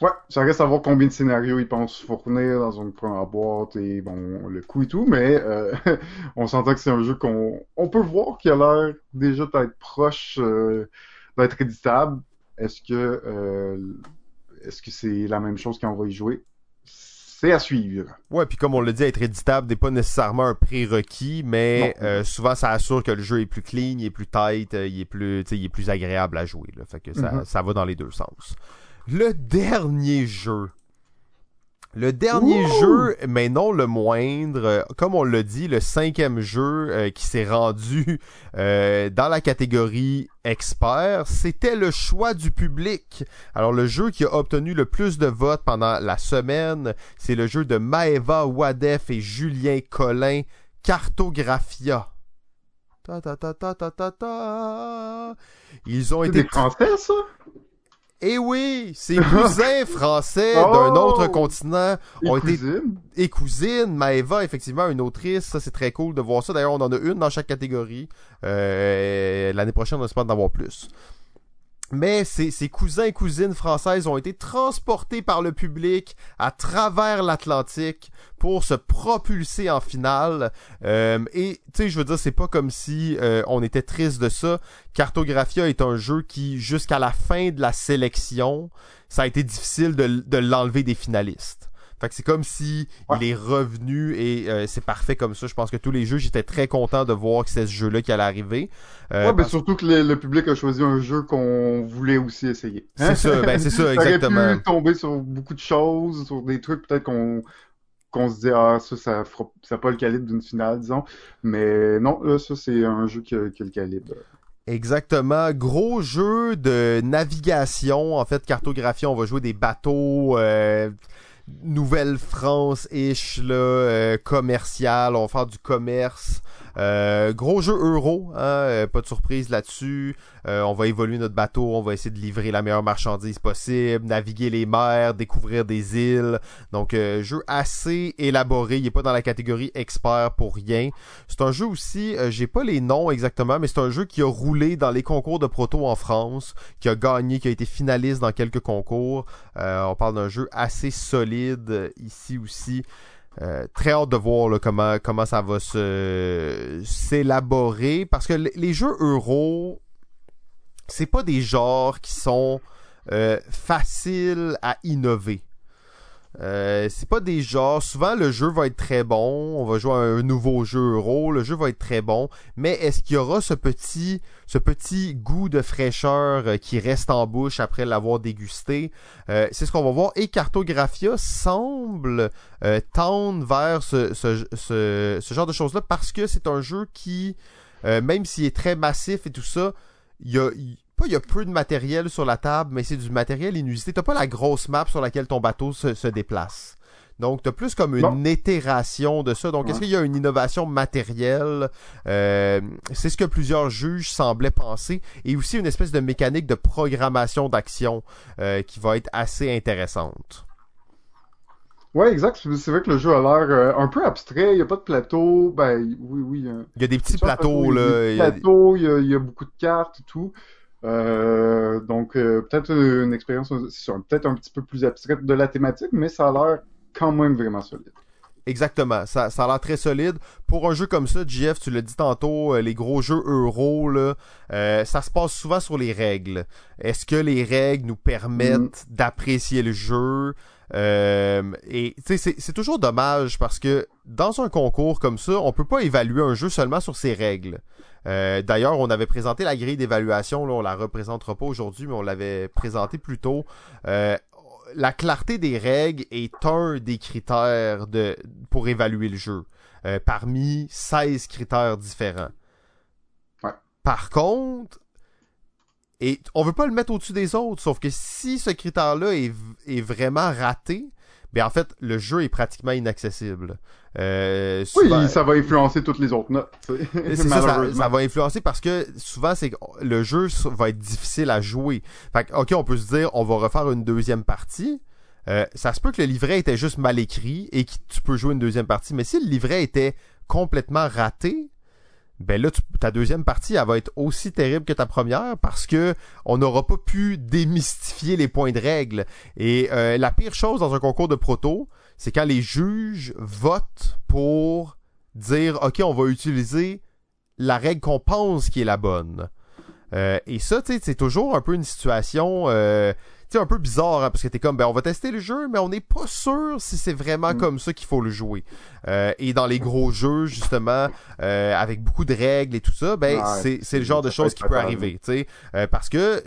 Ouais, ça reste à voir combien de scénarios ils pensent fournir dans une première boîte et bon, le coût et tout, mais euh, on s'entend que c'est un jeu qu'on on peut voir qui a l'air déjà d'être proche euh, d'être éditable. Est-ce que euh, est-ce que c'est la même chose quand on va y jouer? C'est à suivre. Ouais, puis comme on l'a dit, être éditable n'est pas nécessairement un prérequis, mais souvent ça assure que le jeu est plus clean, il est plus tight, il est plus, il est plus agréable à jouer. Là. Fait que ça, mm-hmm. ça va dans les deux sens le dernier jeu. Le dernier jeu, mais non le moindre, comme on l'a dit, le cinquième jeu euh, qui s'est rendu euh, dans la catégorie expert, c'était le choix du public. Alors le jeu qui a obtenu le plus de votes pendant la semaine, c'est le jeu de Maeva Wadef et Julien Collin, Cartographia. Ta ta ta ta ta ta ta. Ils ont été. Des Français, ça? Eh oui, ses cousins français d'un oh! autre continent ont été et cousines. Maeva, effectivement, une autrice, ça c'est très cool de voir ça. D'ailleurs, on en a une dans chaque catégorie. Euh, L'année prochaine, on espère d'en avoir plus mais ses, cousins et cousines françaises ont été transportés par le public à travers l'Atlantique pour se propulser en finale. Euh, et tu sais, je veux dire, c'est pas comme si euh, on était triste de ça. Cartographia est un jeu qui, jusqu'à la fin de la sélection, ça a été difficile de l'enlever des finalistes. Fait que c'est comme si il est revenu et euh, c'est parfait comme ça. Je pense que tous les jeux, j'étais très content de voir que c'est ce jeu-là qui allait arriver. Euh, ouais, mais surtout que le, public a choisi un jeu qu'on voulait aussi essayer. C'est ça, ben c'est ça, exactement. aurait pu tomber sur beaucoup de choses, sur des trucs peut-être qu'on qu'on se dit ah ça ça ça pas le calibre d'une finale disons mais non là ça c'est un jeu qui a, qui a le calibre Exactement. Gros jeu de navigation. En fait, cartographie, on va jouer des bateaux. Euh, Nouvelle-France-ish, là, euh, commercial, on va faire du commerce. Euh, gros jeu euro, hein, euh, pas de surprise là-dessus. Euh, on va évoluer notre bateau, on va essayer de livrer la meilleure marchandise possible, naviguer les mers, découvrir des îles. Donc jeu assez élaboré, il est pas dans la catégorie expert pour rien. C'est un jeu aussi, j'ai pas les noms exactement, mais c'est un jeu qui a roulé dans les concours de proto en France, qui a gagné, qui a été finaliste dans quelques concours. on parle d'un jeu assez solide ici aussi. Euh, très hâte de voir comment, ça va se s'élaborer parce que les jeux euro c'est pas des genres qui sont euh, faciles à innover. Euh, c'est pas des genres. Souvent, le jeu va être très bon. On va jouer un nouveau jeu euro. Le jeu va être très bon. Mais est-ce qu'il y aura ce petit, ce petit goût de fraîcheur euh, qui reste en bouche après l'avoir dégusté? Euh, C'est ce qu'on va voir. Et Cartographia semble tendre vers ce, ce, ce, genre de choses-là parce que c'est un jeu qui, même s'il est très massif et tout ça, il y a, il y a peu de matériel sur la table, mais c'est du matériel inusité. T'as pas la grosse map sur laquelle ton bateau se, déplace. Donc, t'as plus comme une itération de ça. Donc, est-ce qu'il y a une innovation matérielle? Euh, c'est ce que plusieurs juges semblaient penser. Et aussi une espèce de mécanique de programmation d'action euh, qui va être assez intéressante. Ouais, exact. C'est vrai que le jeu a l'air euh, un peu abstrait. Il n'y a pas de plateau. Ben, oui, oui. Il y a des petits plateaux, là. Il y a des plateaux, il y a, il y a beaucoup de cartes et tout. Euh, donc, euh, peut-être une expérience, peut-être un petit peu plus abstraite de la thématique, mais ça a l'air quand même vraiment solide. Exactement, ça, ça a l'air très solide. Pour un jeu comme ça, JF, tu l'as dit tantôt, les gros jeux euro, là, ça se passe souvent sur les règles. Est-ce que les règles nous permettent mm. d'apprécier le jeu? Euh, et c'est toujours dommage parce que dans un concours comme ça, on peut pas évaluer un jeu seulement sur ses règles. Euh, D'ailleurs, on avait présenté la grille d'évaluation, là, on la représentera pas aujourd'hui, mais on l'avait présenté plus tôt. Euh, la clarté des règles est un des critères de, pour évaluer le jeu, euh, parmi 16 critères différents. Ouais. Par contre, et on veut pas le mettre au-dessus des autres, sauf que si ce critère-là est, est, vraiment raté, ben en fait, le jeu est pratiquement inaccessible. Euh, oui, ça va influencer toutes les autres notes. ça, ça, va influencer parce que souvent, c'est le jeu va être difficile à jouer. Fait que, ok, on peut se dire, on va refaire une deuxième partie. Euh, ça se peut que le livret était juste mal écrit et que tu peux jouer une deuxième partie. Mais si le livret était complètement raté, ben là, ta deuxième partie, elle va être aussi terrible que ta première parce que on n'aura pas pu démystifier les points de règle. Et euh, la pire chose dans un concours de proto, c'est quand les juges votent pour dire, OK, on va utiliser la règle qu'on pense qui est la bonne. Euh, et ça, tu sais, c'est toujours un peu une situation... Euh, un peu bizarre hein, parce que t'es comme ben on va tester le jeu mais on n'est pas sûr si c'est vraiment mm. comme ça qu'il faut le jouer. Euh, et dans les gros jeux justement euh, avec beaucoup de règles et tout ça ben c'est c'est le genre de choses qui peut arriver tu sais. Euh, parce que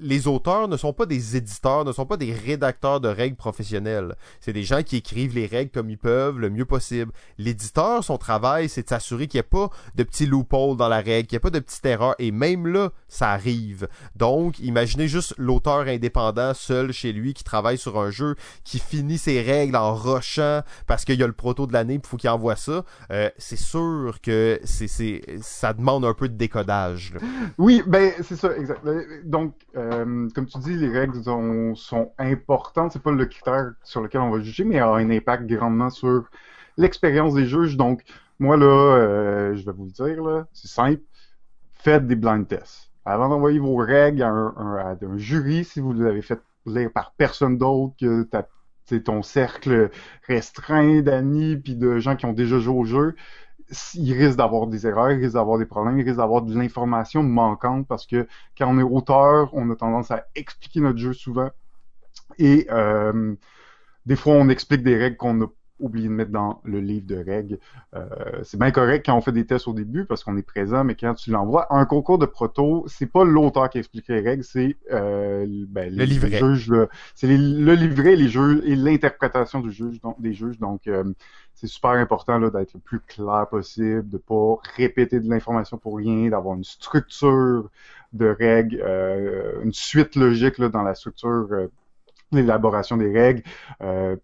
les auteurs ne sont pas des éditeurs, ne sont pas des rédacteurs de règles professionnelles. C'est des gens qui écrivent les règles comme ils peuvent, le mieux possible. L'éditeur, son travail, c'est de s'assurer qu'il n'y ait pas de petits loopholes dans la règle, qu'il n'y ait pas de petites erreurs. Et même là, ça arrive. Donc, imaginez juste l'auteur indépendant seul chez lui qui travaille sur un jeu, qui finit ses règles en rushant parce qu'il y a le proto de l'année, il faut qu'il envoie ça. Euh, c'est sûr que c'est, c'est, ça demande un peu de décodage. Oui, ben c'est ça, exact. Donc, euh, euh, comme tu dis, les règles sont, sont importantes. C'est pas le critère sur lequel on va juger, mais a un impact grandement sur l'expérience des juges. Donc, moi, là, euh, je vais vous le dire, c'est simple. Faites des blind tests. Avant d'envoyer vos règles à un, jury, si vous les avez fait lire par personne d'autre que c'est ton cercle restreint d'amis puis de gens qui ont déjà joué au jeu, il risque d'avoir des erreurs, il risque d'avoir des problèmes, il risque d'avoir de l'information manquante parce que quand on est auteur, on a tendance à expliquer notre jeu souvent. Et euh, des fois, on explique des règles qu'on a oublié de mettre dans le livre de règles. Euh, c'est bien correct quand on fait des tests au début parce qu'on est présent, mais quand tu l'envoies, un concours de proto, c'est pas l'auteur qui explique les règles, c'est euh, ben, le livret. C'est le livret, les jeux et l'interprétation du juge, donc, des juges. Donc, euh, c'est super important d'être le plus clair possible, de pas répéter de l'information pour rien, d'avoir une structure de règles, euh, une suite logique là, dans la structure, euh, l'élaboration des règles. Euh,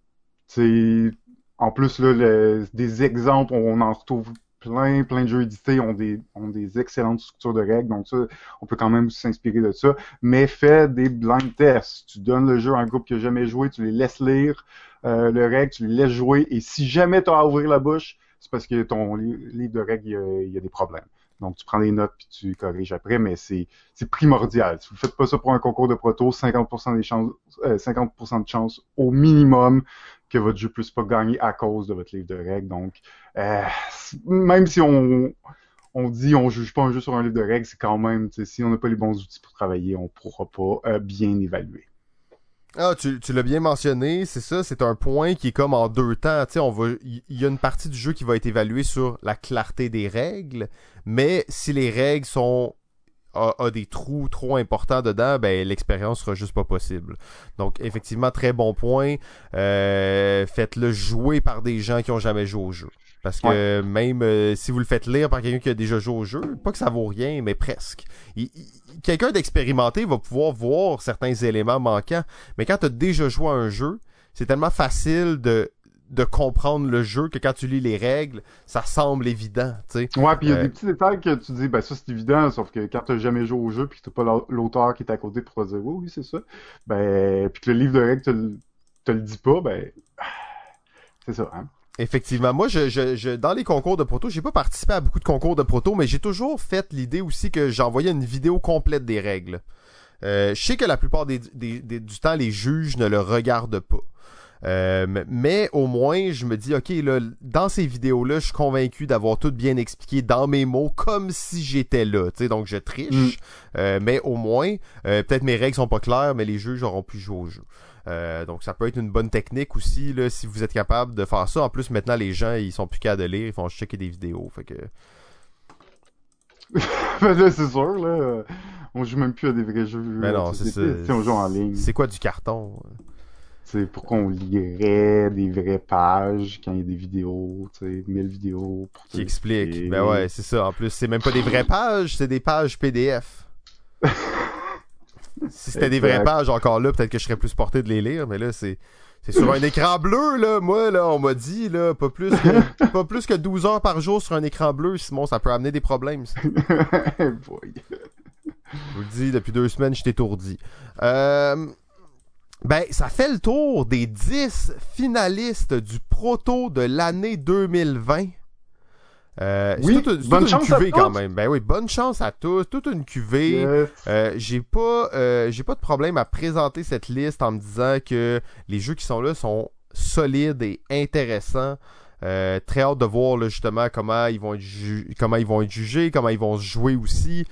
en plus, là, des exemples, on en retrouve plein, plein de jeux édités ont des, ont des excellentes structures de règles, donc ça, on peut quand même s'inspirer de ça. Mais fais des blind tests. Tu donnes le jeu à un groupe qui n'a jamais joué, tu les laisses lire euh, le règle, tu les laisses jouer, et si jamais tu as à ouvrir la bouche, c'est parce que ton livre de règles, il y, a, des problèmes. Donc, tu prends des notes puis tu corriges après, mais c'est primordial. Si vous ne faites pas ça pour un concours de proto, 50% des chances, 50% euh, de chance au minimum que votre jeu puisse pas gagner à cause de votre livre de règles. Donc, euh, même si on, on dit on juge pas un jeu sur un livre de règles, c'est quand même, si on n'a pas les bons outils pour travailler, on pourra pas euh, bien évaluer. Ah, tu, l'as bien mentionné, c'est ça, c'est un point qui est comme en deux temps. Tu sais, on va, il y, a une partie du jeu qui va être évaluée sur la clarté des règles, mais si les règles sont a, des trous trop importants dedans, ben l'expérience sera juste pas possible. Donc effectivement très bon point. Euh, Faites-le jouer par des gens qui ont jamais joué au jeu. Parce que même euh, si vous le faites lire par quelqu'un qui a déjà joué au jeu, pas que ça vaut rien, mais presque. Quelqu'un d'expérimenté va pouvoir voir certains éléments manquants, mais quand tu as déjà joué à un jeu, c'est tellement facile de de comprendre le jeu que quand tu lis les règles, ça semble évident, tu sais. Ouais, puis il y a des euh, petits détails que tu dis, ben ça c'est évident, sauf que quand t'as jamais joué au jeu puis que t'as pas l'auteur qui est à côté pour te dire oui, oui c'est ça, ben puis que le livre de règles te le dit pas, ben c'est ça. Hein? Effectivement. Moi, je, je, je, dans les concours de proto, j'ai pas participé à beaucoup de concours de proto, mais j'ai toujours fait l'idée aussi que j'envoyais une vidéo complète des règles. Euh, je sais que la plupart des, des, du temps, les juges ne le regardent pas. Euh, mais au moins, je me dis, ok, là, dans ces vidéos-là, je suis convaincu d'avoir tout bien expliqué dans mes mots, comme si j'étais là. sais donc, je triche, mm. euh, mais au moins, euh, peut-être mes règles sont pas claires, mais les juges auront pu jouer au jeu. Euh, donc ça peut être une bonne technique aussi là, si vous êtes capable de faire ça. En plus maintenant les gens ils sont plus qu'à de lire, ils font checker des vidéos. Fait que. ben là c'est sûr là. On joue même plus à des vrais jeux. Mais ben non, c'est ça. on joue en ligne. C'est quoi du carton? C'est pourquoi on lirait des vraies pages quand il y a des vidéos, tu sais, 1000 vidéos. Pour qui expliquent. Ben ouais, c'est ça. En plus, c'est même pas des vraies pages, c'est des pages PDF. si c'était des vraies pages encore là, peut-être que je serais plus porté de les lire, mais là, c'est. C'est sur un écran bleu, là. Moi, là, on m'a dit, là, pas plus, que, pas plus que 12 heures par jour sur un écran bleu, sinon ça peut amener des problèmes. Ça. Je vous le dis, depuis deux semaines, je t'étourdis. Euh, ben, ça fait le tour des 10 finalistes du proto de l'année 2020. Euh, oui, toute, bonne chance une cuvée quand même. Ben oui, bonne chance à tous, toute une cuvée. Euh, j'ai pas, euh, j'ai pas de problème à présenter cette liste en me disant que les jeux qui sont là sont solides et intéressants. Euh, très hâte de voir là, justement comment ils vont être comment ils vont être jugés, comment ils vont se jouer aussi.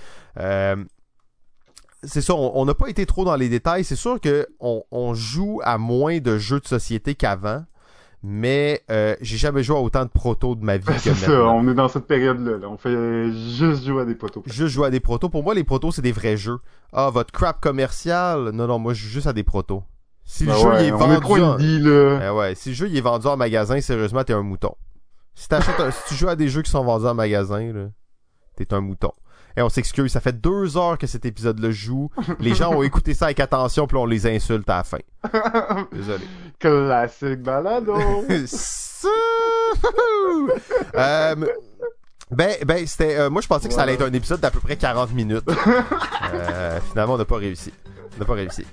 C'est ça, on n'a pas été trop dans les détails. C'est sûr que on, joue à moins de jeux de société qu'avant, mais euh, j'ai jamais joué à autant de protos de ma vie. c'est ça, on est dans cette période-là. On fait juste jouer à des protos. Juste jouer à des protos. Pour moi, les protos, c'est des vrais jeux. Ah, votre crap commercial. Non, non, moi, je joue juste à des protos. Si le ben jeu il est vendu. en... Ben ouais, si le jeu il est vendu en magasin, sérieusement, t'es un mouton. Si, si tu joues à des jeux qui sont vendus en magasin, t'es un mouton. Et on s'excuse, ça fait deux heures que cet épisode-là joue. Les gens ont écouté ça avec attention, puis on les insulte à la fin. Désolé. Classique balado. euh, ben, ben c'était. Euh, moi, je pensais que ça allait être un épisode d'à peu près 40 minutes. Euh, finalement, on n'a pas réussi. On n'a pas réussi.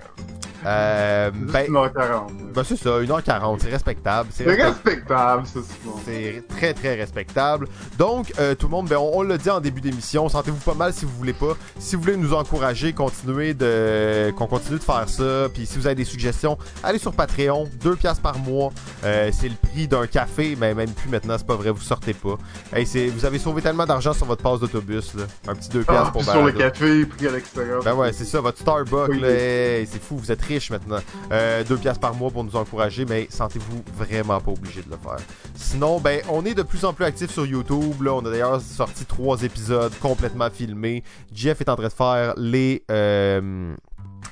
Euh, ben, 1h40. Ben, c'est ça, 1h40, c'est respectable. C'est respectable, c'est C'est très, très respectable. Donc, euh, tout le monde, ben, on, l'a dit en début d'émission, sentez-vous pas mal si vous voulez pas. Si vous voulez nous encourager, continuez de, qu'on continue de faire ça. Puis si vous avez des suggestions, allez sur Patreon, 2 piastres par mois. Euh, c'est le prix d'un café, mais même plus maintenant, c'est pas vrai, vous sortez pas. Hey, c'est, vous avez sauvé tellement d'argent sur votre passe d'autobus, là. Un petit 2 piastres ah, pour Sur le café, pris à l'extérieur. Ben ouais, c'est ça, votre Starbucks, là, c'est fou, vous êtes riche maintenant. Euh, deux piastres par mois pour nous encourager, mais sentez-vous vraiment pas obligé de le faire. Sinon, ben, on est de plus en plus actifs sur YouTube. Là, on a d'ailleurs sorti trois épisodes complètement filmés. Jeff est en train de faire les euh,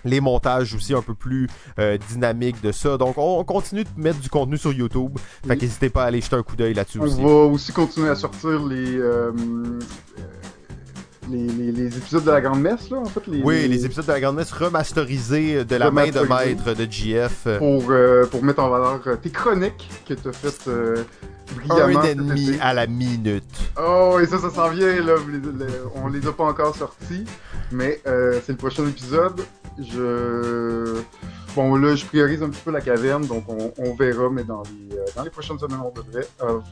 les montages aussi un peu plus euh, dynamiques de ça. Donc on, continue de mettre du contenu sur YouTube. Fait qu'hésitez pas à aller jeter un coup d'œil là-dessus aussi. On va aussi continuer à sortir les euh, les, les, épisodes de la Grande Messe, là, en fait. Les, oui, les... épisodes de la Grande Messe remasterisés de la main de maître de GF. Pour, euh, pour mettre en valeur euh, tes chroniques que tu as faites euh, brillamment. Un ennemi à la minute. Oh, et ça, ça s'en vient, là. On les a pas encore sortis, mais c'est le prochain épisode. Je. Bon, là, je priorise un petit peu la caverne, donc on, on verra, mais dans les, dans les prochaines semaines, on devrait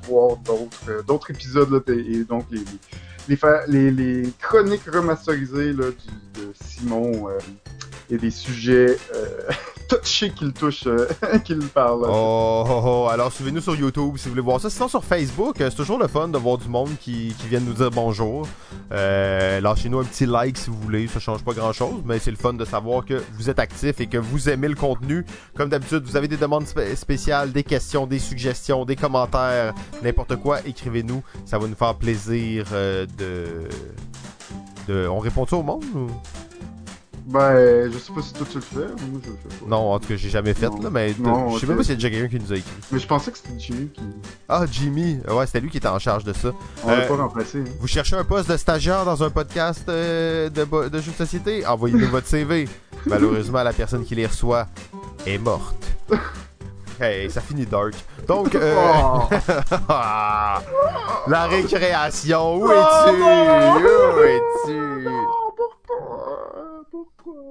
voir d'autres, d'autres épisodes, là, et donc les les, les, chroniques remasterisées là, du, de Simon euh, et des sujets touchés qu'il touche, euh, qu'il parle. Oh, oh, oh, alors suivez-nous sur YouTube si vous voulez voir ça. Sinon sur Facebook, euh, c'est toujours le fun de voir du monde qui, qui vient nous dire bonjour. Euh, lâchez-nous un petit like si vous voulez, ça change pas grand-chose, mais c'est le fun de savoir que vous êtes actif et que vous aimez le contenu. Comme d'habitude, vous avez des demandes spéciales, des questions, des suggestions, des commentaires, n'importe quoi, écrivez-nous. Ça va nous faire plaisir de... On répond ça au monde ou... Ben, je sais pas si toi tu le fais, moi je le fais pas. Non, en tout cas, j'ai jamais fait, là, mais je sais même pas s'il y a déjà quelqu'un qui nous a écrit. Mais je pensais que c'était Jimmy qui. Ah, Jimmy, ouais, c'était lui qui était en charge de ça. On euh, pas remplacer. Hein. Vous cherchez un poste de stagiaire dans un podcast euh, de, de jeux de société? Envoyez-nous votre CV. Malheureusement, la personne qui les reçoit est morte. Hey, ça finit dark. Donc, euh... oh. la récréation, où es-tu? Où es-tu?